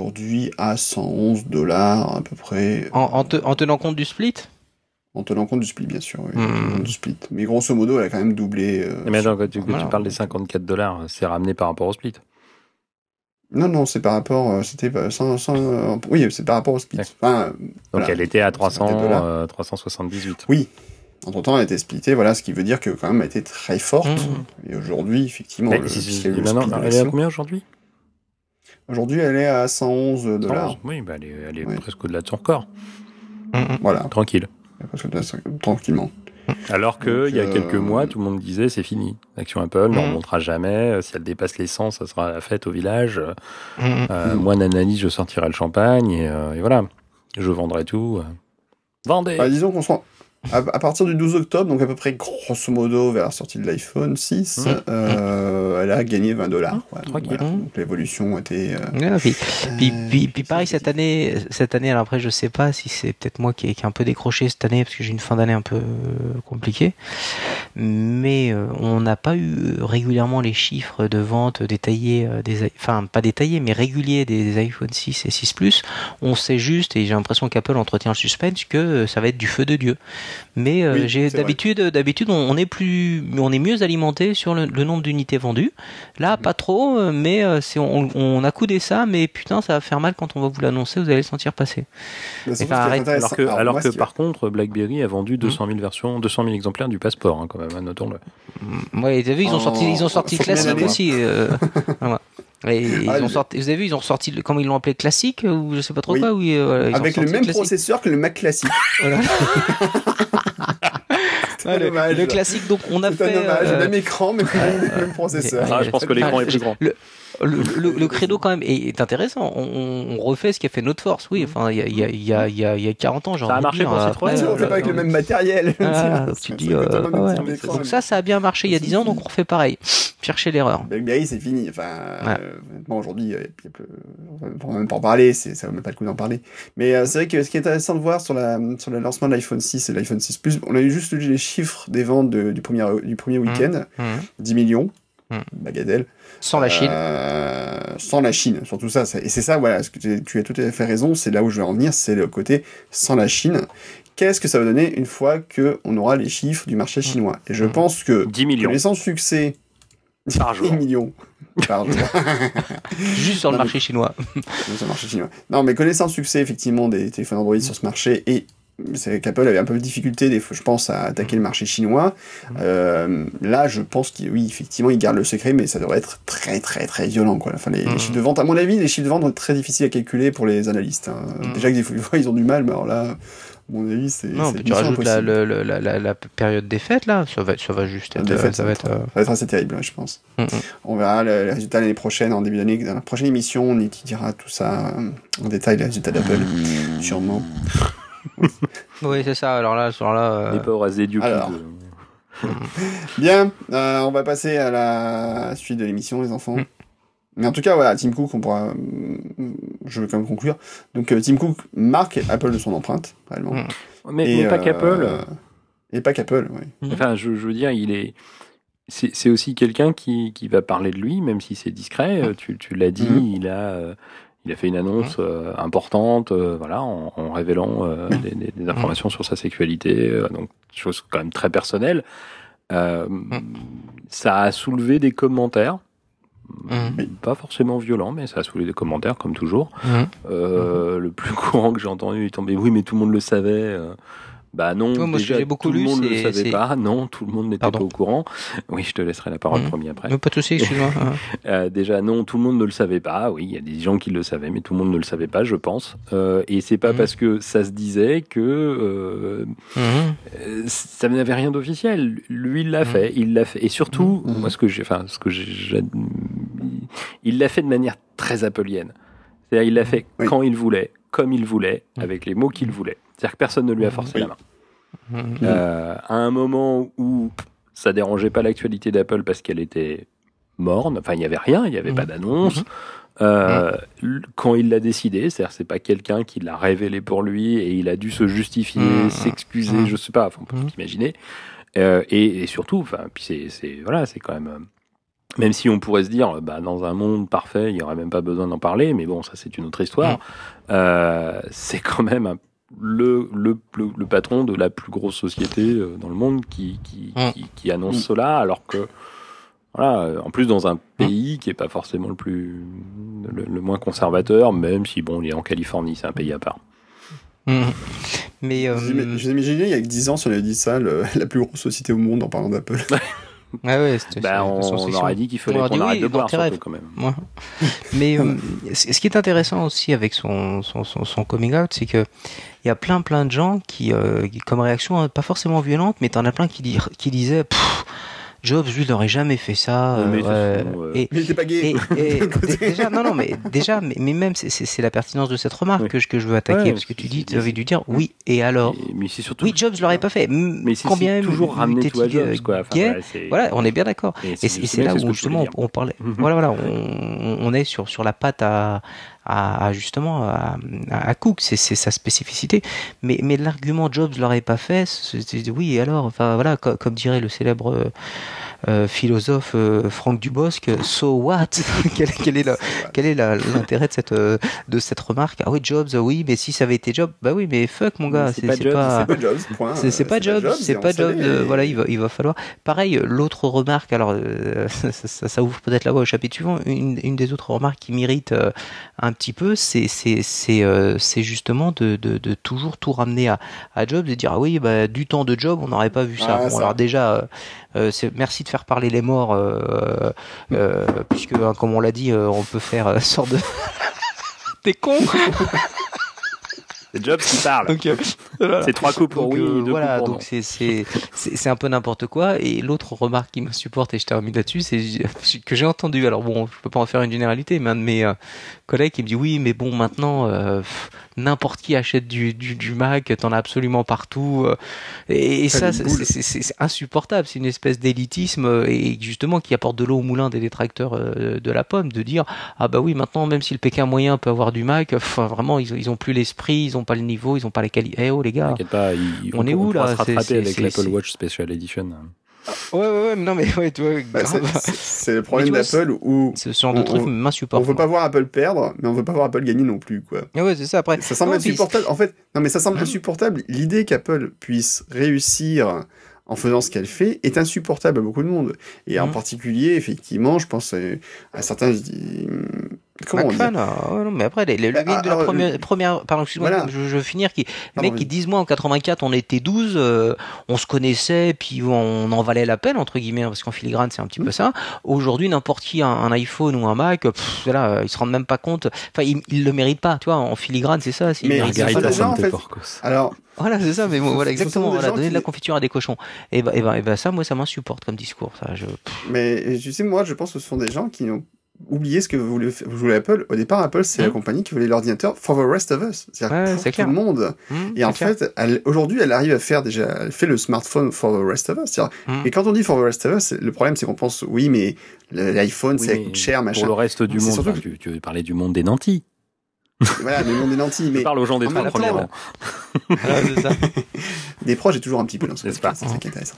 à 111 dollars à peu près, en, en, te- en tenant compte du split? en tenant compte du split bien sûr, oui, compte du split. Mais grosso modo, elle a quand même doublé. euh, Mais attends, quand tu, parles des 54 dollars, c'est ramené par rapport au split? Non, non, c'est par rapport, euh, c'était sans, sans, euh, oui, c'est par rapport au split. Enfin, Donc Voilà. elle était à 300, 54 dollars. euh, 378. entre temps, elle été splittée, voilà, ce qui veut dire que quand même, elle était très forte. Mhm. Et aujourd'hui, effectivement, Mais le, si- si- c'est le maintenant, split de elle est à combien aujourd'hui? Aujourd'hui, elle est à 111 dollars. 111. Oui, bah elle est, elle est Oui. presque au-delà de son record. Voilà, Tranquille. tranquillement. Alors que Donc, il y a euh, quelques mois, tout le monde disait c'est fini. L'action Apple ne remontera jamais. Euh, Si elle dépasse les 100, ça sera la fête au village. Euh, euh. Moi, Nanani, je sortirai le champagne et, euh, et voilà. Je vendrai tout. euh. Vendez Bah, disons qu'on se rend- à, à partir du 12 octobre, donc à peu près grosso modo vers la sortie de l'iPhone 6, Mhm. euh, elle a gagné 20 dollars. tranquille. Donc l'évolution était. euh, Ouais, puis, puis, euh, puis, puis pareil cette année, cette année. Alors après, je sais pas si c'est peut-être moi qui ai, qui ai un peu décroché cette année parce que j'ai une fin d'année un peu euh, compliquée. Mais euh, on n'a pas eu régulièrement les chiffres de vente détaillés euh, des, enfin pas détaillés mais réguliers des, des iPhone 6 et 6 Plus. On sait juste et j'ai l'impression qu'Apple entretient le suspense que ça va être du feu de dieu. Mais euh, Oui, j'ai c'est vrai. d'habitude, d'habitude, on, on est plus, on est mieux alimenté sur le, le nombre d'unités vendues. Là, pas trop, euh, mais euh, c'est, on, on a coudé ça, mais putain, ça va faire mal quand on va vous l'annoncer, vous allez le sentir passer. Arrête. Alors que, alors moi, que ce qui- par contre, BlackBerry a vendu 200 000 versions, 200 000 exemplaires du passeport, hein, quand même, hein, notons-le. Ouais, t'as vu, ils ont En- sorti, ils ont sorti classique d'années aussi. euh, voilà. Et ils Ah, ont le- sorti, vous avez vu, ils ont ressorti, le, comment ils l'ont appelé classique ou je sais pas trop Oui. quoi, oui, euh, ils ont Avec le sorti même classique. processeur que le Mac classique. Voilà. C'est un le, le classique, donc on a C'est fait. un hommage, euh, même écran, même, même processeur. Ah, je pense que l'écran est plus grand. Le, le, le- le credo quand même est, est intéressant. On, on refait ce qui a fait notre force. Oui, enfin, il y a, il y, a, il y, a, il y, a, il y a 40 ans, j'ai Ça a marché dire, pour après, Citroën, Ouais, on euh, fait pas avec le même matériel. Ah, tu dis, euh, ouais. Donc ça, ça a bien marché il y a 10 ans, donc on refait pareil. Chercher l'erreur. BlackBerry, c'est fini. Enfin, Ouais. euh, honnêtement, aujourd'hui, euh, il y a peu- on va même pas en parler, c'est, ça vaut même pas le coup d'en parler. Mais euh, c'est vrai que ce qui est intéressant de voir sur, la, sur le lancement de l'iPhone 6 et l'iPhone 6 Plus, on a eu juste les chiffres des ventes de- du premier, du premier week-end, 10 millions, Mhm. Bagatelle. Sans la Chine. Euh, sans la Chine, surtout ça. ça- Et c'est ça, voilà, ce que tu, tu as tout à fait raison, c'est là où je vais en venir, c'est le côté sans la Chine. Qu'est-ce que ça va donner une fois qu'on aura les chiffres du marché chinois? Et je Mhm. pense que, 10 millions connaissant succès, par 10 jour. millions par jour, Juste sur le mais- marché chinois. sur le marché chinois. Non, mais connaissant le succès, effectivement, des téléphones Android sur ce marché, et c'est qu'Apple avait un peu de difficulté, des fois, je pense, à attaquer le marché chinois. Euh, là, je pense qu'il, oui, effectivement, il garde le secret, mais ça devrait être très, très, très violent, quoi. Enfin, les, les Mhm. chiffres de vente, à mon avis, les chiffres de vente vont être très difficiles à calculer pour les analystes. hein. Mhm. Déjà que des fois, ils ont du mal, mais alors là, à mon avis, c'est. Non, tu rajoutes la, impossible. le- le- la, la, la période des fêtes là, ça va, ça va juste être. Fêtes, ça va être. euh, ça va être assez terrible, ouais, je pense. On verra le- les résultats l'année prochaine, en début d'année. Dans la prochaine émission, on étudiera tout ça euh, en détail, les résultats d'Apple, sûrement. Oui, c'est ça. Alors là, alors là. euh, On n'est pas au Alors. Bien, euh, on va passer à la suite de l'émission, les enfants. Mm. Mais en tout cas, voilà, Tim Cook, on pourra. euh, Je veux quand même conclure. Donc, euh, Tim Cook marque Apple de son empreinte, réellement. Mm. Mais, Et, mais pas euh, qu'Apple. Et pas qu'Apple, oui. Mhm. Enfin, je, je veux dire, il est. C'est aussi quelqu'un qui, qui va parler de lui, même si c'est discret. Euh, Tu, tu l'as dit, il a. Il a fait une annonce euh, importante, euh, voilà, en, en révélant euh, des, des- des informations sur sa sexualité, euh, donc chose quand même très personnelle. Euh, Ça a soulevé des commentaires, pas forcément violents, mais ça a soulevé des commentaires comme toujours. Euh, Le plus courant que j'ai entendu est tombé, oui, mais tout le monde le savait. Bah non, Ouais, moi, déjà, j'ai beaucoup tout le lu, monde le c'est- savait pas. Non, tout le monde n'était pas au courant. Oui, je te laisserai la parole Mhm. premier après. Mais pas de souci, excuse-moi. hein. Euh, déjà, non, tout le monde ne le savait pas. Oui, il y a des gens qui le savaient, mais tout le monde ne le savait pas, je pense. Euh, et c'est pas Mhm. parce que ça se disait que euh, Mhm. euh, ça n'avait rien d'officiel. Lui, il l'a Mhm. fait, il l'a fait. Et surtout, moi, ce que j'ai, enfin, ce que j'ai, il l'a fait de manière très appelienne. C'est-à-dire, il l'a fait Oui. quand il voulait, comme il voulait, avec les mots qu'il voulait. C'est-à-dire que personne ne lui a forcé Oui. la main. Mhm. Euh, à un moment où ça dérangeait pas l'actualité d'Apple parce qu'elle était morne, enfin il n'y avait rien, il n'y avait Mhm. pas d'annonce. Euh, l- Quand il l'a décidé, c'est-à-dire c'est pas quelqu'un qui l'a révélé pour lui et il a dû se justifier, Mhm. s'excuser, Mhm. je sais pas, on peut Mhm. tout imaginer. Euh, et, et surtout, enfin, puis c'est, c'est voilà, c'est quand même. euh, même si on pourrait se dire, bah, dans un monde parfait, il n'y aurait même pas besoin d'en parler, mais bon, ça c'est une autre histoire. Euh, c'est quand même un- le, le, le, le patron de la plus grosse société euh, dans le monde qui, qui, Mm. qui, qui annonce Mm. cela, alors que, voilà, en plus dans un pays qui est pas forcément le plus, le, le moins conservateur, même si bon, il est en Californie, c'est un pays à part. Mhm. Mais euh, Je vous imaginez, il y a que 10 ans, si on avait dit ça, le- la plus grosse société au monde en parlant d'Apple. ouais, ouais, Bah, on, on aurait dit qu'il fallait qu'on arrête oui, de boire, surtout quand même. Ouais. Mais euh, ce qui est intéressant aussi avec son, son, son, son coming out, c'est que il y a plein plein de gens qui, euh, qui, comme réaction, hein, pas forcément violente, mais t'en as plein qui, qui disaient Pff, Jobs, lui, n'aurait jamais fait ça. Non, mais euh, façon, euh, et, Mais il était pas gay. et, et dé- déjà, non, non, mais déjà, mais, mais même, c'est- c'est c'est la pertinence de cette remarque Oui. que, je, que je veux attaquer, Ouais, parce que tu dis, tu avais dû dire, oui, et alors mais c'est surtout. Oui, Jobs l'aurait pas fait. Mais c'est même toujours ramené tout à Jobs, quoi. Enfin, gay voilà, Voilà, on est bien d'accord. Et c'est là où justement on parlait. Mhm. Voilà, voilà, on, on est sur sur la patte à, à, justement à, Cook, c'est sa spécificité. Mais mais l'argument Jobs l'aurait pas fait, oui alors, enfin voilà, co- comme, dirait le célèbre euh, philosophe euh, Franck Dubosc, so what? Quel, quel est l'intérêt de cette de cette remarque? Ah oui, Jobs, oui, mais si ça avait été Jobs, bah oui, mais fuck mon gars, C'est pas pas C'est pas Jobs, point. c'est pas Jobs, c'est pas Jobs. euh, et- Voilà, il va, il va falloir. Pareil, l'autre remarque, alors euh, ça, ça- ça ouvre peut-être la voie au chapitre suivant. Une, une des autres remarques qui mérite un petit peu, c'est justement de, de, de toujours tout ramener à, à Jobs et dire ah oui, bah, du temps de Jobs, on n'aurait pas vu ça. Ah, Bon, ça. alors déjà, merci de faire parler les morts, euh, euh, puisque hein, comme on l'a dit, euh, on peut faire euh, sorte de T'es con Jobs qui parle. Euh, voilà. C'est trois coups pour Donc, oui, euh, deux voilà, coups pour donc c'est c'est c'est un peu n'importe quoi. Et l'autre remarque qui me supporte et je termine là-dessus, c'est que j'ai entendu. Alors bon, je peux pas en faire une généralité, mais un de mes euh, collègues qui me dit oui, mais bon, maintenant euh, n'importe qui achète du du, du Mac, t'en as absolument partout. euh, et, et Ça c'est- insupportable. C'est une espèce d'élitisme euh, et justement qui apporte de l'eau au moulin des détracteurs euh, de la pomme, de dire ah bah oui, maintenant même si le Pékin moyen peut avoir du Mac, enfin vraiment ils ils ont plus l'esprit, ils ont pas le niveau, ils ont pas les qualités. Eh oh les gars. T'inquiète pas, il- On est où, pourra là se rattraper avec l'Apple Watch Special Edition. Ouais, ouais, ouais, non, mais ouais, tu vois, Bah, c'est- le problème d'Apple où ce genre de on- truc on- on m'insupporte. veut pas voir Apple perdre, mais on veut pas voir Apple gagner non plus, quoi. Ah ouais, c'est ça, après. Ça semble insupportable. En fait, non, mais ça semble insupportable. L'idée qu'Apple puisse réussir en faisant ce qu'elle fait est insupportable à beaucoup de monde. Et en Mhm. particulier, effectivement, je pense à certains. Comment McFan, ah, ouais, non, mais après, les, les, le Bah, mec de la première, le- première pardon, excuse-moi, Voilà. je, je veux finir, qui, les mecs qui disent, moi, en 84, on était 12, euh, on se connaissait, puis on en valait la peine, entre guillemets, hein, parce qu'en filigrane, c'est un petit peu Mm. ça. Aujourd'hui, n'importe qui, un, un iPhone ou un Mac, pff, voilà, euh, ils se rendent même pas compte, enfin, ils, ils le méritent pas, tu vois, en filigrane, c'est ça, c'est- ils Mais méritent pas de- des gens, en fait. Porcos. Alors, Voilà, c'est ça, mais bon, voilà, exactement, voilà, donner de la confiture à des cochons. Et ben, et ben, et ben, ça, moi, ça m'insupporte comme discours, ça, je, pff, mais tu sais, moi, je pense que ce sont des gens qui ont oublié ce que voulait, voulait Apple. Au départ, Apple, c'est la Mhm. compagnie qui voulait l'ordinateur for the rest of us. C'est-à-dire Ouais, pour tout clair. le monde. hum, Et en clair. fait, elle- aujourd'hui, elle arrive à faire déjà, elle fait le smartphone for the rest of us. C'est-à-dire- Mhm. Et quand on dit for the rest of us, le problème, c'est qu'on pense, oui, mais l'iPhone, Oui, ça mais coûte cher, machin. Pour le reste du C'est monde, surtout tu, tu veux parler du monde des nantis. Voilà, le monde est nanti, Je mais parle aux gens des trois premiers rangs. Voilà, c'est ça. des proches, j'ai toujours un petit peu dans ce c'est ça qui est intéressant.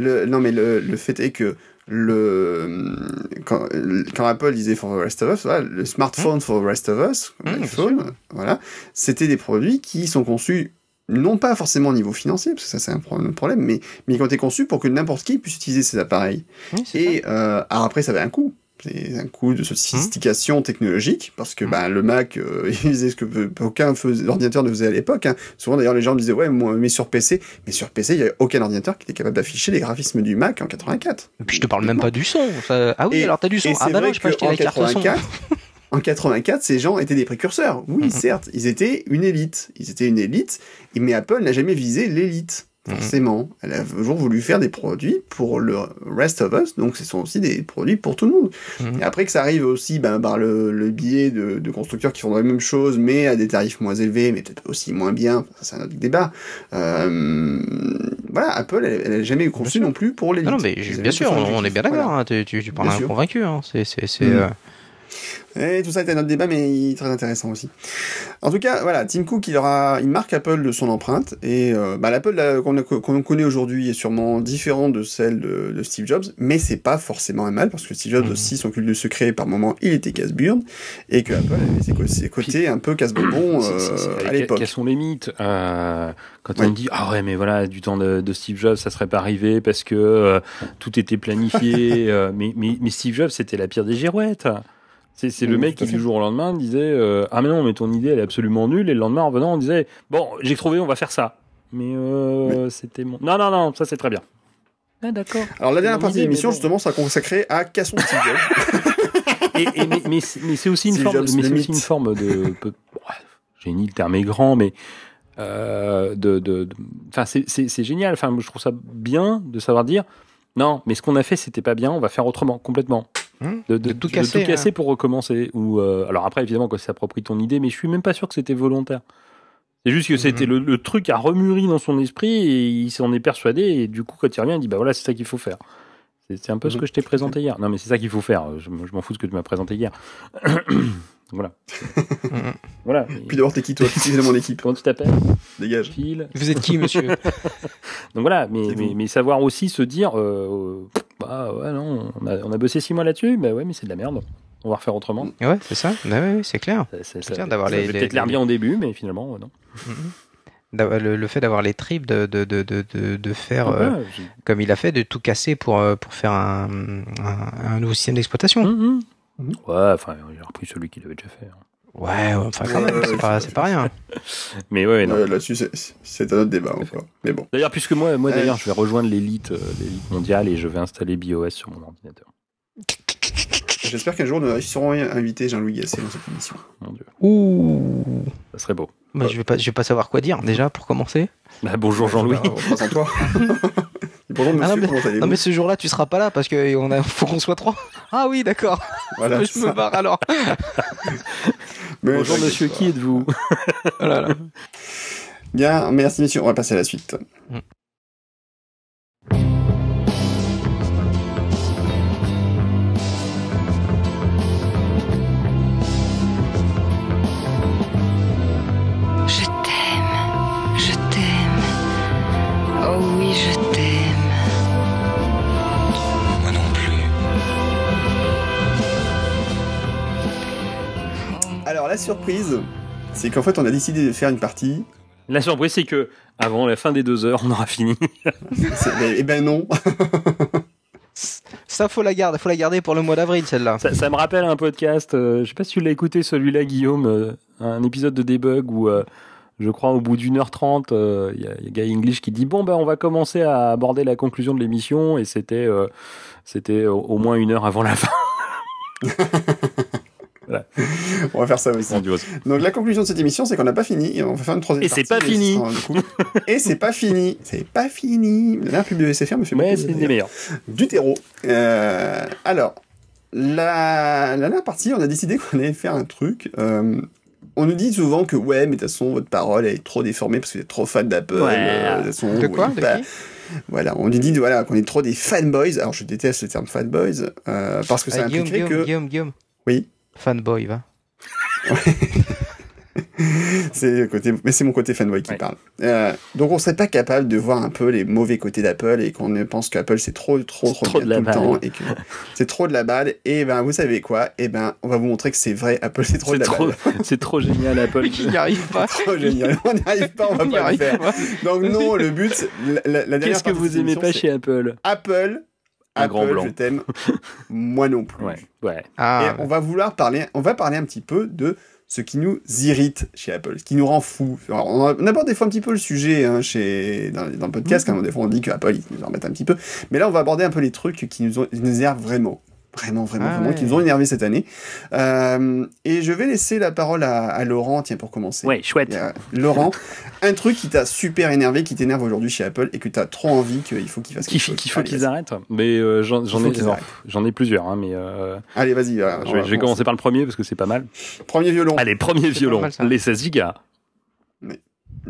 Le, non, mais le, le fait est que le, quand, quand Apple disait for the rest of us, voilà, le smartphone for the rest of us, Mmh, voilà, c'était des produits qui sont conçus non pas forcément au niveau financier, parce que ça c'est un pro- un problème, mais, mais qui ont été conçus pour que n'importe qui puisse utiliser ces appareils. Oui. Et euh, alors après, ça avait un coût. C'est un coût de sophistication technologique, parce que bah, le Mac, euh, il faisait ce que aucun ordinateur ne faisait à l'époque. hein. Souvent d'ailleurs, les gens me disaient, ouais, moi, mais sur PC, mais sur PC, il n'y avait aucun ordinateur qui était capable d'afficher les graphismes du Mac en 84. Et puis je te parle même pas du son. ça- Ah oui, Et- alors t'as du son. Ah bah non, je peux acheter la carte son. 84, en 84, ces gens étaient des précurseurs. Oui, Mhm. certes, ils étaient une élite. Ils étaient une élite, mais Apple n'a jamais visé l'élite. Mhm. Forcément, elle a toujours voulu faire des produits pour le rest of us, donc ce sont aussi des produits pour tout le monde. Mhm. Et après que ça arrive aussi ben, par le, le biais de, de constructeurs qui font la même chose, mais à des tarifs moins élevés, mais peut-être aussi moins bien, c'est un autre débat. Euh, voilà, Apple, elle, elle a jamais conçu non plus pour l'élite. Ah non, mais bien sûr, on, on est bien d'accord. Voilà. hein, tu, tu, tu parles Bien un sûr. convaincu. Hein. C'est, Et tout ça est un autre débat, mais très intéressant aussi. En tout cas, voilà, Tim Cook, il, aura, il marque Apple de son empreinte, et euh, bah, l'Apple là, qu'on connaît aujourd'hui est sûrement différent de celle de, de Steve Jobs, mais c'est pas forcément un mal, parce que Steve Jobs Mhm. aussi, son culte de secret, par moment, il était casse-burne, et que Apple avait ses, côtés un peu casse-bonbon euh, à que- l'époque. Quelles sont les mythes Euh, Quand Oui. on dit ah ouais mais voilà du temps de, de Steve Jobs ça serait pas arrivé parce que euh, tout était planifié. euh, mais, mais, mais Steve Jobs c'était la pire des girouettes. C'est le Oui, mec qui du jour au lendemain disait euh, ah mais non mais ton idée elle est absolument nulle et le lendemain en revenant on disait bon j'ai trouvé on va faire ça. Mais euh, c'était mon non non non ça c'est très bien. Ah d'accord. Alors la dernière partie de l'émission, mais justement, sera consacrée à Casson Steve Jobs. et, et- mais, mais c'est mais c'est aussi une forme, mais aussi une forme de, génie, le terme est grand, mais euh, de, de, de- enfin c'est génial. Enfin, je trouve ça bien de savoir dire non, mais ce qu'on a fait c'était pas bien, on va faire autrement, complètement. Hum, De, de- de tout de casser, casser hein. pour recommencer. Ou euh, alors après évidemment quand c'est s'approprie ton idée, mais je suis même pas sûr que c'était volontaire. C'est juste que c'était le, le truc a remûri dans son esprit et il s'en est persuadé et du coup quand il revient il dit bah voilà c'est ça qu'il faut faire. C'est, un peu ce que je t'ai présenté hier. Non mais c'est ça qu'il faut faire. Je, je m'en fous de ce que tu m'as présenté hier. voilà. Mhm. voilà. Puis d'abord, t'es qui, toi? Qui est de mon équipe Comment tu t'appelles? Dégage. Phil Vous êtes qui, monsieur? Donc voilà, mais, mais, savoir aussi se dire, euh, bah, Ah ouais, non, on a, on a bossé six mois là-dessus, bah ouais, mais c'est de la merde. On va refaire autrement. Ouais, c'est ça. Ouais, ouais, c'est clair. C'est bien d'avoir les- peut-être l'air les- bien au début, mais finalement, euh, non. D'avoir- Le, le fait d'avoir les tripes, de, de, de, de, de, de faire euh, Ouais, comme il a fait, de tout casser pour, pour faire un, un, un nouveau système d'exploitation. Mhm. Ouais, enfin, il a repris celui qu'il avait déjà fait. hein. Ouais, ouais, enfin quand même, Ouais, c'est pas, ouais, c'est pas rien. Mais ouais, non. Euh, Là-dessus, c'est- c'est un autre débat encore. Mais bon. D'ailleurs, puisque moi, moi Ouais. d'ailleurs, je vais rejoindre l'élite, euh, l'élite mondiale et je vais installer BIOS sur mon ordinateur. J'espère qu'un jour nous réussirons à inviter Jean-Louis Gasset dans cette émission. Mon Dieu, Ouh. ça serait beau. Bah, je vais pas, je vais pas savoir quoi dire déjà pour commencer. Bah, bonjour Jean-Louis. Bah, Représente-toi. Bonjour Ah, monsieur, non, mais- comment allez-vous Non mais ce jour-là tu seras pas là parce que on a, faut qu'on soit trois. Ah oui d'accord. Voilà, je me barre alors. Mais Bonjour monsieur, pas. qui êtes-vous? Oh là là. Bien, merci messieurs, on va passer à la suite. Je la surprise, c'est qu'en fait on a décidé de faire une partie. La surprise, c'est que avant la fin des deux heures, on aura fini. Eh ben non. Ça faut la garder, faut la garder pour le mois d'avril celle-là. Ça, ça me rappelle un podcast, euh, je sais pas si tu l'as écouté celui-là, Guillaume, euh, un épisode de Debug où, euh, je crois, au bout d'une heure trente, il y, a- il y a Guy English qui dit Bon, ben, on va commencer à aborder la conclusion de l'émission, et c'était euh, c'était au, au moins une heure avant la fin. On va faire ça aussi. Grandiose. Donc la conclusion de cette émission, c'est qu'on n'a pas fini. On va faire une troisième Et c'est pas fini. Et c'est pas fini. C'est pas fini. La pub de SFR me fait Ouais, c'est rire. des meilleurs. du terreau. Euh, alors, la, la dernière partie, on a décidé qu'on allait faire un truc. euh, on nous dit souvent que ouais, mais de toute façon, votre parole elle est trop déformée parce que vous êtes trop fan d'Apple. Ouais. euh, de façon, quoi De qui? Voilà, on nous dit voilà, qu'on est trop des fanboys. Alors, je déteste le terme fanboys euh, parce que ça impliquerait que Guillaume, Guillaume. Oui. Fanboy va. c'est côté, mais c'est mon côté fanboy qui Ouais. parle. Euh, donc, on serait pas capable de voir un peu les mauvais côtés d'Apple et qu'on ne pense qu'Apple c'est trop, trop, trop, Trop bien de la tout le temps balle. et que c'est trop de la balle. Et ben, vous savez quoi? Et ben, on va vous montrer que c'est vrai. Apple c'est trop de la trop, balle. c'est trop génial, Apple. Il n'y arrive pas. Trop génial. On n'y arrive pas, on va pas le faire. pas. Donc non, le but, la, la- la Qu'est-ce que vous aimez pas chez Apple? Apple Un Apple, grand blanc. je t'aime. Moi non plus. Ouais, ouais. Ah, Et on va vouloir parler, on va parler un petit peu de ce qui nous irrite chez Apple, ce qui nous rend fou. Alors, on, on aborde des fois un petit peu le sujet hein, chez, dans, dans le podcast, Mhm. quand des fois on dit qu'Apple, ils nous en remettent un petit peu. Mais là, on va aborder un peu les trucs qui nous, ont, qui nous énervent vraiment. Vraiment, vraiment, Ah vraiment, ouais. qui nous ont énervé cette année. Euh, et je vais laisser la parole à, à Laurent, tiens, pour commencer. Ouais, chouette. Laurent, un truc qui t'a super énervé, qui t'énerve aujourd'hui chez Apple et que t'as trop envie qu'il faut qu'ils fassent Qu'il quelque chose. qu'il faut qu'ils arrêtent. Mais euh, j'en j'en faut ai, qu'ils alors, arrêtent. j'en ai plusieurs, hein, mais euh, Allez, vas-y. voilà, je vais, va je vais commencer par le premier parce que c'est pas mal. Premier violon. Allez, premier violon, mal, les 16 gigas.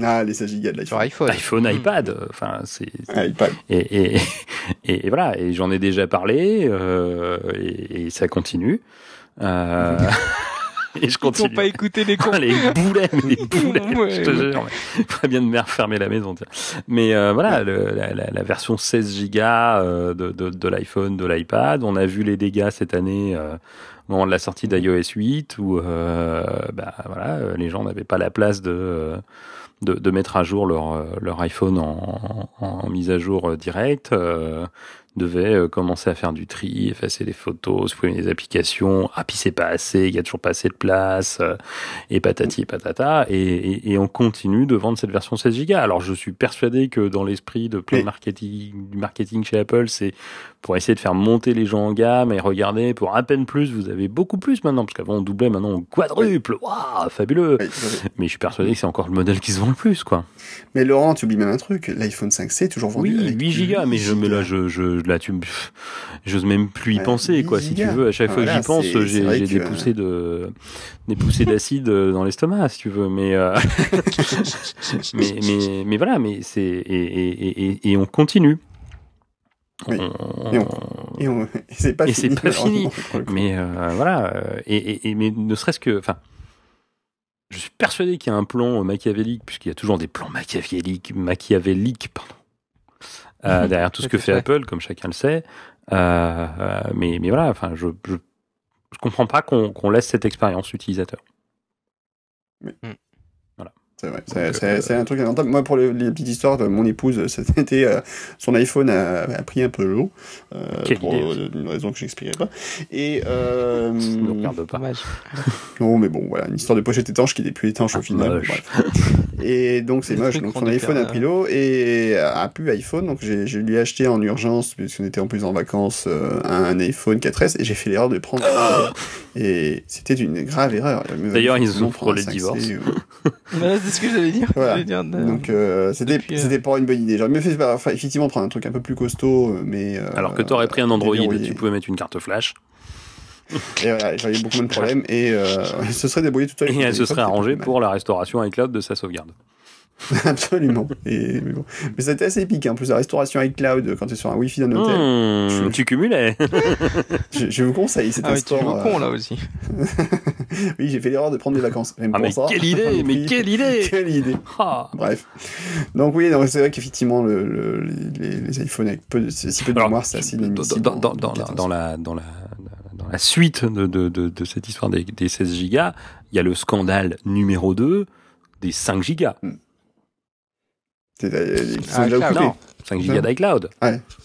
Ah, les 16 gigas de l'iPhone. sur iPhone. iPhone, Mm. iPad, euh, enfin c'est Ah, iPad. et, et, et, et voilà et j'en ai déjà parlé euh, et, et ça continue euh, et je Ils n'ont continue. pas écouté les cons. Ah, les boulets, les boulets, Ouais, je te ouais. jure. mais bien de me refermer la maison. tiens. Mais euh, voilà, le- la, la- la version 16 Go euh, de, de, de l'iPhone, de l'iPad. On a vu les dégâts cette année euh, au moment de la sortie d'iOS 8 où euh, bah, voilà, les gens n'avaient pas la place de, euh, de, de mettre à jour leur, euh, leur iPhone en, en, en mise à jour euh, directe. Euh, devaient euh, commencer à faire du tri, effacer les photos, supprimer les applications. Ah, puis c'est pas assez, il y a toujours pas assez de place, euh, et patati et patata. Et, et, et on continue de vendre cette version 16 Go. Alors je suis persuadé que dans l'esprit de plein marketing, du marketing chez Apple, c'est pour essayer de faire monter les gens en gamme et regardez, pour à peine plus, vous avez beaucoup plus maintenant, parce qu'avant on doublait, maintenant on quadruple. Waouh, fabuleux. Oui. Mais je suis persuadé que c'est encore le modèle qui se vend le plus, quoi. Mais Laurent, tu oublies même un truc, l'iPhone 5C est toujours vendu. Oui, avec 8 gigas, mais je, mais là, je, je, là, tu j'ose même plus y Ouais, penser, 8 quoi, si tu veux. À chaque fois Voilà, que j'y pense, j'ai, des poussées de, des poussées d'acide dans l'estomac, si tu veux. Mais, euh, mais, mais, mais voilà, mais c'est, et, et- et on continue. Oui. On- Et Et, on- et c'est pas Et fini. pas mais euh, voilà, euh, et, et, et- mais ne serait-ce que, enfin, je suis persuadé qu'il y a un plan machiavélique, puisqu'il y a toujours des plans machiavéliques, machiavéliques, pardon, euh, derrière tout ce que fait. Apple, comme chacun le sait. Euh, euh, mais, mais voilà, enfin, je, je, je comprends pas qu'on qu'on laisse cette expérience utilisateur. Donc, c'est c'est- euh, c'est un truc lamentable. Moi, pour les, les petites histoires, de mon épouse, c'était euh, son iPhone a, a pris un peu l'eau euh, pour idée. euh, une raison que j'expliquerai pas. Et euh, ne regarde pas. Non, mais bon, voilà, une histoire de pochette étanche qui n'est plus étanche au final. Bref. Et donc c'est moche. Donc son iPhone a pris l'eau et a plus iPhone. Donc j'ai je lui ai acheté en urgence puisqu'on était en plus en vacances euh, un iPhone 4S et j'ai fait l'erreur de prendre. et c'était une grave erreur. D'ailleurs, ils ont pour les 5C, divorces. Ce que j'allais dire. Voilà. Dire, Donc euh, c'était euh, c'était pas une bonne idée. J'aurais mieux fait bah, enfin, effectivement prendre un truc un peu plus costaud, euh, mais euh, Alors que tu aurais pris un Android, déverrouillé. tu pouvais mettre une carte flash Et voilà, j'aurais eu beaucoup moins de problèmes et euh, se serait débrouillé tout seul. et avec elle se serait arrangée pour la restauration iCloud de sa sauvegarde. Absolument. Et, mais bon. mais c'était assez épique. hein. En plus, la restauration iCloud, quand tu es sur un Wi-Fi d'un hôtel, Hmm, Je- tu cumulais. je, je vous conseille. C'est Ah un oui, tu es store. le con euh, là aussi. oui, j'ai fait l'erreur de prendre des vacances. Même Ah, pour mais ça. quelle idée, mais quelle idée Quelle idée. Ah. Bref. Donc oui, c'est vrai qu'effectivement, le, le- les, les iPhones avec peu de, si peu de Alors, mémoire, c'est assez dans, inadmissible. dans, dans, en dans, quatorze. dans la, dans, la, dans la suite de, de, de, de cette histoire des, des 16 gigas, il y a le scandale numéro 2 des 5 gigas. Euh, sont Ah, cloud. occupés. Non, 5 gigas d'iCloud.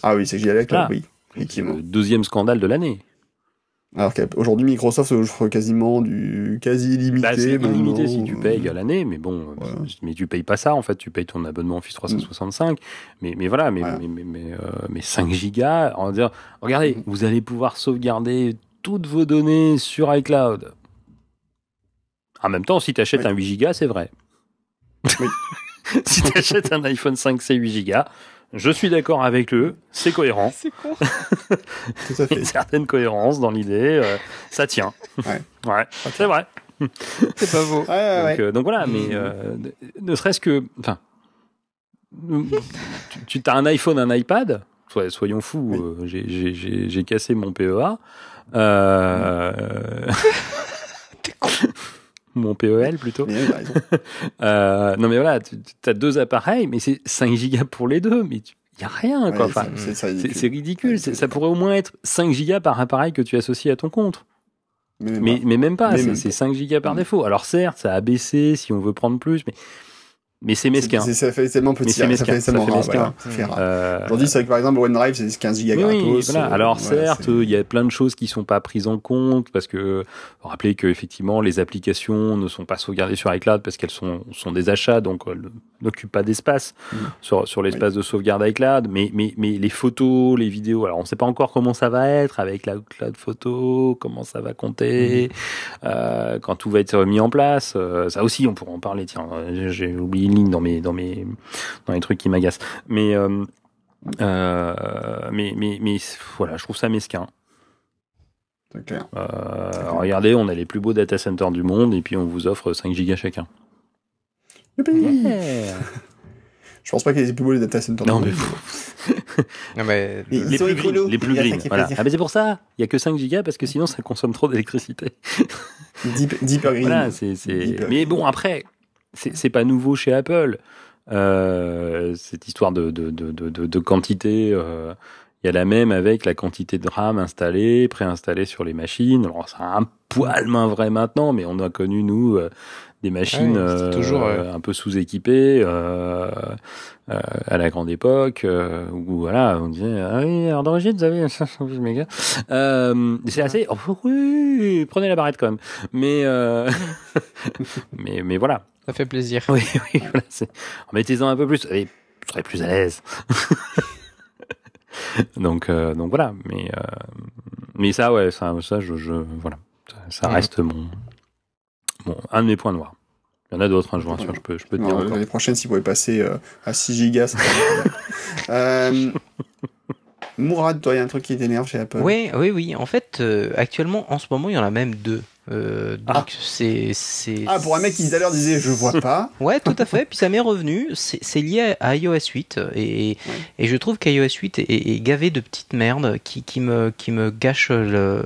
Ah oui, c'est que j'y allais avec Voilà. la oui. Effectivement. le deuxième scandale de l'année. Alors qu'aujourd'hui, Microsoft offre quasiment du quasi illimité. Bah, c'est illimité si tu payes à l'année, mais bon, Voilà. mais tu payes pas ça en fait, tu payes ton abonnement Office 365. Mais, mais voilà, mais, Voilà. mais, mais, mais, euh, mais 5 gigas, on va dire, regardez, Mhm. vous allez pouvoir sauvegarder toutes vos données sur iCloud. En même temps, si tu achètes Oui. un 8 gigas, c'est vrai. Oui. si tu achètes un iPhone 5C 8 gigas, je suis d'accord avec eux, c'est cohérent. C'est con. Tout à Il y a fait. une certaine cohérence dans l'idée, euh, ça tient. Ouais. Ouais, c'est vrai. C'est pas beau. Ouais, ouais, ouais. Donc, euh, donc voilà, mais euh, ne serait-ce que, enfin, tu, tu as un iPhone, un iPad, soy- soyons fous, Oui. euh, j'ai- cassé mon PEA. Euh, mon PEL plutôt. Mais. Euh, non mais voilà, tu as deux appareils, mais c'est 5 gigas pour les deux, mais il y a rien quoi. Ouais, Enfin, c'est- ridicule. Ça pourrait au moins être 5 gigas par appareil que tu associes à ton compte. Mais, même Mais, pas. mais même pas, c'est même c'est pas. 5 gigas par Mm. défaut. Alors certes, ça a baissé si on veut prendre plus, mais, mais c'est mesquin. C'est- Ça fait tellement petit, c'est ça mesquin, fait ça fait rare. mesquin. voilà, ça. Euh, Aujourd'hui, c'est vrai que par exemple, OneDrive, c'est 15 gigas oui, oui, gratos. voilà. euh, Alors certes, il y a plein de choses qui sont pas prises en compte parce que faut rappeler que effectivement les applications ne sont pas sauvegardées sur iCloud parce qu'elles sont, sont des achats donc elles n'occupent pas d'espace Mm. sur, sur l'espace de sauvegarde iCloud. Mais, mais, mais les photos, les vidéos, alors on sait pas encore comment ça va être avec la cloud photo, comment ça va compter, euh, quand tout va être mis en place. Euh, ça aussi, on pourra en parler. Tiens, euh, j'ai oublié une ligne dans mes dans mes dans les trucs qui m'agacent. Mais euh, euh, mais, mais, mais voilà, je trouve ça mesquin. Clair. Euh, regardez, on a les plus beaux data centers du monde et puis on vous offre 5 gigas chacun. Youpi Je pense pas qu'il y ait des plus beaux les data centers. Non, du mais monde. Non, mais. Les plus green, les plus green. Voilà. Ah, mais c'est pour ça, il y a que 5 gigas parce que sinon ça consomme trop d'électricité. Deep, Deeper Green. Voilà, c'est, c'est... Deep. Mais bon, après, c'est, c'est pas nouveau chez Apple. Euh, cette histoire de, de, de, de, quantité, euh, il y a la même avec la quantité de RAM installée, préinstallée sur les machines. Alors, c'est un poil moins vrai maintenant, mais on a connu, nous, euh, des machines Ouais, euh, toujours, un peu sous-équipées euh, euh, à la grande époque, euh, où voilà, on disait, ah oui, alors d'origine, vous avez 512 mégas. C'est assez, oh, oui, prenez la barrette quand même. Mais, mais, mais voilà. Ça fait plaisir. Oui, oui, voilà. Mettez-en un peu plus. Et je serais plus à l'aise. donc, euh, donc voilà. Mais, euh, mais ça, ouais, ça, ça je, je voilà. Ça, ça reste mon, mon, un de mes points noirs. Il y en a d'autres, hein, je vous rassure, je peux, je peux te dire. L'année prochaine, s'il pouvait passer euh, à 6 gigas, ça euh, Mourad, toi, il y a un truc qui t'énerve chez Apple? Oui, oui, oui. En fait, euh, actuellement, en ce moment, il y en a même deux. Euh, donc Ah. c'est c'est Ah, pour un mec qui tout à l'heure disait je vois pas. Ouais, tout à fait. Puis ça m'est revenu. C'est c'est lié à iOS 8 et, et je trouve qu'iOS 8 est, est gavé de petites merdes qui, qui me qui me gâchent le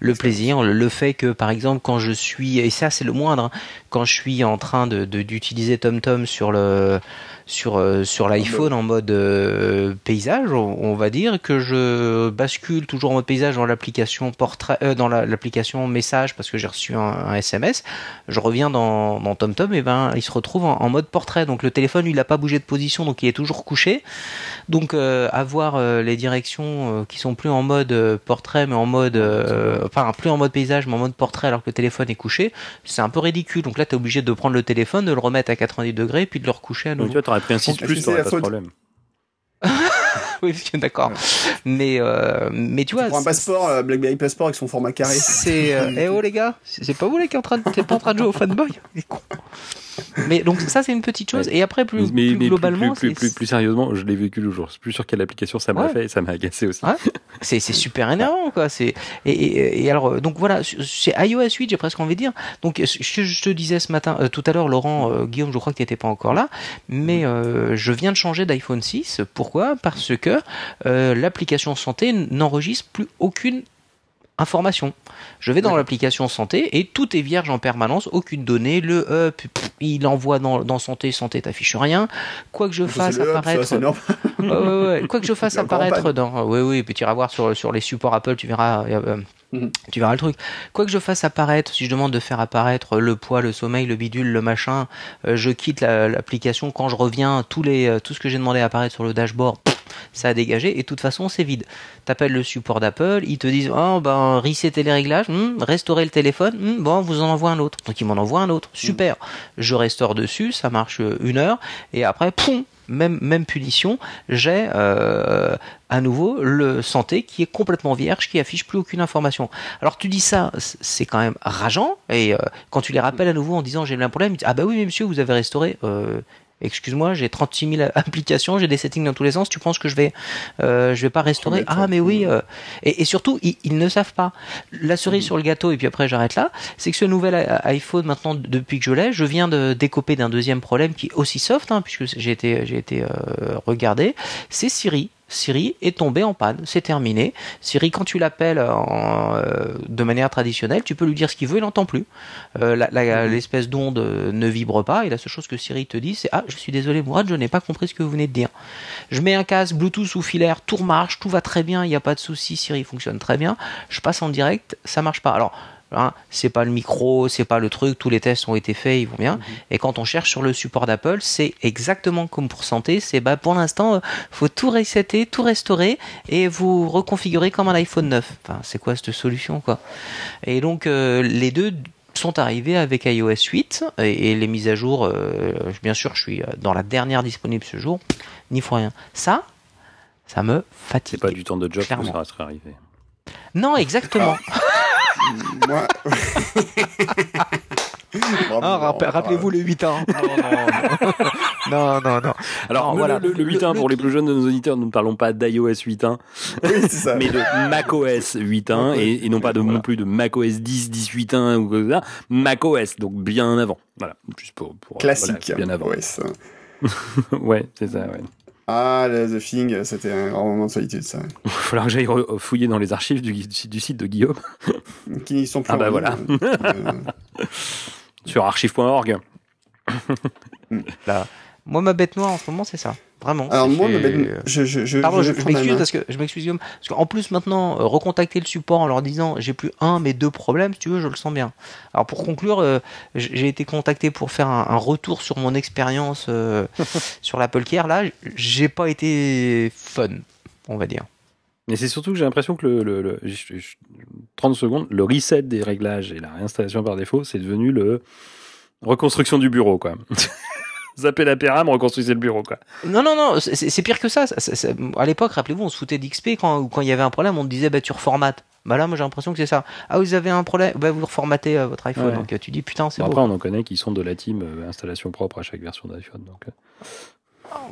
le plaisir. Le, le fait que par exemple quand je suis et ça c'est le moindre hein, quand je suis en train de de- d'utiliser TomTom sur le sur euh, sur l'iPhone en mode euh, paysage, on, on va dire que je bascule toujours en mode paysage dans l'application portrait, euh, dans la- l'application message parce que j'ai reçu un, un SMS. Je reviens dans, dans TomTom et ben il se retrouve en, en mode portrait. Donc le téléphone il a pas bougé de position, donc il est toujours couché. Donc euh, avoir euh, les directions euh, qui sont plus en mode euh, portrait, mais en mode, euh, enfin plus en mode paysage, mais en mode portrait alors que le téléphone est couché, c'est un peu ridicule. Donc là, tu es obligé de prendre le téléphone, de le remettre à 90 degrés, puis de le recoucher à Donc nouveau. tu vois, t'aurais pris un 6 Est-ce que plus, t'aurais pas de problème. oui, d'accord. Mais euh, mais tu vois, Pour un passeport, euh, BlackBerry Passport avec son format carré. C'est. euh, eh oh les gars, c'est pas vous les qui est en train t'es pas en train de jouer au fanboy, les cons. Mais donc ça c'est une petite chose. Et après plus, mais, plus mais globalement, plus, plus, c'est- plus, plus sérieusement, je l'ai vécu le jour. Je suis plus sûr quelle application ça m'a Ouais. fait et ça m'a agacé aussi. Ouais. c'est c'est super énervant quoi. C'est et, et, et alors euh, donc voilà, c'est iOS 8 j'ai presque envie de dire. Donc ce que je te disais ce matin, euh, tout à l'heure Laurent, euh, Guillaume, je crois que tu n'étais pas encore là, mais euh, je viens de changer d'iPhone 6. Pourquoi? Parce que euh, l'application santé n'enregistre plus aucune information. Je vais dans l'application santé et tout est vierge en permanence, aucune donnée. Le up, pff, il envoie dans, dans santé, santé t'affiche rien. Quoi que je fasse ça, apparaître. Ouais, ouais. Quoi que je fasse apparaître dans. Oui, oui, puis tu iras voir sur, sur les supports Apple, tu verras. euh, Mhm. Tu verras le truc. Quoi que je fasse apparaître, si je demande de faire apparaître le poids, le sommeil, le bidule, le machin, euh, je quitte la- l'application. Quand je reviens, tous les, euh, tout ce que j'ai demandé à apparaître sur le dashboard, pff, ça a dégagé. Et de toute façon, c'est vide. T'appelles le support d'Apple, ils te disent oh ben resetter les réglages, hmm, restaurer le téléphone, hmm, bon on vous en envoie un autre. Donc ils m'en envoient un autre. Super. Je restaure dessus, ça marche euh, une heure et après, poum, même même punition, j'ai euh, à nouveau le santé qui est complètement vierge, qui affiche plus aucune information. Alors tu dis ça, c'est quand même rageant et euh, quand tu les rappelles à nouveau en disant j'ai le même problème, ils disent ah bah oui mais monsieur vous avez restauré. Euh, Excuse-moi, j'ai 36 000 applications, j'ai des settings dans tous les sens. Tu penses que je vais, euh, je vais pas restaurer? Ah, mais oui. euh, et, et surtout, ils, ils ne savent pas. La cerise sur le gâteau, et puis après j'arrête là, c'est que ce nouvel iPhone, maintenant, depuis que je l'ai, je viens de décoper d'un deuxième problème qui est aussi soft, hein, puisque j'ai été, j'ai été euh, regardé, c'est Siri. Siri est tombé en panne, c'est terminé. Siri, quand tu l'appelles euh, de manière traditionnelle, tu peux lui dire ce qu'il veut, il n'entend plus. Euh, la- L'espèce d'onde euh, ne vibre pas, et la seule chose que Siri te dit, c'est Ah, je suis désolé, Mourad, je n'ai pas compris ce que vous venez de dire. Je mets un casque Bluetooth ou filaire, tout marche, tout va très bien, il n'y a pas de souci, Siri fonctionne très bien. Je passe en direct, ça marche pas. Alors, hein, c'est pas le micro, c'est pas le truc, tous les tests ont été faits, ils vont bien. Et quand on cherche sur le support d'Apple, c'est exactement comme pour santé, c'est bah pour l'instant, euh, faut tout resetter, tout restaurer et vous reconfigurer comme un iPhone 9. Enfin, c'est quoi cette solution quoi? Et donc euh, les deux sont arrivés avec iOS 8 et, et les mises à jour, euh, bien sûr, je suis dans la dernière disponible ce jour, n'y faut rien. Ça, ça me fatigue. C'est pas du temps de job que ça serait arrivé. Non, exactement. Moi. Bravo, Ah, Rappelez-vous le 8 ans. Non, non, non. non, non. Alors, Non, le- voilà. le, le 8.1, pour les plus jeunes de nos auditeurs, nous ne parlons pas d'iOS 8.1, Oui, c'est ça. mais de macOS 8.1, et, et non pas de, non plus de macOS 10, 18.1 ou quoi que ce soit, macOS, donc bien avant. Voilà, juste pour. pour Classique. voilà, bien avant. Ouais, ça. ouais, c'est ça, ouais. Ah, The Thing, c'était un grand moment de solitude, ça. Il va falloir que j'aille fouiller dans les archives du, du site de Guillaume, Qui n'y sont plus Ah bah voilà. Euh, sur archive.org. Moi, ma bête noire en ce moment, c'est ça. Vraiment. Alors moi, fait- ma bête- je, je, je, Pardon, je, vais je prendre la m'excuse parce que je m'excuse Guillaume parce qu'en plus maintenant euh, recontacter le support en leur disant j'ai plus un mais deux problèmes si tu veux je le sens bien. Alors pour conclure euh, j'ai été contacté pour faire un, un retour sur mon expérience euh, sur l'Apple Care là j'ai pas été fun on va dire. Mais c'est surtout que j'ai l'impression que le, le, le- je- je- 30 secondes, le reset des réglages et la réinstallation par défaut, c'est devenu le reconstruction du bureau, quoi. Zappez la péram, reconstruisez le bureau, quoi. Non non non c'est- pire que ça. Ça- ça- ça- à l'époque rappelez-vous on se foutait d'XP quand quand il y avait un problème on te disait bah tu reformates. Bah là moi j'ai l'impression que c'est ça. Ah vous avez un problème bah vous reformatez euh, votre iPhone Ouais. donc euh, tu dis putain c'est Bon, beau. après, on en connaît qui sont de la team euh, installation propre à chaque version d'iPhone. Donc, euh,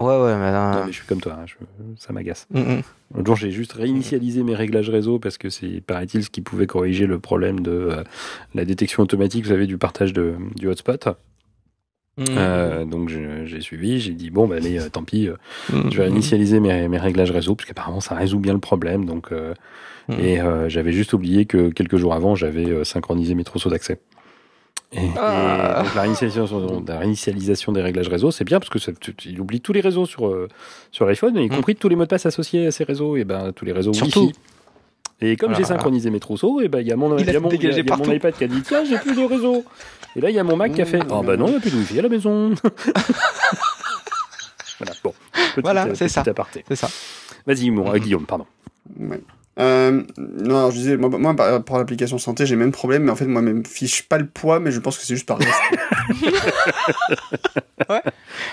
Ouais, ouais, mais là, Non, mais je suis comme toi, hein, je- ça m'agace. Mm, mm. L'autre jour, j'ai juste réinitialisé mes réglages réseau parce que c'est, paraît-il, ce qui pouvait corriger le problème de euh, la détection automatique, vous savez, du partage de, du hotspot. Mm. Euh, donc je- j'ai suivi, j'ai dit bon bah allez euh, tant pis, euh, Mm. je vais réinitialiser mes, mes réglages réseau parce qu'apparemment ça résout bien le problème. Donc Mm. et j'avais juste oublié que quelques jours avant j'avais synchronisé mes trousseaux d'accès. Et, et Ah. donc la réinitialisation, la réinitialisation des réglages réseau, c'est bien parce que ça, il oublie tous les réseaux sur sur iPhone, y Mm. compris tous les mots de passe associés à ces réseaux et ben tous les réseaux Surtout. Wi-Fi. Et comme j'ai voilà. synchronisé mes trousseaux, et ben il y a mon, Il a il y a mon, dégagé il y a- il y a mon partout. iPad qui a dit tiens j'ai plus de réseau. Et là il y a mon Mac qui a fait Mmh, ah bah non il n'y a plus de Wi-Fi à la maison. voilà bon. Voilà, euh, c'est ça. C'est ça. Vas-y Mmh. Guillaume pardon. Ouais. Euh, non, alors je disais, moi, moi par rapport à l'application santé, j'ai le même problème, mais en fait, moi, je me fiche pas le poids, mais je pense que c'est juste par respect.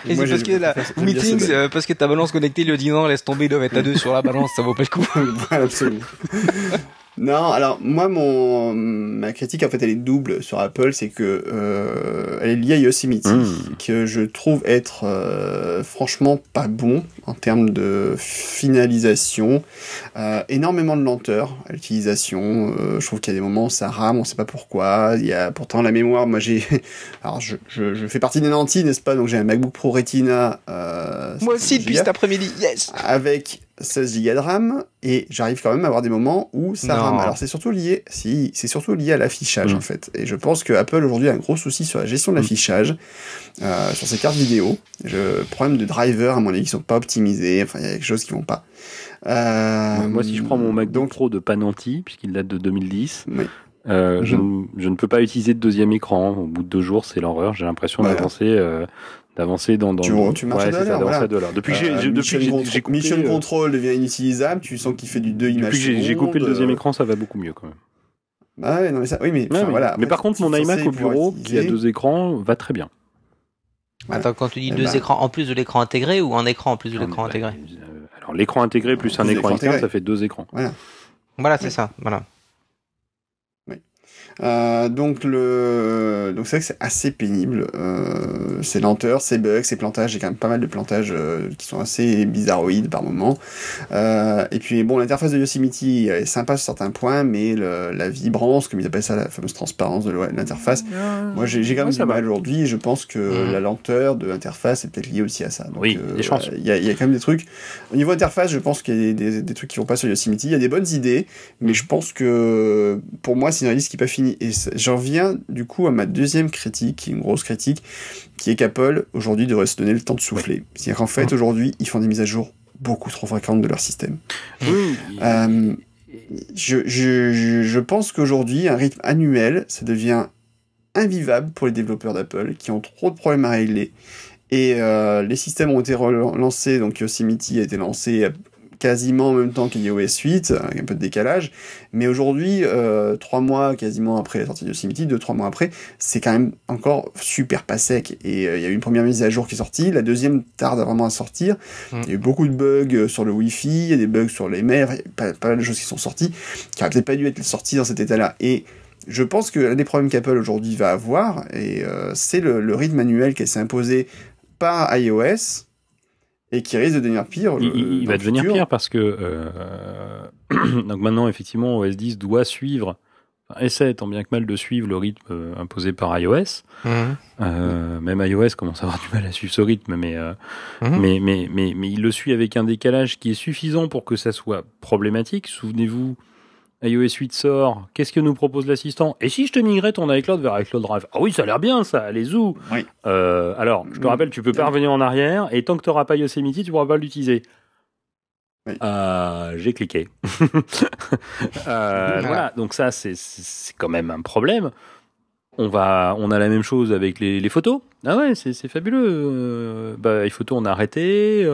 Et Moi, c'est parce que la meetings, euh, parce que ta balance connectée lui a dit non, laisse tomber, ils doivent être à deux sur la balance, ça vaut pas le coup. Voilà, absolument. Non, alors moi, mon ma critique en fait, elle est double sur Apple, c'est que euh, elle est liée à Yosemite, Mm. que je trouve être euh, franchement pas bon en termes de finalisation, Euh, énormément de lenteur à l'utilisation. Euh, je trouve qu'il y a des moments où ça rame, on sait pas pourquoi. Il y a pourtant la mémoire. Moi, j'ai, alors je, je, je fais partie des nantis, n'est-ce pas Donc j'ai un MacBook Pro Retina. Euh, Moi aussi, 150 depuis cet après-midi, yes avec 16 Go de RAM et j'arrive quand même à avoir des moments où ça Non. rame. Alors c'est surtout lié, si, c'est surtout lié à l'affichage Mm. en fait. Et je pense que Apple aujourd'hui a un gros souci sur la gestion de l'affichage, euh, sur ses cartes vidéo. Je, problème de driver à mon avis qui sont pas optimisés. Enfin il y a quelque chose qui vont pas. Euh, Moi si je prends mon MacBook donc Pro de Pananti puisqu'il date de 2010, oui. euh, je, ne- je ne peux pas utiliser de deuxième écran. Au bout de deux jours c'est l'horreur. J'ai l'impression Voilà. d'avancer. euh, d'avancer dans, dans Tu- tu marches ouais, à ça, l'heure, d'avancer voilà. depuis que j'ai Euh, j'ai- depuis Mission, coupé Mission euh, Control devient inutilisable. Tu sens qu'il fait du 2 depuis images que j'ai coupé le deuxième euh, écran ça va beaucoup mieux quand même Ah ouais, non, mais ça, oui, mais, Ouais, oui. voilà. mais Après, par contre, mon iMac au bureau, qui a deux écrans, va très bien. Voilà. Attends, quand tu dis Eh deux ben. écrans en plus de l'écran intégré ou un écran en plus de l'écran mais, intégré? bah, euh, Alors, l'écran intégré plus un écran externe, intégré. ça fait deux écrans. Voilà, c'est ça. Voilà. Euh, donc le donc c'est vrai que c'est assez pénible. Euh, c'est lenteur, c'est bugs, c'est plantages. J'ai quand même pas mal de plantages euh, qui sont assez bizarroïdes par moment. Euh, et puis bon, l'interface de Yosemite est sympa sur certains points, mais le, la vibrance, comme ils appellent ça, la fameuse transparence de l'interface. Moi, j'ai quand même Ouais, du mal aujourd'hui. Je pense que Mhm. la lenteur de l'interface est peut-être liée aussi à ça. Donc, Oui, euh, des chances. Il y, a, y a quand même des trucs. Au niveau interface, je pense qu'il y a des, des, des trucs qui vont pas sur Yosemite. Il y a des bonnes idées, mais je pense que pour moi, c'est une release qui n'est pas finie. Et j'en viens du coup à ma deuxième critique, qui est une grosse critique, qui est qu'Apple aujourd'hui devrait se donner le temps de souffler. C'est-à-dire qu'en fait, aujourd'hui, ils font des mises à jour beaucoup trop fréquentes de leur système. Oui. Euh, je, je, je, je pense qu'aujourd'hui, un rythme annuel, ça devient invivable pour les développeurs d'Apple qui ont trop de problèmes à régler. Et euh, les systèmes ont été relancés, donc Yosemite a été lancé quasiment en même temps qu'iOS 8, avec un peu de décalage. Mais aujourd'hui, euh, trois mois quasiment après la sortie de Yosemite, deux, trois mois après, c'est quand même encore super pas sec. Et euh, il y a eu une première mise à jour qui est sortie, la deuxième tarde vraiment à sortir. Mm. Il y a eu beaucoup de bugs sur le Wi-Fi, il y a des bugs sur les mails, pas, pas mal de choses qui sont sorties, qui auraient peut-être pas dû être sorties dans cet état-là. Et je pense que l'un des problèmes qu'Apple aujourd'hui va avoir, et euh, c'est le, le rythme manuel qui s'est imposé par iOS, et qui risque de devenir pire. Il, le- il- il dans va devenir futur. pire parce que euh, donc maintenant effectivement OS 10 doit suivre enfin, essaie tant bien que mal de suivre le rythme euh, imposé par iOS. Euh, même iOS commence à avoir du mal à suivre ce rythme, mais, euh, Mhm. mais, mais, mais, mais il le suit avec un décalage qui est suffisant pour que ça soit problématique. Souvenez-vous, iOS 8 sort, qu'est-ce que nous propose l'assistant? Et si je te migrais ton iCloud vers iCloud Drive? Ah oui, ça a l'air bien ça, allez où Oui. Euh, alors, je te Mm. rappelle, tu peux pas revenir en arrière, et tant que tu n'auras pas Yosemite, tu pourras pas l'utiliser. Oui. Euh, J'ai cliqué. Euh, voilà. donc ça, c'est- quand même un problème. On va, on a la même chose avec les, les photos. Ah ouais, c'est c'est fabuleux. Euh, bah, les photos, on a arrêté.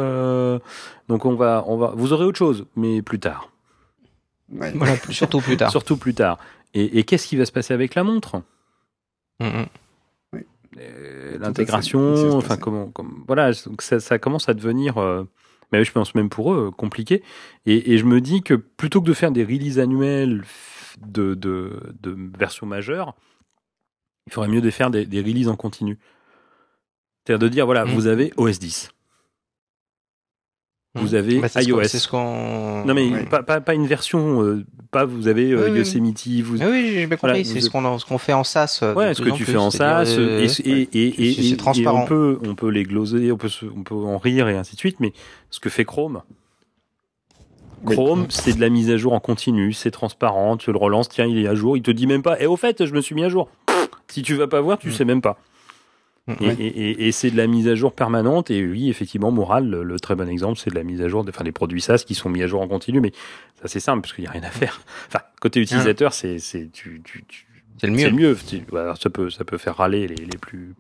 donc on va, on va. Vous aurez autre chose, mais plus tard. Ouais. Voilà, plus- surtout plus tard. Surtout plus tard. Et, et qu'est-ce qui va se passer avec la montre? Mhm. Euh, Tout à fait. L'intégration, enfin comment, comme, voilà, donc ça, ça commence à devenir, euh, mais je pense même pour eux, euh, compliqué. Et, et je me dis que plutôt que de faire des releases annuelles de, de, de versions majeures, il faudrait mieux de faire des, des releases en continu. C'est-à-dire de dire, voilà, Mm. vous avez OS 10. Vous avez Bah, c'est ce qu'on- iOS. C'est ce qu'on. Non mais Ouais. pas, pas, pas une version, euh, pas vous avez euh, Oui. Yosemite, vous, Ah oui, j'ai bien compris. Voilà, c'est ce qu'on ce qu'on fait en SaaS. euh, Ouais, ce que tu plus, fais en SaaS, euh, et, et, et, et, c'est- c'est et- transparent. et on peut, on peut les gloser, on peut, se- on peut en rire et ainsi de suite, mais ce que fait Chrome, Oui. Chrome, c'est de la mise à jour en continu, c'est transparent, tu le relances, tiens, il est à jour, il te dit même pas, et au fait, je me suis mis à jour. Si tu vas pas voir, tu Mm. sais même pas. Mm, Et, Ouais. et- et- et c'est de la mise à jour permanente, et oui, effectivement, Moral, le, le très bon exemple, c'est de la mise à jour, de- enfin, des produits SaaS qui sont mis à jour en continu, mais ça c'est simple, parce qu'il n'y a rien à faire. Enfin, côté utilisateur, c'est, c'est, tu, tu, tu, C'est le c'est mieux. le mieux. Bah, alors, ça peut, ça peut faire râler les, les plus,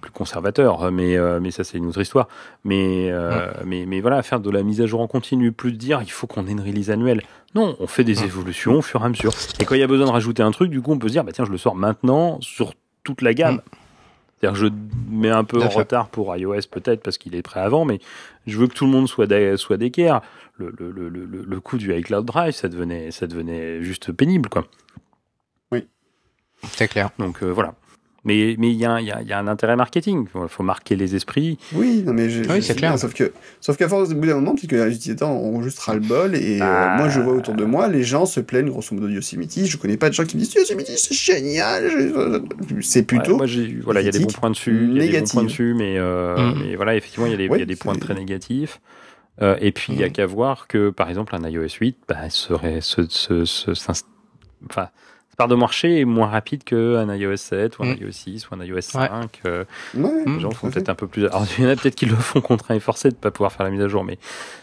plus conservateurs, mais, euh, mais ça c'est une autre histoire. Mais, euh, mais, mais voilà, faire de la mise à jour en continu, plus de dire il faut qu'on ait une release annuelle. Non, on fait des évolutions au fur et à mesure. Et quand il y a besoin de rajouter un truc, du coup, on peut se dire bah tiens, je le sors maintenant sur toute la gamme. C'est-à-dire que je mets un peu en retard pour iOS peut-être parce qu'il est prêt avant, mais je veux que tout le monde soit soit d'équerre. Le, le, le, le, le coup du iCloud Drive, ça devenait, ça devenait juste pénible, quoi. C'est clair. Donc euh, voilà. Mais mais il y, a un- il y, a, il y a un intérêt marketing. Il faut marquer les esprits. Oui, non mais je, Oui, je c'est clair. bien, Sauf que, sauf qu'à force, au bout d'un moment, peut-être que les utilisateurs ont juste ras le bol et euh, Ah. moi je vois autour de moi, les gens se plaignent grosso modo de Yosemite. Je connais pas de gens qui me disent Yosemite c'est génial. Je- C'est plutôt. Ouais, moi, j'ai voilà, il y a des bons points dessus, il y a des bons points dessus, mais euh, Mm. mais voilà, effectivement, il y a des, il y a Ouais, des points très négatifs. Euh, et puis il y a Mm. qu'à voir que par exemple un iOS 8 bah, serait se, se, se- s'inst- enfin part de marché est moins rapide qu'un iOS 7 ou un Mm. iOS 6 ou un iOS 5. euh, Ouais, les Mm, gens font peut-être un peu plus. Alors il y en a peut-être qui le font contraint et forcé de pas pouvoir faire la mise à jour, mais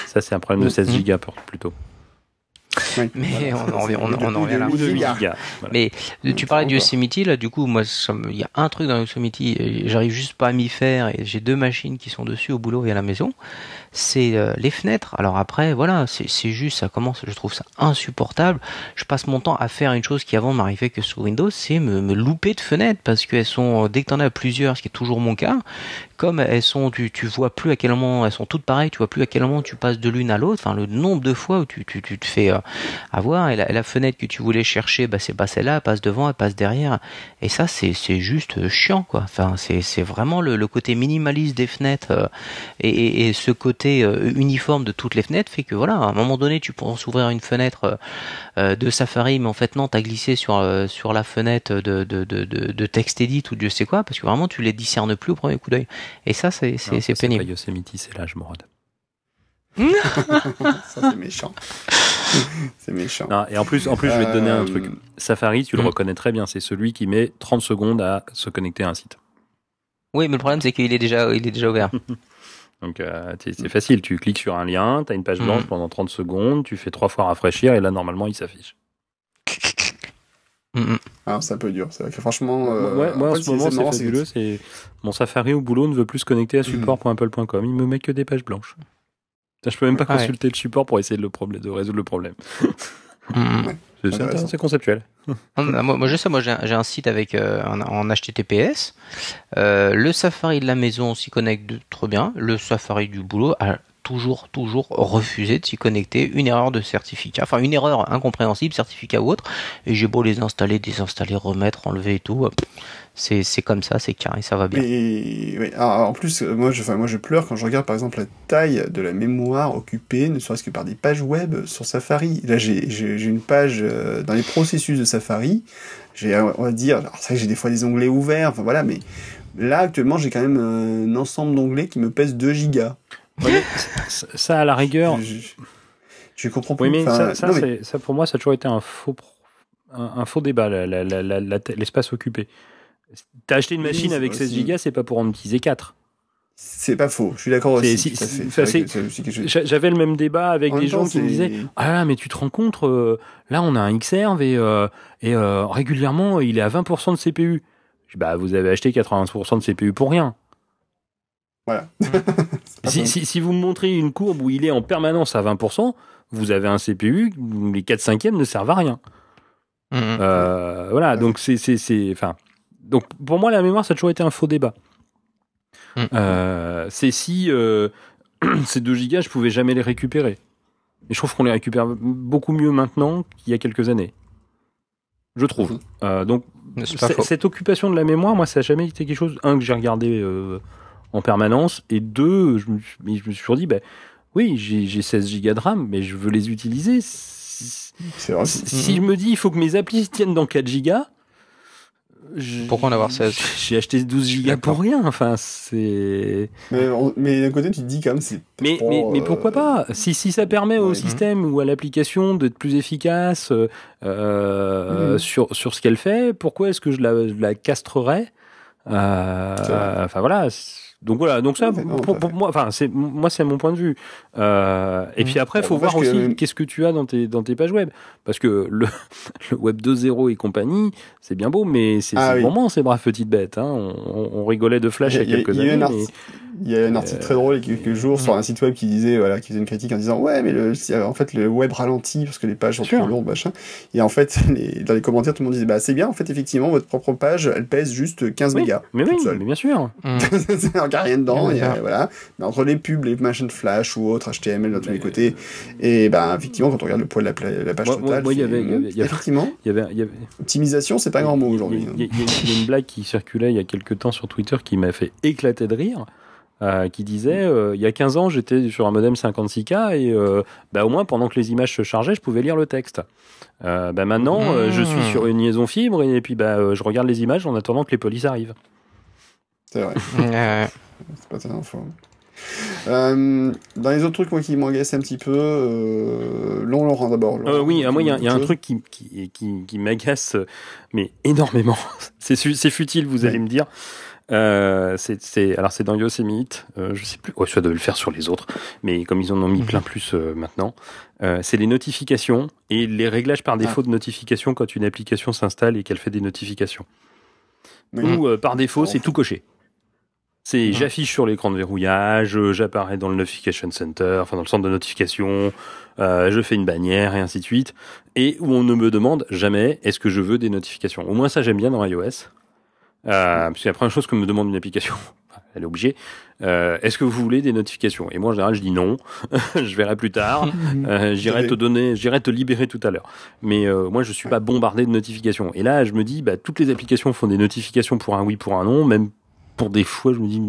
ça c'est un problème de Mm. 16 Mm. gigas pour- plutôt. Mais voilà. on en revient, on, on en revient là. Ou de 8 gigas. gigas. Voilà. Mais tu parlais du. Yosemite, là, du coup, moi, il y a un truc dans Yosemite, j'arrive juste pas à m'y faire, et j'ai deux machines qui sont dessus au boulot et à la maison. C'est euh, les fenêtres. Alors après, voilà, c'est juste, ça commence, je trouve ça insupportable. Je passe mon temps à faire une chose qui avant m'arrivait que sur Windows, c'est me, louper de fenêtres, parce qu'elles sont, dès que t'en as plusieurs, ce qui est toujours mon cas, comme elles sont, tu, tu vois plus à quel moment elles sont toutes pareilles, tu vois plus à quel moment tu passes de l'une à l'autre, enfin le nombre de fois où tu, tu, tu te fais euh, avoir, et la, fenêtre que tu voulais chercher, bah c'est pas celle-là, elle passe devant, elle passe derrière, et ça c'est juste euh, chiant quoi. Enfin c'est vraiment le, côté minimaliste des fenêtres euh, et, et ce côté euh, uniforme de toutes les fenêtres fait que voilà, à un moment donné tu penses ouvrir une fenêtre euh, euh, de Safari, mais en fait non, t'as glissé sur euh, sur la fenêtre de de de de, de TextEdit ou Dieu sait quoi, parce que vraiment tu les discernes plus au premier coup d'œil. Et ça c'est c'est ça, c'est pénible. pas Yosemite, c'est l'âge, Morad. Ça c'est méchant. c'est méchant. Non, et en plus, en plus, je vais te donner un truc. Safari, tu le Hmm. reconnais très bien. C'est celui qui met 30 secondes à se connecter à un site. Oui, mais le problème c'est qu'il est déjà il est déjà ouvert. Donc, euh, c'est c'est facile. Tu cliques sur un lien, tu as une page blanche Hmm. pendant 30 secondes, tu fais trois fois rafraîchir et là, normalement, il s'affiche. Mm, mm. Alors c'est un peu dur. C'est vrai que franchement. euh, ouais, moi, en fait, ce moment, c'est fabuleux. C'est mon Safari au boulot ne veut plus se connecter à support.apple.com. Il me met que des pages blanches. Ça, Je peux même pas Ah ouais. consulter le support pour essayer de, le problème, de résoudre le problème. Mm, mm. C'est conceptuel. Moi, je sais, moi j'ai un, site avec euh, en, HTTPS. Euh, le Safari de la maison s'y connecte trop bien. Le Safari du boulot toujours, toujours refusé de s'y connecter. Une erreur de certificat, enfin une erreur incompréhensible, certificat ou autre. Et j'ai beau les installer, désinstaller, remettre, enlever et tout. C'est c'est comme ça, c'est carré, ça va bien. Alors, en plus, euh, moi je, enfin, moi je pleure quand je regarde par exemple la taille de la mémoire occupée, ne serait-ce que par des pages web sur Safari. Là, j'ai une page euh, dans les processus de Safari. On va dire, alors c'est vrai que j'ai des fois des onglets ouverts, enfin voilà, mais là actuellement j'ai quand même euh, un ensemble d'onglets qui me pèse 2 gigas. Ouais, ça, à la rigueur, Je, je, comprends plus. Oui, mais enfin, ça, ça, non, mais- c'est- ça, pour moi, ça a toujours été un faux, un, un faux débat, l'espace occupé. T'as acheté une machine avec 16 aussi- gigas, c'est pas pour en utiliser 4. C'est pas faux, je suis d'accord aussi. si- J'avais le même débat avec En des temps, gens qui me disaient Ah là, mais tu te rends compte, euh, là on a un Xserve et, euh, et euh, régulièrement il est à 20% de CPU. Je dis, bah, vous avez acheté 80% de CPU pour rien. Voilà. Si, si, si vous me montrez une courbe où il est en permanence à 20%, vous avez un CPU, les 4 cinquièmes ne servent à rien. Mm, mm. Euh, voilà, donc c'est, c'est, c'est, enfin, donc pour moi la mémoire ça a toujours été un faux débat. Mm. Euh, c'est si euh, ces 2 gigas je pouvais jamais les récupérer. Et je trouve qu'on les récupère beaucoup mieux maintenant qu'il y a quelques années. Je trouve. Donc cette occupation de la mémoire, moi ça a jamais été quelque chose un que j'ai regardé euh, en permanence et deux je me, je me suis toujours dit ben Oui, j'ai j'ai 16 gigas de RAM, mais je veux les utiliser. Vrai. si- je me dis il faut que mes applis tiennent dans 4 gigas, je- Pourquoi en avoir 16 J'ai acheté 12 gigas pour rien. Enfin, c'est. Mais, mais d'un côté, tu te dis quand même, c'est. Mais, pas, mais, mais euh, pourquoi pas? Si, si ça permet au ouais. système ou à l'application d'être plus efficace euh, euh, Mhm. sur, sur ce qu'elle fait, pourquoi est-ce que je la, je la castrerais? Euh. Enfin voilà. Donc voilà, donc ça, non, pour, pour moi, enfin c'est moi c'est mon point de vue. Euh, et puis après, Bon, faut voir aussi que- qu'est-ce que tu as dans tes dans tes pages web, parce que le, le web 2.0 et compagnie, c'est bien beau, mais c'est Ah oui. vraiment ces braves petites bêtes. Hein. On, on- on rigolait de Flash il y a Il quelques il y années. Il y a un article très drôle il y a quelques jours sur un site web qui disait, voilà, qui faisait une critique en disant, ouais, mais le, en fait, le web ralentit parce que les pages sont sûr. trop lourdes, machin. Et en fait, les- dans les commentaires, tout le monde disait, bah, c'est bien, en fait, effectivement, votre propre page, elle pèse juste 15 Oui, mégas. mais oui, seule. mais bien sûr. c'est encore rien dedans, et, euh, voilà. Mais entre les pubs, les machins de flash ou autres, HTML dans tous les côtés, et ben, effectivement, quand on regarde le poids de la, page Moi- moi- totale, moi, il y avait- il y avait- il y avait- effectivement, Il y avait, il optimisation, c'est pas un grand mot aujourd'hui. Il a- il a- il y a une blague qui circulait il y a quelques temps sur Twitter qui m'a fait éclater de rire. Euh, qui disait euh, il y a 15 ans j'étais sur un modem 56K et euh, bah, au moins pendant que les images se chargeaient je pouvais lire le texte euh, bah, maintenant euh, je suis Mmh. sur une liaison fibre et, puis bah, euh, je regarde les images en attendant que les polices arrivent C'est vrai. C'est pas très info. Euh, dans les autres trucs moi, qui m'agaçent un petit peu, euh, long Laurent d'abord. Euh, oui, euh, moi, il y a, y un truc qui, qui, qui, qui m'agace, mais énormément. c'est futile, vous allez me dire. Euh, c'est, alors, c'est dans Yosemite. Euh, je sais plus. Ouais, ça devait le faire sur les autres. Mais comme ils en ont mis Mhm. plein plus euh, maintenant, euh, c'est les notifications et les réglages par défaut de notification quand une application s'installe et qu'elle fait des notifications. Oui. Ou par défaut, c'est tout coché. C'est j'affiche sur l'écran de verrouillage, j'apparais dans le notification center, enfin dans le centre de notification, euh, je fais une bannière et ainsi de suite, et où on ne me demande jamais est-ce que je veux des notifications? Au moins ça j'aime bien dans iOS, euh, parce que la première chose que me demande une application, elle est obligée, euh, est-ce que vous voulez des notifications? Et moi en général je dis non, je verrai plus tard, euh, j'irai te donner, j'irai te libérer tout à l'heure. Mais euh, moi je suis pas bombardé de notifications. Et là je me dis bah toutes les applications font des notifications pour un oui pour un non, même pour des fois, je me dis,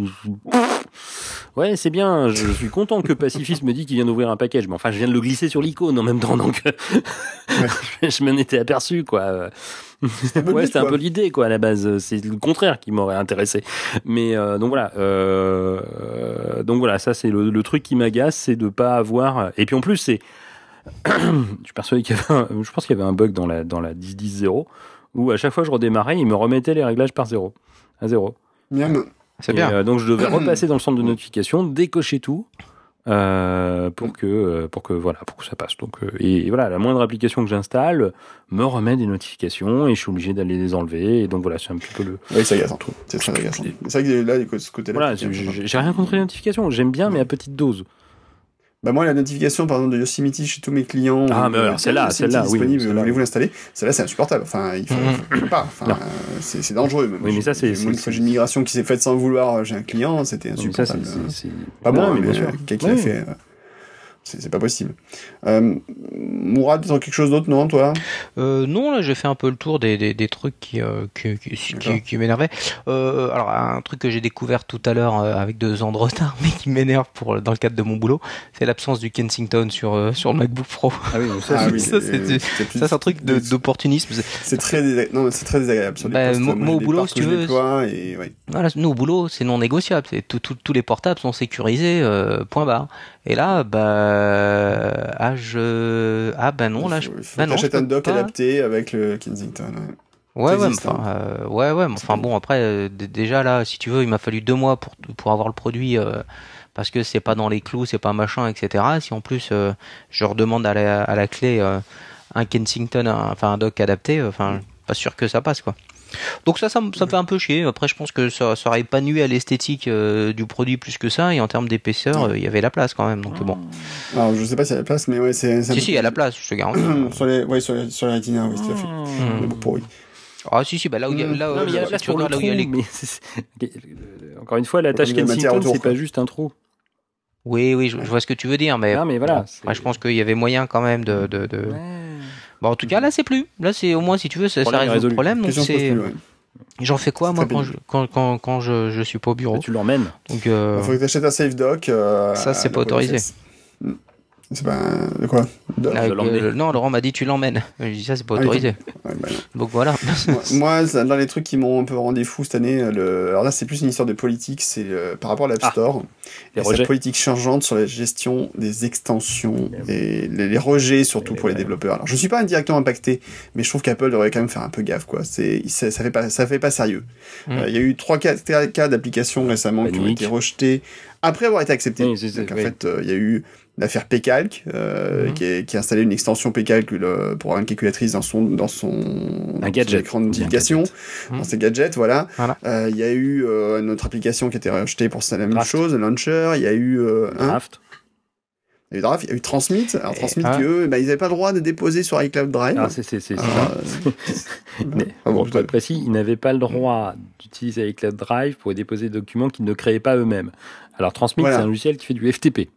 ouais, c'est bien, je suis content que Pacifist me dit qu'il vient d'ouvrir un package, mais enfin, je viens de le glisser sur l'icône en même temps, donc je m'en étais aperçu, quoi. ouais, but, c'était un peu l'idée, quoi, à la base. C'est le contraire qui m'aurait intéressé. Mais euh, donc voilà, euh, euh, donc voilà, ça c'est le, le truc qui m'agace, c'est de pas avoir. Et puis en plus, c'est, je suis persuadé qu'il y avait, un- je pense qu'il y avait un bug dans la dans la 10.10.0 où à chaque fois que je redémarrais, il me remettait les réglages par zéro, à zéro. Miam. C'est bien. euh, donc je devais repasser dans le centre de notification, décocher tout euh, pour que euh, pour que voilà pour que ça passe. Donc euh, et, et voilà, la moindre application que j'installe me remet des notifications et je suis obligé d'aller les enlever. Et donc voilà, c'est un petit peu le Oui, ça agace en tout. C'est très agaçant. C'est vrai que là, ce côté-là. voilà. c'est- j'ai- J'ai j'ai rien contre les notifications. J'aime bien, mais à petite dose. Bah moi la notification par exemple de Yosemite chez tous mes clients. Ah, mais euh, alors, celle-là, celle-là, oui, voulez-vous l'installer? Celle-là c'est insupportable. Enfin il faut, faut pas. Enfin euh, c'est dangereux. Même. Oui, mais ça, c'est- Moi, une fois j'ai une migration qui s'est faite sans vouloir chez un client, c'était insupportable. Pas moi, mais mais, bien sûr. euh, quelqu'un qui l'a fait. C'est pas possible. Euh, Mourad, t'as quelque chose d'autre, non, toi? Euh, non, là, j'ai fait un peu le tour des, des, des trucs qui, euh, qui, qui, qui, qui m'énervaient. Euh, alors, un truc que j'ai découvert tout à l'heure euh, avec deux ans de retard, mais qui m'énerve pour dans le cadre de mon boulot, c'est l'absence du Kensington sur euh, sur le MacBook Pro. Ah oui, ça, Ah c'est- oui, ça, c'est- un truc d'opportunisme. C'est très, désag- non, c'est très désagréable sur Bah, postes. moi- Moi, moi, j'ai au boulot, si tu je veux, et ouais. Voilà, nous au boulot, c'est non négociable. C'est tout, tout- tous les portables sont sécurisés, euh, point barre. Et là, bah, ah je, ah bah non, là, je, bah non, un pas. adapté avec le Kensington. ouais. Ouais, ouais, enfin, euh, ouais, ouais, mais enfin bon, après, euh, déjà là, si tu veux, il m'a fallu deux mois pour pour avoir le produit euh, parce que c'est pas dans les clous, c'est pas machin, etc. Si en plus euh, je redemande à la, à la clé euh, un Kensington, un- enfin un dock adapté, euh, enfin, pas sûr que ça passe quoi. Donc ça, ça, me- ça me fait un peu chier. Après, je pense que ça, ça aurait pas nuit à l'esthétique euh, du produit plus que ça, et en termes d'épaisseur, euh, il y avait la place quand même. Donc bon, Alors, je sais pas s'il y a la place, mais ouais, c'est. si peu- si, il y a la place, je te garantis. sur les, ouais, sur les, sur les oui, tout à fait. Hmm. Mais bon, pour oui. Ah si si, bah là où il y a, là, il y a tu regardes où il y a les mais euh, encore une fois, la tâche Kensington, c'est pas juste un trou. Oui, oui, je, je vois ce que tu veux dire, mais, Non, mais voilà, moi, je pense qu'il y avait moyen quand même de. de, de... Bon, en tout cas, là, c'est plus. Là, c'est au moins, si tu veux, ça, résout résolu. le problème. Donc, c'est. J'en fais quoi, moi, quand je, quand, quand, quand je, je suis pas au bureau? Bah, tu l'emmènes. Donc, euh, Il faut que t'achètes un safe dock. euh, Ça, c'est pas autorisé. C'est pas de quoi De- Ah, de l'emmener. euh, non, Laurent m'a dit tu l'emmènes. Je dis ça, c'est pas Ah, autorisé. Ouais, bah. Donc voilà. moi, dans les trucs qui m'ont un peu rendu fou cette année, le... alors là c'est plus une histoire de politique, c'est euh, par rapport à l'App Ah, Store les et sa rejets. politique changeante sur la gestion des extensions et les, les rejets surtout Et pour les développeurs. Alors je suis pas indirectement impacté, mais je trouve qu'Apple devrait quand même faire un peu gaffe quoi. C'est ça, ça fait pas ça fait pas sérieux. Mm. Euh, Il y a eu trois cas, quatre cas d'applications récemment qui ont été rejetés après avoir été. Oui, c'est- Donc en oui. fait euh, il y a eu l'affaire Pcalc euh, Mhm. qui, est- qui a installé une extension Pcalc le- pour avoir une calculatrice dans son dans son, Un gadget. son écran de notification gadget. Mhm. dans ses gadgets voilà. Voilà. Euh, Il y a eu euh, une autre application qui a été rejetée pour ça la même Draft. chose, le launcher. Il y a eu euh, un, Draft. il y a eu Draft, il y a eu Transmit. Alors Transmit, ah. eux, bah, ils n'avaient pas le droit de déposer sur iCloud Drive. Ah, c'est c'est- c'est- c'est Alors, ça. euh, Mais, Ah bon, pour être précis, ils n'avaient pas le droit d'utiliser iCloud Drive pour déposer des documents qu'ils ne créaient pas eux-mêmes. Alors Transmit, Voilà. c'est un logiciel qui fait du FTP.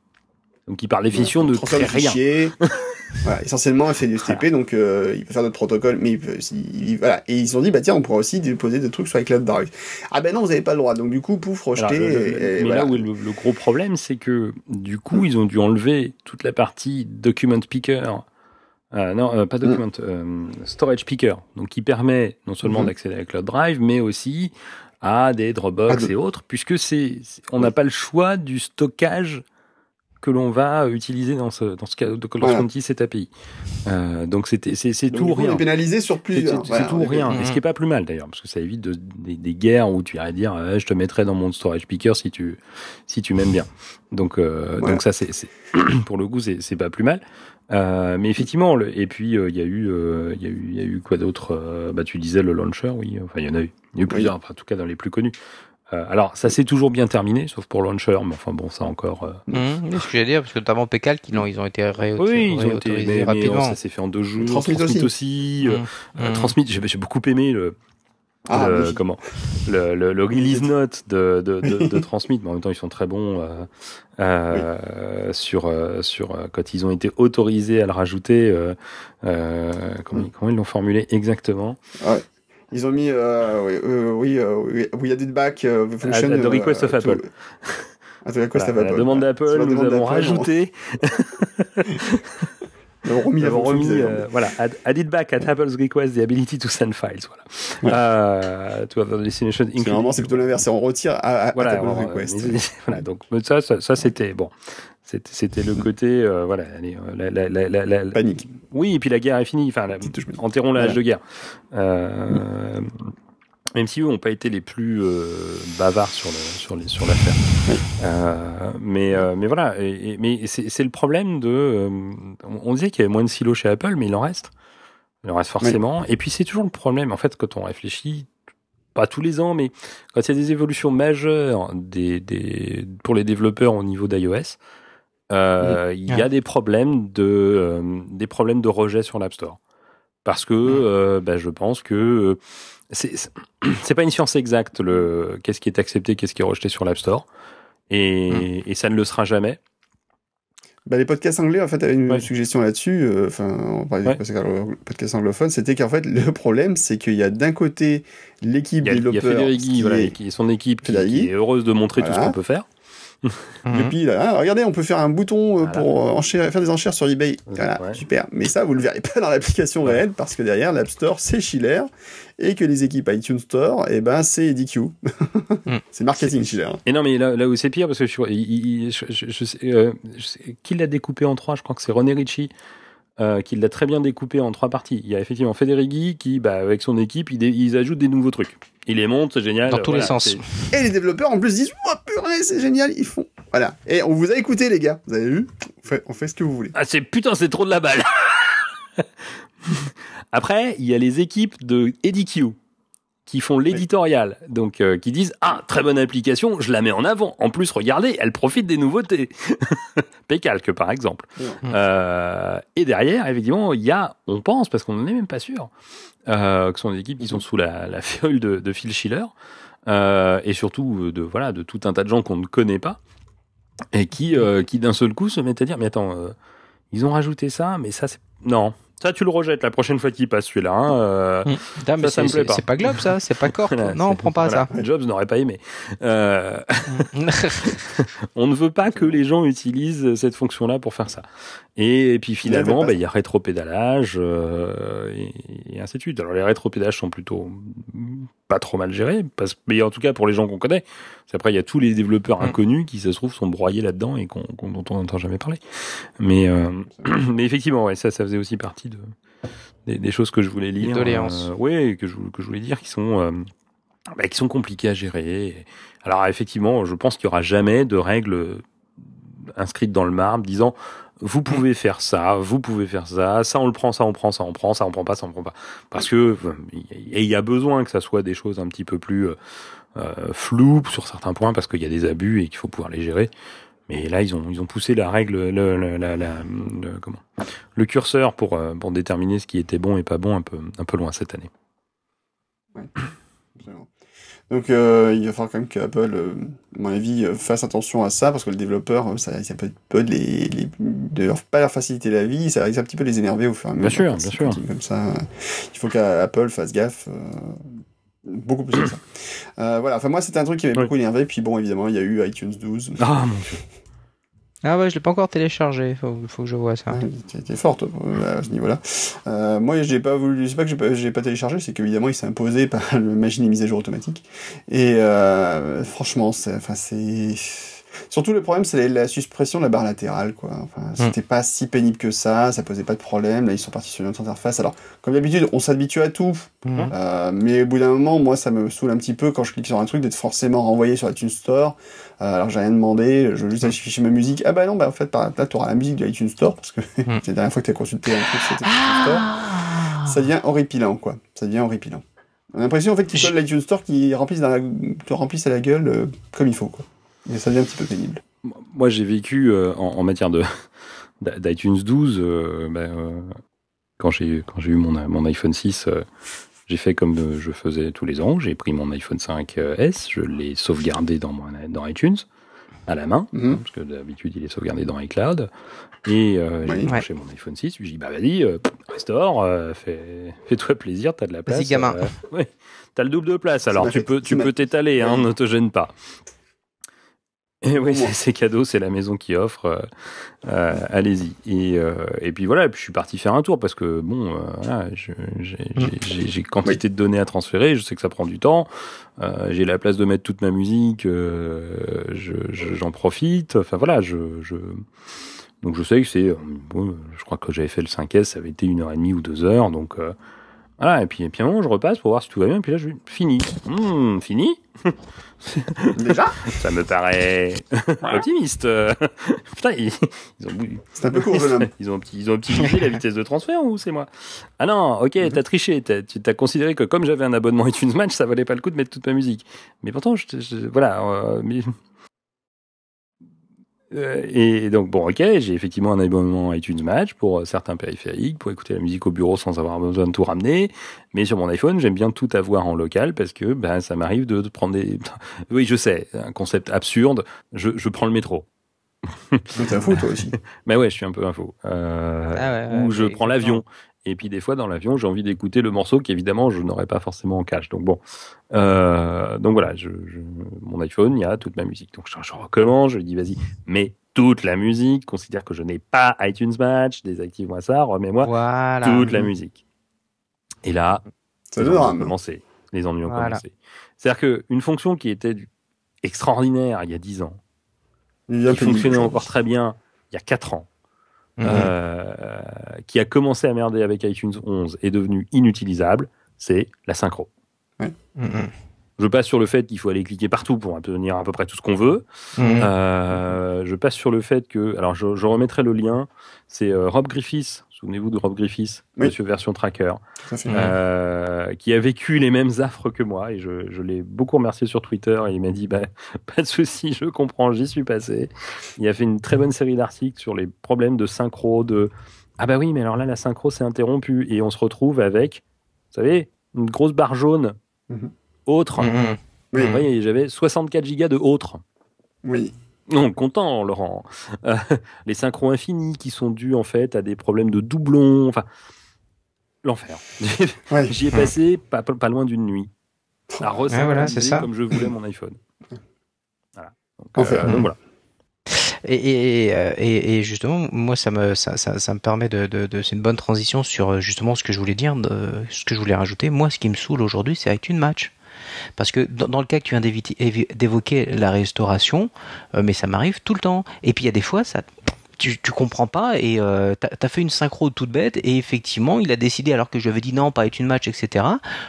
Donc qui par définition ne transfert crée de rien. fichiers. voilà, essentiellement, il fait du FTP, donc euh, il peut faire d'autres protocoles, mais il peut, il- il- voilà. Et ils se sont dit, bah tiens, on pourra aussi déposer des trucs sur iCloud Drive. Ah ben non, vous n'avez pas le droit. Donc du coup, pouf, Alors, rejeté. le- le- et- mais voilà. là où est le, le gros problème, c'est que du coup, ils ont dû enlever toute la partie document picker. Euh, non, euh, pas document, euh, storage picker, donc qui permet non seulement Mhm. d'accéder à Cloud Drive, mais aussi à des Dropbox Ah, de- et autres, puisque c'est, c'est- on n'a pas le choix du stockage que l'on va utiliser dans ce dans ce cas lorsqu'on Voilà. utilise cette API. Euh, donc c'était c'est c'est Donc, tout ou coup, on rien. est pénalisé sur plusieurs. c'est- Voilà, c'est tout ou rien. Et ce qui est pas plus mal d'ailleurs, parce que ça évite de- des, des guerres où tu irais dire euh, je te mettrai dans mon storage picker si tu si tu m'aimes bien. Donc euh, Voilà. donc ça c'est c'est- pour le coup c'est c'est pas plus mal. Euh, mais effectivement le, et puis euh, il y a eu euh, il y a eu il y a eu quoi d'autre euh, Bah tu disais le launcher oui. Enfin il y en a eu il y a eu plusieurs. Enfin, en tout cas dans les plus connus. Euh, alors ça s'est toujours bien terminé sauf pour launcher. Mais enfin bon ça encore. euh, c'est ce que j'allais dire, parce que notamment Pécal, ils ont, ils ont été ré- oui, ils ont été réautorisés mais- mais, rapidement. ça s'est fait en deux jours. Transmit Transmit aussi. aussi. euh, Hum, euh. Transmit, j'ai beaucoup aimé le, Ah, le- oui. comment le, le, le release note de, de, de, de Transmit, mais en même temps ils sont très bons euh, euh, sur euh, sur quand ils ont été autorisés à le rajouter. Euh, euh, comment, comment ils l'ont formulé exactement Ils ont mis, euh, oui, euh, oui, euh, we added back uh, function. The request of Apple. At the request Voilà, of à la Apple. demande d'Apple, la nous demande avons rajouté, Ils ont remis nous la avons remis, euh, voilà, add, added back at Apple's request the ability to send files, voilà. Euh, to other destinations, normalement, c'est plutôt l'inverse. On retire à, à, voilà, à Apple alors, euh, request. mais- voilà, donc ça, ça, ça, c'était bon, c'était, le côté, euh, voilà, allez, euh, la, la, la, la, la- Panique. oui, et puis la guerre est finie, enfin, enterrons Voilà. de guerre. Euh, même si eux n'ont pas été les plus euh, bavards sur le, sur les, sur l'affaire. Mais, mais voilà, et, et- mais c'est, le problème de, on disait qu'il y avait moins de silos chez Apple, mais il en reste, il en reste forcément. Et puis c'est toujours le problème, en fait, quand on réfléchit pas tous les ans, mais quand il y a des évolutions majeures des, des, pour les développeurs au niveau d'iOS, euh, il y a des problèmes de euh, des problèmes de rejet sur l'App Store parce que euh, bah, je pense que euh, c'est pas une science exacte le qu'est-ce qui est accepté, qu'est-ce qui est rejeté sur l'App Store et, et ça ne le sera jamais. Bah, les podcasts anglais, en fait, avaient une Ouais. suggestion là-dessus. Enfin, on parlait Ouais. des podcasts anglophones. C'était qu'en fait, le problème, c'est qu'il y a d'un côté l'équipe Il y a, il y a développeur. Voilà, qui est son équipe qui, est heureuse de montrer tout ce qu'on peut faire. Youpi, là, ah, regardez, on peut faire un bouton euh, Voilà. pour euh, faire des enchères sur eBay. Voilà, Ouais. super. Mais ça, vous le verrez pas dans l'application Ouais. réelle parce que derrière, l'App Store, c'est Schiller et que les équipes iTunes Store, eh ben, c'est EDQ. Mm. c'est marketing Schiller. Et non, mais là, là où c'est pire, parce que je, il- il- je, je- je sais, euh, je sais- qui l'a découpé en trois? Je crois que c'est René Ricci euh, qui l'a très bien découpé en trois parties. Il y a effectivement Federighi qui, bah, avec son équipe, ils ajoutent des nouveaux trucs. Il les monte, c'est génial. Dans tous les sens. Et les développeurs, en plus, disent, oh purée, c'est génial, ils font. Voilà. Et on vous a écouté, les gars. Vous avez vu? On fait, on fait ce que vous voulez. Ah, c'est putain, c'est trop de la balle. Après, il y a les équipes de EDQ qui font l'éditorial, donc euh, qui disent ah très bonne application, je la mets en avant. En plus, regardez, elle profite des nouveautés. Pécalque par exemple. Ouais. Euh, et derrière, effectivement, il y a, on pense parce qu'on n'en est même pas sûr, euh, que ce sont des équipes qui sont sous la, la férule de, de Phil Schiller euh, et surtout de voilà de tout un tas de gens qu'on ne connaît pas et qui euh, qui d'un seul coup se mettent à dire mais attends, euh, ils ont rajouté ça, mais ça c'est non. Ça, tu le rejettes la prochaine fois qu'il passe celui-là. hein, euh. Putain, mais Ça, ça me plaît pas. c'est pas Globe ça, c'est pas Corp. voilà, non, on prend pas voilà. ça. Jobs n'aurait pas aimé. Euh, on ne veut pas que les gens utilisent cette fonction-là pour faire ça. Et, puis finalement, bah, il y a rétropédalage euh, et, et ainsi de suite. Alors les rétropédalages sont plutôt pas trop mal gérés, parce, mais en tout cas pour les gens qu'on connaît. Qu'après, il y a tous les développeurs Mm. inconnus qui, ça se trouve, sont broyés là-dedans et qu'on, qu'on- dont on n'entend jamais parler. Mais, euh, mais effectivement, ouais, ça, ça faisait aussi partie de, des, des choses que je voulais lire. doléances. Euh, oui, que je, que je voulais dire, qui sont, euh, bah, qui sont compliquées à gérer. Alors effectivement, je pense qu'il y aura jamais de règles inscrites dans le marbre disant vous pouvez faire ça, vous pouvez faire ça, ça on le prend, ça on prend, ça on prend, ça on prend pas, ça on prend pas. Parce que euh, et il y a besoin que ça soit des choses un petit peu plus euh, euh, floues sur certains points parce qu'il y a des abus et qu'il faut pouvoir les gérer. Mais là, ils ont ils ont poussé la règle, le, le- la- la- le- comment, le curseur pour euh, pour déterminer ce qui était bon et pas bon un peu un peu loin cette année. Absolument. Donc euh, il va falloir quand même qu'Apple, euh, à mon avis, euh, fasse attention à ça, parce que le développeur, ça, ça peut, peut de, les, les, de leur, pas leur faciliter la vie, ça risque un petit peu de les énerver au fur et à mesure. sûr, Quand bien sûr. Comme ça, il faut qu'Apple fasse gaffe. beaucoup plus que ça. Voilà, enfin moi c'était un truc qui m'avait Oui. beaucoup énervé, puis bon évidemment il y a eu iTunes 12. Ah mon dieu. Ah ouais, je l'ai pas encore téléchargé. Faut, faut que je vois ça. Ouais, t'es- forte euh, à ce niveau-là. Euh, moi, j'ai pas voulu, c'est pas que j'ai pas, pas téléchargé, c'est qu'évidemment, il s'est imposé par le machine mise à jour automatique. Et euh, franchement, enfin, c'est surtout le problème, c'est la, la suppression de la barre latérale, quoi. Enfin, c'était pas si pénible que ça, ça posait pas de problème. Là, ils sont partis sur une autre interface. Alors, comme d'habitude, on s'habitue à tout. Mhm. Euh, mais au bout d'un moment, moi, ça me saoule un petit peu quand je clique sur un truc d'être forcément renvoyé sur iTunes Store. Euh, alors, j'ai rien demandé, je veux juste afficher ma musique. Ah bah non, bah en fait, là, t'auras la musique de iTunes Store parce que c'est la dernière fois que t'as consulté un truc, c'était iTunes Store. Ça devient horripilant, quoi. Ça devient horripilant. On a l'impression, en fait, qu'ils collent l'iTunes Store qui remplissent dans la- te remplissent à la gueule euh, comme il faut, quoi. Et ça devient un petit peu pénible. Moi, j'ai vécu euh, en, en matière de d'iTunes 12. euh, ben, euh, quand j'ai quand j'ai eu mon, mon iPhone 6, euh, j'ai fait comme euh, je faisais tous les ans. J'ai pris mon iPhone 5S, je l'ai sauvegardé dans mon dans iTunes à la main, Mhm. hein, parce que d'habitude il est sauvegardé dans iCloud. Et euh, j'ai branché mon iPhone 6. J'ai dit bah vas-y, euh, restaure, euh, fais fais-toi plaisir, t'as de la place. Vas-y, gamin. euh, ouais, t'as le double de place. Alors tu peux tu peux t'étaler, hein, ne te gêne pas. Et oui, c'est cadeau, c'est la maison qui offre. euh, euh, Allez-y. Et, euh, et puis voilà, et puis je suis parti faire un tour parce que bon, euh, voilà, je- j'ai quantité de données à transférer, je sais que ça prend du temps. euh, j'ai la place de mettre toute ma musique, euh, je- je- j'en profite. Enfin voilà, je, je donc je sais que c'est, bon, je crois que j'avais fait le 5S, ça avait été une heure et demie ou deux heures, donc euh, voilà. Et puis, et puis à un moment, je repasse pour voir si tout va bien. Et puis là, je fini, Hum, fini. Déjà Ça me paraît optimiste. Putain, ils, ils ont, C'est un peu court, jeune homme. ils ont, ils ont optimisé la vitesse de transfert ou c'est moi Ah non, ok, Mhm. t'as triché. T'as, tu t'as considéré que comme j'avais un abonnement iTunes Match, ça valait pas le coup de mettre toute ma musique. Mais pourtant, je, te- je- voilà. euh, mais... Euh, et donc bon, ok, j'ai effectivement un abonnement iTunes Match pour euh, certains périphériques, pour écouter la musique au bureau sans avoir besoin de tout ramener. Mais sur mon iPhone, j'aime bien tout avoir en local parce que ben ça m'arrive de, de prendre des. Oui, je sais, un concept absurde. Je, je prends le métro. T'es un fou, toi aussi. Mais ouais, je suis un peu info. Euh, Ah ouais, ouais, ou je prends l'avion. Et puis des fois dans l'avion, j'ai envie d'écouter le morceau qu'évidemment je n'aurais pas forcément en cache. Donc bon, euh, donc voilà, je, je- mon iPhone, il y a toute ma musique. Donc je, je recommence, je lui dis vas-y, mets toute la musique. Considère que je n'ai pas iTunes Match, désactive-moi ça, remets-moi Voilà. toute la musique. Et là, Ça les ennuis ont rame. commencé. Les ennuis ont Voilà. commencé. C'est-à-dire que une fonction qui était extraordinaire il y a 10 ans, Il qui fonctionnait encore très bien il y a 4 ans, Mhm. euh, qui a commencé à merder avec iTunes 11 est devenu inutilisable, c'est la synchro. Mhm. Je passe sur le fait qu'il faut aller cliquer partout pour obtenir à peu près tout ce qu'on veut. Mhm. Euh, je passe sur le fait que, alors je, je remettrai le lien, c'est euh, Rob Griffiths, souvenez-vous de Rob Griffiths, Oui. Monsieur Version Tracker, euh, qui a vécu les mêmes affres que moi et je, je l'ai beaucoup remercié sur Twitter et il m'a dit bah, pas de souci je comprends j'y suis passé il a fait une très bonne série d'articles sur les problèmes de synchro de ah bah oui mais alors là la synchro s'est interrompue et on se retrouve avec vous savez une grosse barre jaune Mhm. autre Mhm. Oui, Vous voyez, j'avais 64 gigas de autres oui. Non, content, Laurent. Euh, les synchros infinis qui sont dus en fait à des problèmes de doublons. Enfin, l'enfer. Ouais. J'y ai passé pas, pas loin d'une nuit. À Ouais, voilà, c'est ça. comme je voulais mon iPhone. Voilà. Donc, Enfer. euh, donc voilà. Et, et, et, et justement, moi, ça me, ça, ça, ça me permet de, de, de c'est une bonne transition sur euh, justement ce que je voulais dire, de, ce que je voulais rajouter. Moi, ce qui me saoule aujourd'hui, c'est iTunes Match. Parce que dans, dans le cas que tu viens d'évoquer la restauration, euh, mais ça m'arrive tout le temps. Et puis il y a des fois, ça, tu, tu comprends pas et euh, t'as as fait une synchro toute bête et effectivement, il a décidé alors que je lui avais dit non, pas iTunes Match, etc.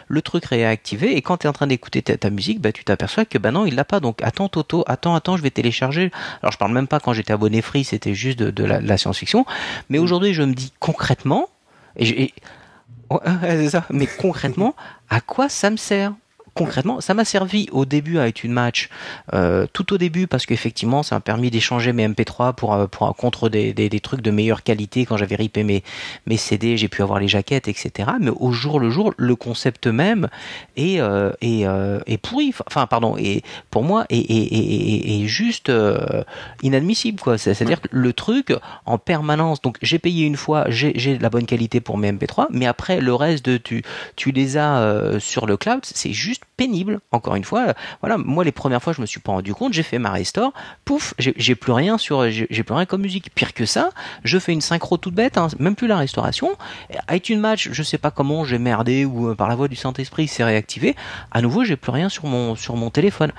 Le truc réactivé et quand tu es en train d'écouter ta, ta musique, bah tu t'aperçois que bah non, il l'a pas. Donc attends Toto, attends, attends, je vais télécharger. Alors je parle même pas quand j'étais abonné Free, c'était juste de, de la, science-fiction. Mais aujourd'hui, je me dis concrètement, et, j'ai- et- Ouais, ouais, c'est ça. Mais concrètement, à quoi ça me sert? Concrètement, ça m'a servi au début à iTunes Match, euh, tout au début parce qu'effectivement, ça m'a permis d'échanger mes MP3 pour, euh, pour contre des, des, des trucs de meilleure qualité quand j'avais ripé mes, mes CD, j'ai pu avoir les jaquettes, etc. Mais au jour le jour, le concept même est, euh, est, euh, est pourri. Enfin, pardon, et pour moi, est, est, est, est- est juste inadmissible, quoi. C'est- C'est-à-dire que le truc en permanence. Donc, j'ai payé une fois, j'ai j'ai la bonne qualité pour mes MP3, mais après le reste de tu tu les as sur le cloud, c'est juste pénible. Encore une fois, voilà, moi les premières fois, je me suis pas rendu compte, j'ai fait ma restore, pouf, j'ai plus rien sur, j'ai plus rien comme musique. Pire que ça, je fais une synchro toute bête, hein, même plus la restauration. iTunes Match, je sais pas comment j'ai merdé ou euh, par la voie du Saint-Esprit, c'est réactivé. À nouveau, j'ai plus rien sur mon sur mon téléphone.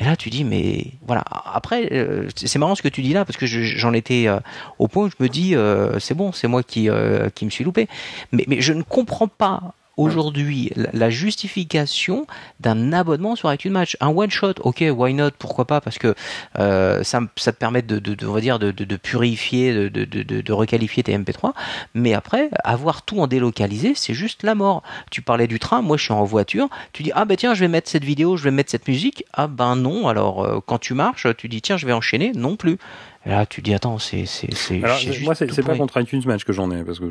Et là, tu dis, mais voilà. Après, euh, c'est marrant ce que tu dis là parce que je- j'en étais euh, au point où je me dis, c'est bon, c'est moi qui qui me suis loupé. Mais mais je ne comprends pas aujourd'hui la, justification d'un abonnement sur iTunes Match. Un one shot, ok, why not, pourquoi pas, parce que euh, ça, ça te permet de, de, de- on va dire, de, de, de purifier, de, de, de, de- de requalifier tes MP3. Mais après, avoir tout en délocalisé, c'est juste la mort. Tu parlais du train, moi je suis en voiture, tu dis, ah ben tiens, je vais mettre cette vidéo, je vais mettre cette musique. Ah ben non, alors euh, quand tu marches, tu dis, tiens, je vais enchaîner, non plus. Et là, tu dis, attends, c'est c'est c'est moi, c'est pas contre iTunes Match que j'en ai, parce que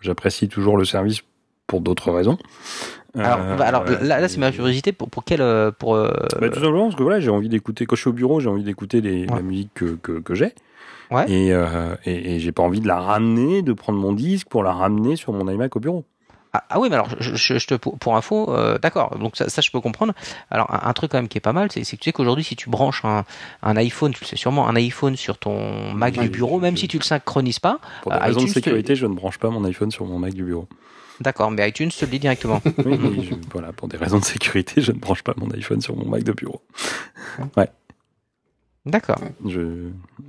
j'apprécie toujours le service pour d'autres raisons. Alors, Euh, bah, alors là, là c'est ma curiosité pour, pour quelle euh, pour euh, Bah, tout simplement parce que voilà, j'ai envie d'écouter, quand je suis au bureau, j'ai envie d'écouter la musique que, que, que j'ai. Ouais. Et, euh, et, et j'ai pas envie de la ramener, de prendre mon disque pour la ramener sur mon iMac au bureau. Ah, ah oui, mais alors, je, je- je te, pour, pour info, euh, d'accord, donc ça, ça, je peux comprendre. Alors, un, un truc quand même qui est pas mal, c'est que tu sais qu'aujourd'hui, si tu branches un, un iPhone, tu le sais sûrement, un iPhone sur ton Mac Oui, du bureau, je- même si tu le synchronises pas, Pour des Euh, raisons de te- sécurité, je ne branche pas mon iPhone sur mon Mac du bureau. D'accord, mais iTunes te le dit directement. Oui, je- voilà, pour des raisons de sécurité, je ne branche pas mon iPhone sur mon Mac de bureau. D'accord. Je,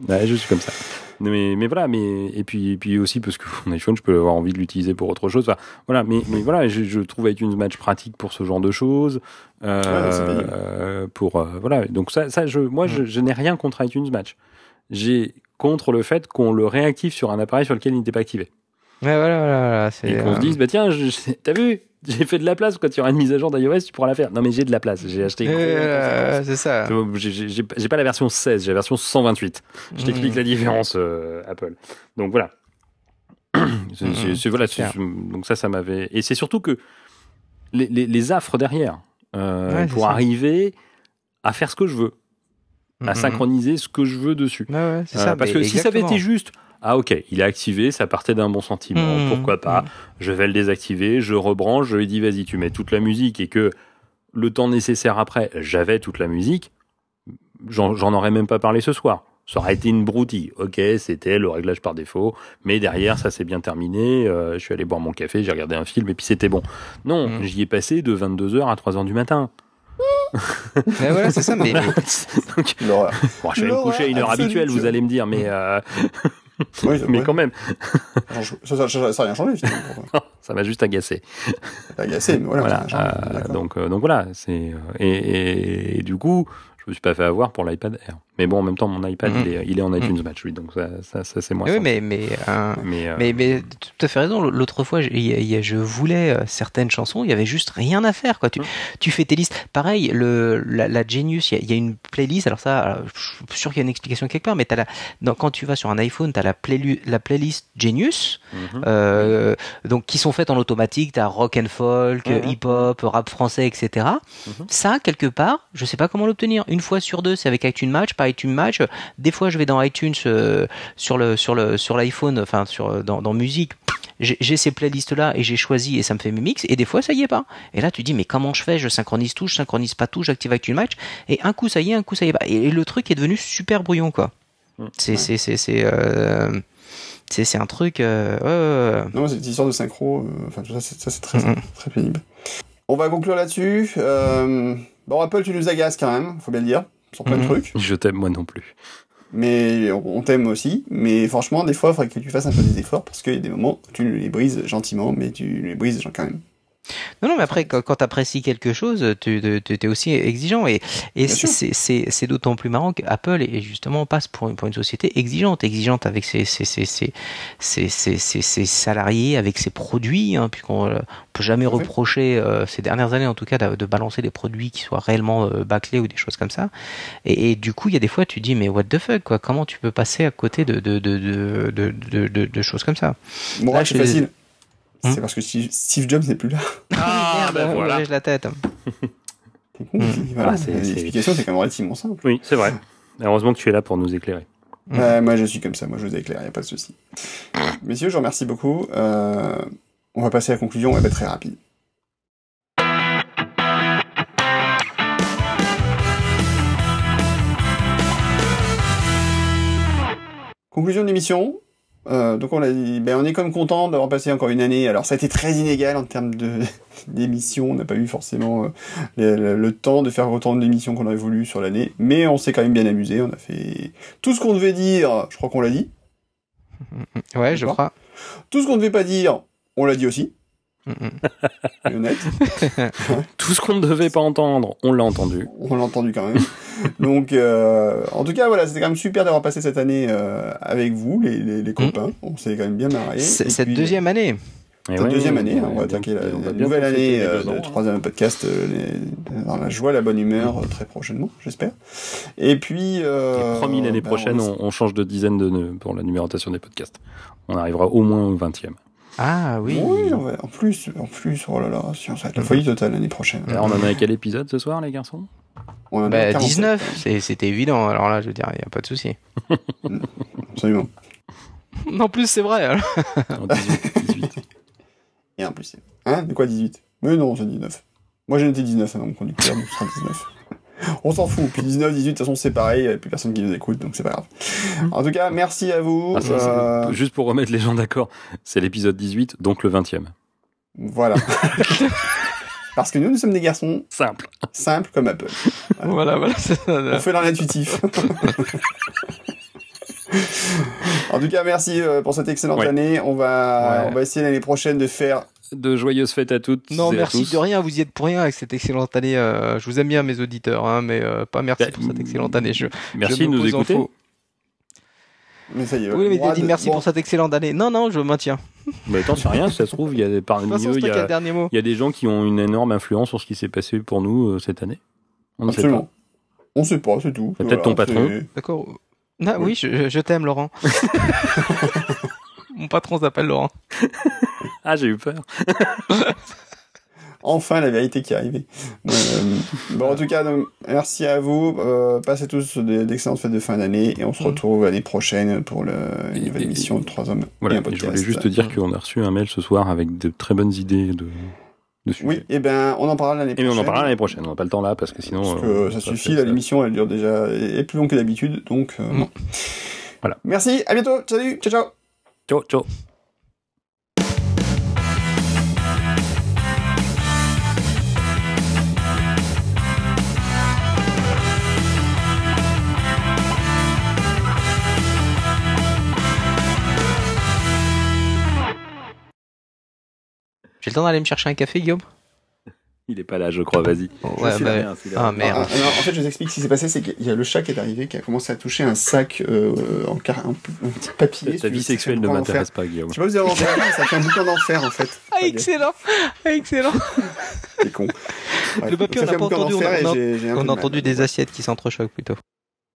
ouais, je suis comme ça. Mais, mais voilà, mais et puis, et puis aussi parce que mon iPhone, je peux avoir envie de l'utiliser pour autre chose. Enfin, voilà, mais, mais voilà, je, je trouve iTunes Match pratique pour ce genre de choses. Euh, Ouais, payant. euh, pour euh, voilà, donc ça, ça, je, moi, je, je n'ai rien contre iTunes Match. J'ai contre le fait qu'on le réactive sur un appareil sur lequel il n'était pas activé. Ouais, voilà, voilà, voilà. Et qu'on se euh, dise, bah tiens, t'as vu, j'ai fait de la place quand il y aura une mise à jour d'iOS, tu pourras la faire. Non, mais j'ai de la place, j'ai acheté. euh, c'est ça. J'ai pas la version 16, j'ai la version 128. Je t'explique Mm. la différence, euh, Apple. Donc voilà. C'est- Mm, voilà donc ça, ça m'avait. Et c'est surtout que les, les, les affres derrière euh, Ouais, pour arriver à faire ce que je veux, à Mhm. synchroniser ce que je veux dessus. Ouais, ouais, c'est ça. parce que si ça avait été juste, ah ok, il est activé, ça partait d'un bon sentiment, Mhm, pourquoi pas, mhm. je vais le désactiver, je rebranche, je lui dis vas-y, tu mets toute la musique et que le temps nécessaire après, j'avais toute la musique, j'en aurais même pas parlé ce soir. Ça aurait été une broutille. Ok, c'était le réglage par défaut, mais derrière, ça s'est bien terminé. euh, je suis allé boire mon café, j'ai regardé un film et puis c'était bon. Non, Mhm. j'y ai passé de 22h à 3h du matin. Ouais, voilà, c'est ça, mais. Donc, L'horreur. bon, je vais me coucher à une heure habituelle, vous allez me dire, mais, euh, Oui, mais ouais. quand même, Ça, ça, ça, ça a rien changé, finalement. ça m'a juste agacé. Agacé, mais voilà. Voilà, euh, donc, euh, donc voilà, c'est euh, et, et, et du coup, je me suis pas fait avoir pour l'iPad Air. Mais bon, en même temps, mon iPad, Mhm. il, est, il est en iTunes Match, oui, donc ça, ça, ça, c'est moins. oui, mais, mais, euh, mais, euh, Mais, mais tout à fait raison. L'autre fois, a- je voulais euh, certaines chansons, il y avait juste rien à faire. Quoi. Tu, Mmh. tu fais tes listes. Pareil, le, la, la Genius, il y, a, il y a une playlist. Alors ça, alors, je suis sûr qu'il y a une explication quelque part, mais as la, dans, quand tu vas sur un iPhone, tu as la, playlist Genius, mhm. euh, donc qui sont faites en automatique. Tu as rock and folk, Mhm. hip-hop, rap français, etc. Mhm. Ça, quelque part, je sais pas comment l'obtenir. Une fois sur deux, c'est avec iTunes Match, pas iTunes Match. Des fois, je vais dans iTunes euh, sur le sur le sur l'iPhone, enfin sur dans, dans musique. j'ai ces playlists là et j'ai choisi et ça me fait mes mix et des fois ça y est pas. Et là tu dis mais comment je fais? Je synchronise tout, je synchronise pas tout, j'active Active Match et un coup ça y est, un coup ça y est pas. Et, et le truc est devenu super brouillon quoi. Mm. C'est c'est c'est c'est euh, c'est c'est un truc. euh. Non, cette histoire de synchro, euh, enfin ça, c'est, très, Mhm. très pénible. On va conclure là-dessus. Euh, bon, Apple, tu nous agaces quand même, faut bien le dire, sur plein de Mhm. trucs. Je t'aime moi non plus. Mais on t'aime aussi. Mais franchement, des fois, il faudrait que tu fasses un peu des efforts parce qu'il y a des moments où tu les brises gentiment, mais tu les brises quand même. Non, non, mais après, quand, quand tu apprécies quelque chose, tu, tu es aussi exigeant. Et, c'est- d'autant plus marrant qu'Apple, est justement, passe pour une, pour une société exigeante, exigeante avec ses, salariés, avec ses produits, hein, puisqu'on euh, peut jamais reprocher, euh, ces dernières années en tout cas, de, de balancer des produits qui soient réellement euh, bâclés ou des choses comme ça. Et, et du coup, il y a des fois, tu dis, mais what the fuck, quoi, comment tu peux passer à côté de, choses comme ça? Bon, c'est facile. Hmm C'est parce que Steve, Jobs n'est plus là. Ah, Merde, ben on voilà. lèche la tête. C'est con, voilà. Ah, L'explication, c'est quand même relativement simple. Oui, c'est vrai. Heureusement que tu es là pour nous éclairer. Mm. Moi, je suis comme ça. Moi, je vous éclaire, y a pas de souci. Messieurs, je vous remercie beaucoup. Euh, on va passer à la conclusion. Elle va être très rapide. Conclusion de l'émission. Euh, donc on l'a dit, ben on est comme content d'avoir passé encore une année. Alors ça a été très inégal en termes de d'émissions. On n'a pas eu forcément euh, le, le- le temps de faire autant d'émissions qu'on aurait voulu sur l'année, mais on s'est quand même bien amusé. On a fait tout ce qu'on devait dire. Je crois qu'on l'a dit. Ouais, je crois. Tout ce qu'on ne devait pas dire, on l'a dit aussi. Mm, mm. Honnête. Tout ce qu'on ne devait pas entendre, on l'a entendu. On l'a entendu quand même. Donc, euh, en tout cas, voilà, c'était quand même super d'avoir passé cette année euh, avec vous, les, les, les copains. On s'est quand même bien marré. Cette puis, deuxième année. Et Cette ouais, deuxième année, hein, on va bien- attaquer la, nouvelle année euh, de troisième podcast, euh, les- dans la joie, la bonne humeur, euh, très prochainement, j'espère. Et puis... Euh, promis, l'année ben, prochaine, on- change de dizaine de nœuds pour la numérotation des podcasts. On arrivera au moins au 20e. Ah oui. Oui, on va- en plus, en plus, oh là là, si on être la folie totale l'année prochaine. Alors, on en a quel épisode ce soir, les garçons? On en Bah, 47, 19, c'est- c'était évident. Alors là, je veux dire, il n'y a pas de souci. Absolument. En plus, c'est vrai. alors. En 18, 18. Et en plus, c'est- hein, de quoi 18 Mais non, c'est 19. Moi j'ai noté 19 à mon conducteur, donc ce sera 19. On s'en fout, puis 19, 18, de toute façon c'est pareil, il n'y a plus personne qui nous écoute, donc c'est pas grave. En tout cas, merci à vous. Ah, ça, euh, Juste pour remettre les gens d'accord, c'est l'épisode 18, donc le 20e. Voilà. Parce que nous, nous sommes des garçons Simple. simples comme Apple. Voilà, voilà. On fait dans l'intuitif. en tout cas, merci euh, pour cette excellente Ouais. année. On va, Ouais. on va essayer l'année prochaine de faire De joyeuses fêtes à toutes. Non, et à merci tous. de rien. Vous y êtes pour rien avec cette excellente année. euh, je vous aime bien, mes auditeurs, hein, mais euh, pas merci Bah, pour cette excellente année. Je, Merci je de nous écouter. Mais ça y est. Oui, mais droit t'as dit de- merci bon, pour cette excellente année. Non, non, je maintiens. Mais attends, c'est rien, si ça se trouve, il y a des De parmi eux, il toi y a, dernier mot. il y a des gens qui ont une énorme influence sur ce qui s'est passé pour nous euh, cette année. On ne sait pas. On sait pas, c'est tout. Peut-être ton patron. D'accord. Ah, oui, je, je t'aime, Laurent. Mon patron s'appelle Laurent. Ah, j'ai eu peur. Enfin, la vérité qui est arrivée. Euh, bon, en tout cas, donc, merci à vous. Euh, passez tous de- d'excellentes fêtes de fin d'année et on se Mhm. retrouve l'année prochaine pour le, une nouvelle Et- émission de Trois Hommes Voilà, et un et je voulais juste te dire qu'on a reçu un mail ce soir avec de très bonnes idées de, de sujets. Oui, et ben, on en parlera l'année Et prochaine. mais on en parlera l'année prochaine, on n'a pas le temps là parce que sinon. Parce euh, que ça ça suffit, l'émission, elle dure déjà, est plus longue que d'habitude, donc, bon. Voilà. Merci, à bientôt, salut, ciao, ciao. Ciao, ciao. J'ai le temps d'aller me chercher un café, Guillaume? Il est pas là, je crois, vas-y. Ouais, Je bah, là. ah, merde. Ah, alors, en fait, je vous explique ce qui s'est passé, c'est qu'il y a le chat qui est arrivé, qui a commencé à toucher un sac euh, en, car... en, petit papier. Ta vie sexuelle ne m'intéresse pas, Guillaume. Je sais pas vous avez entendu, ça fait un boucan d'enfer, en fait. Ah, excellent Ah, Excellent C'est con. Ouais, Le papier, on n'a pas entendu, on a- on entendu des assiettes qui s'entrechoquent plutôt.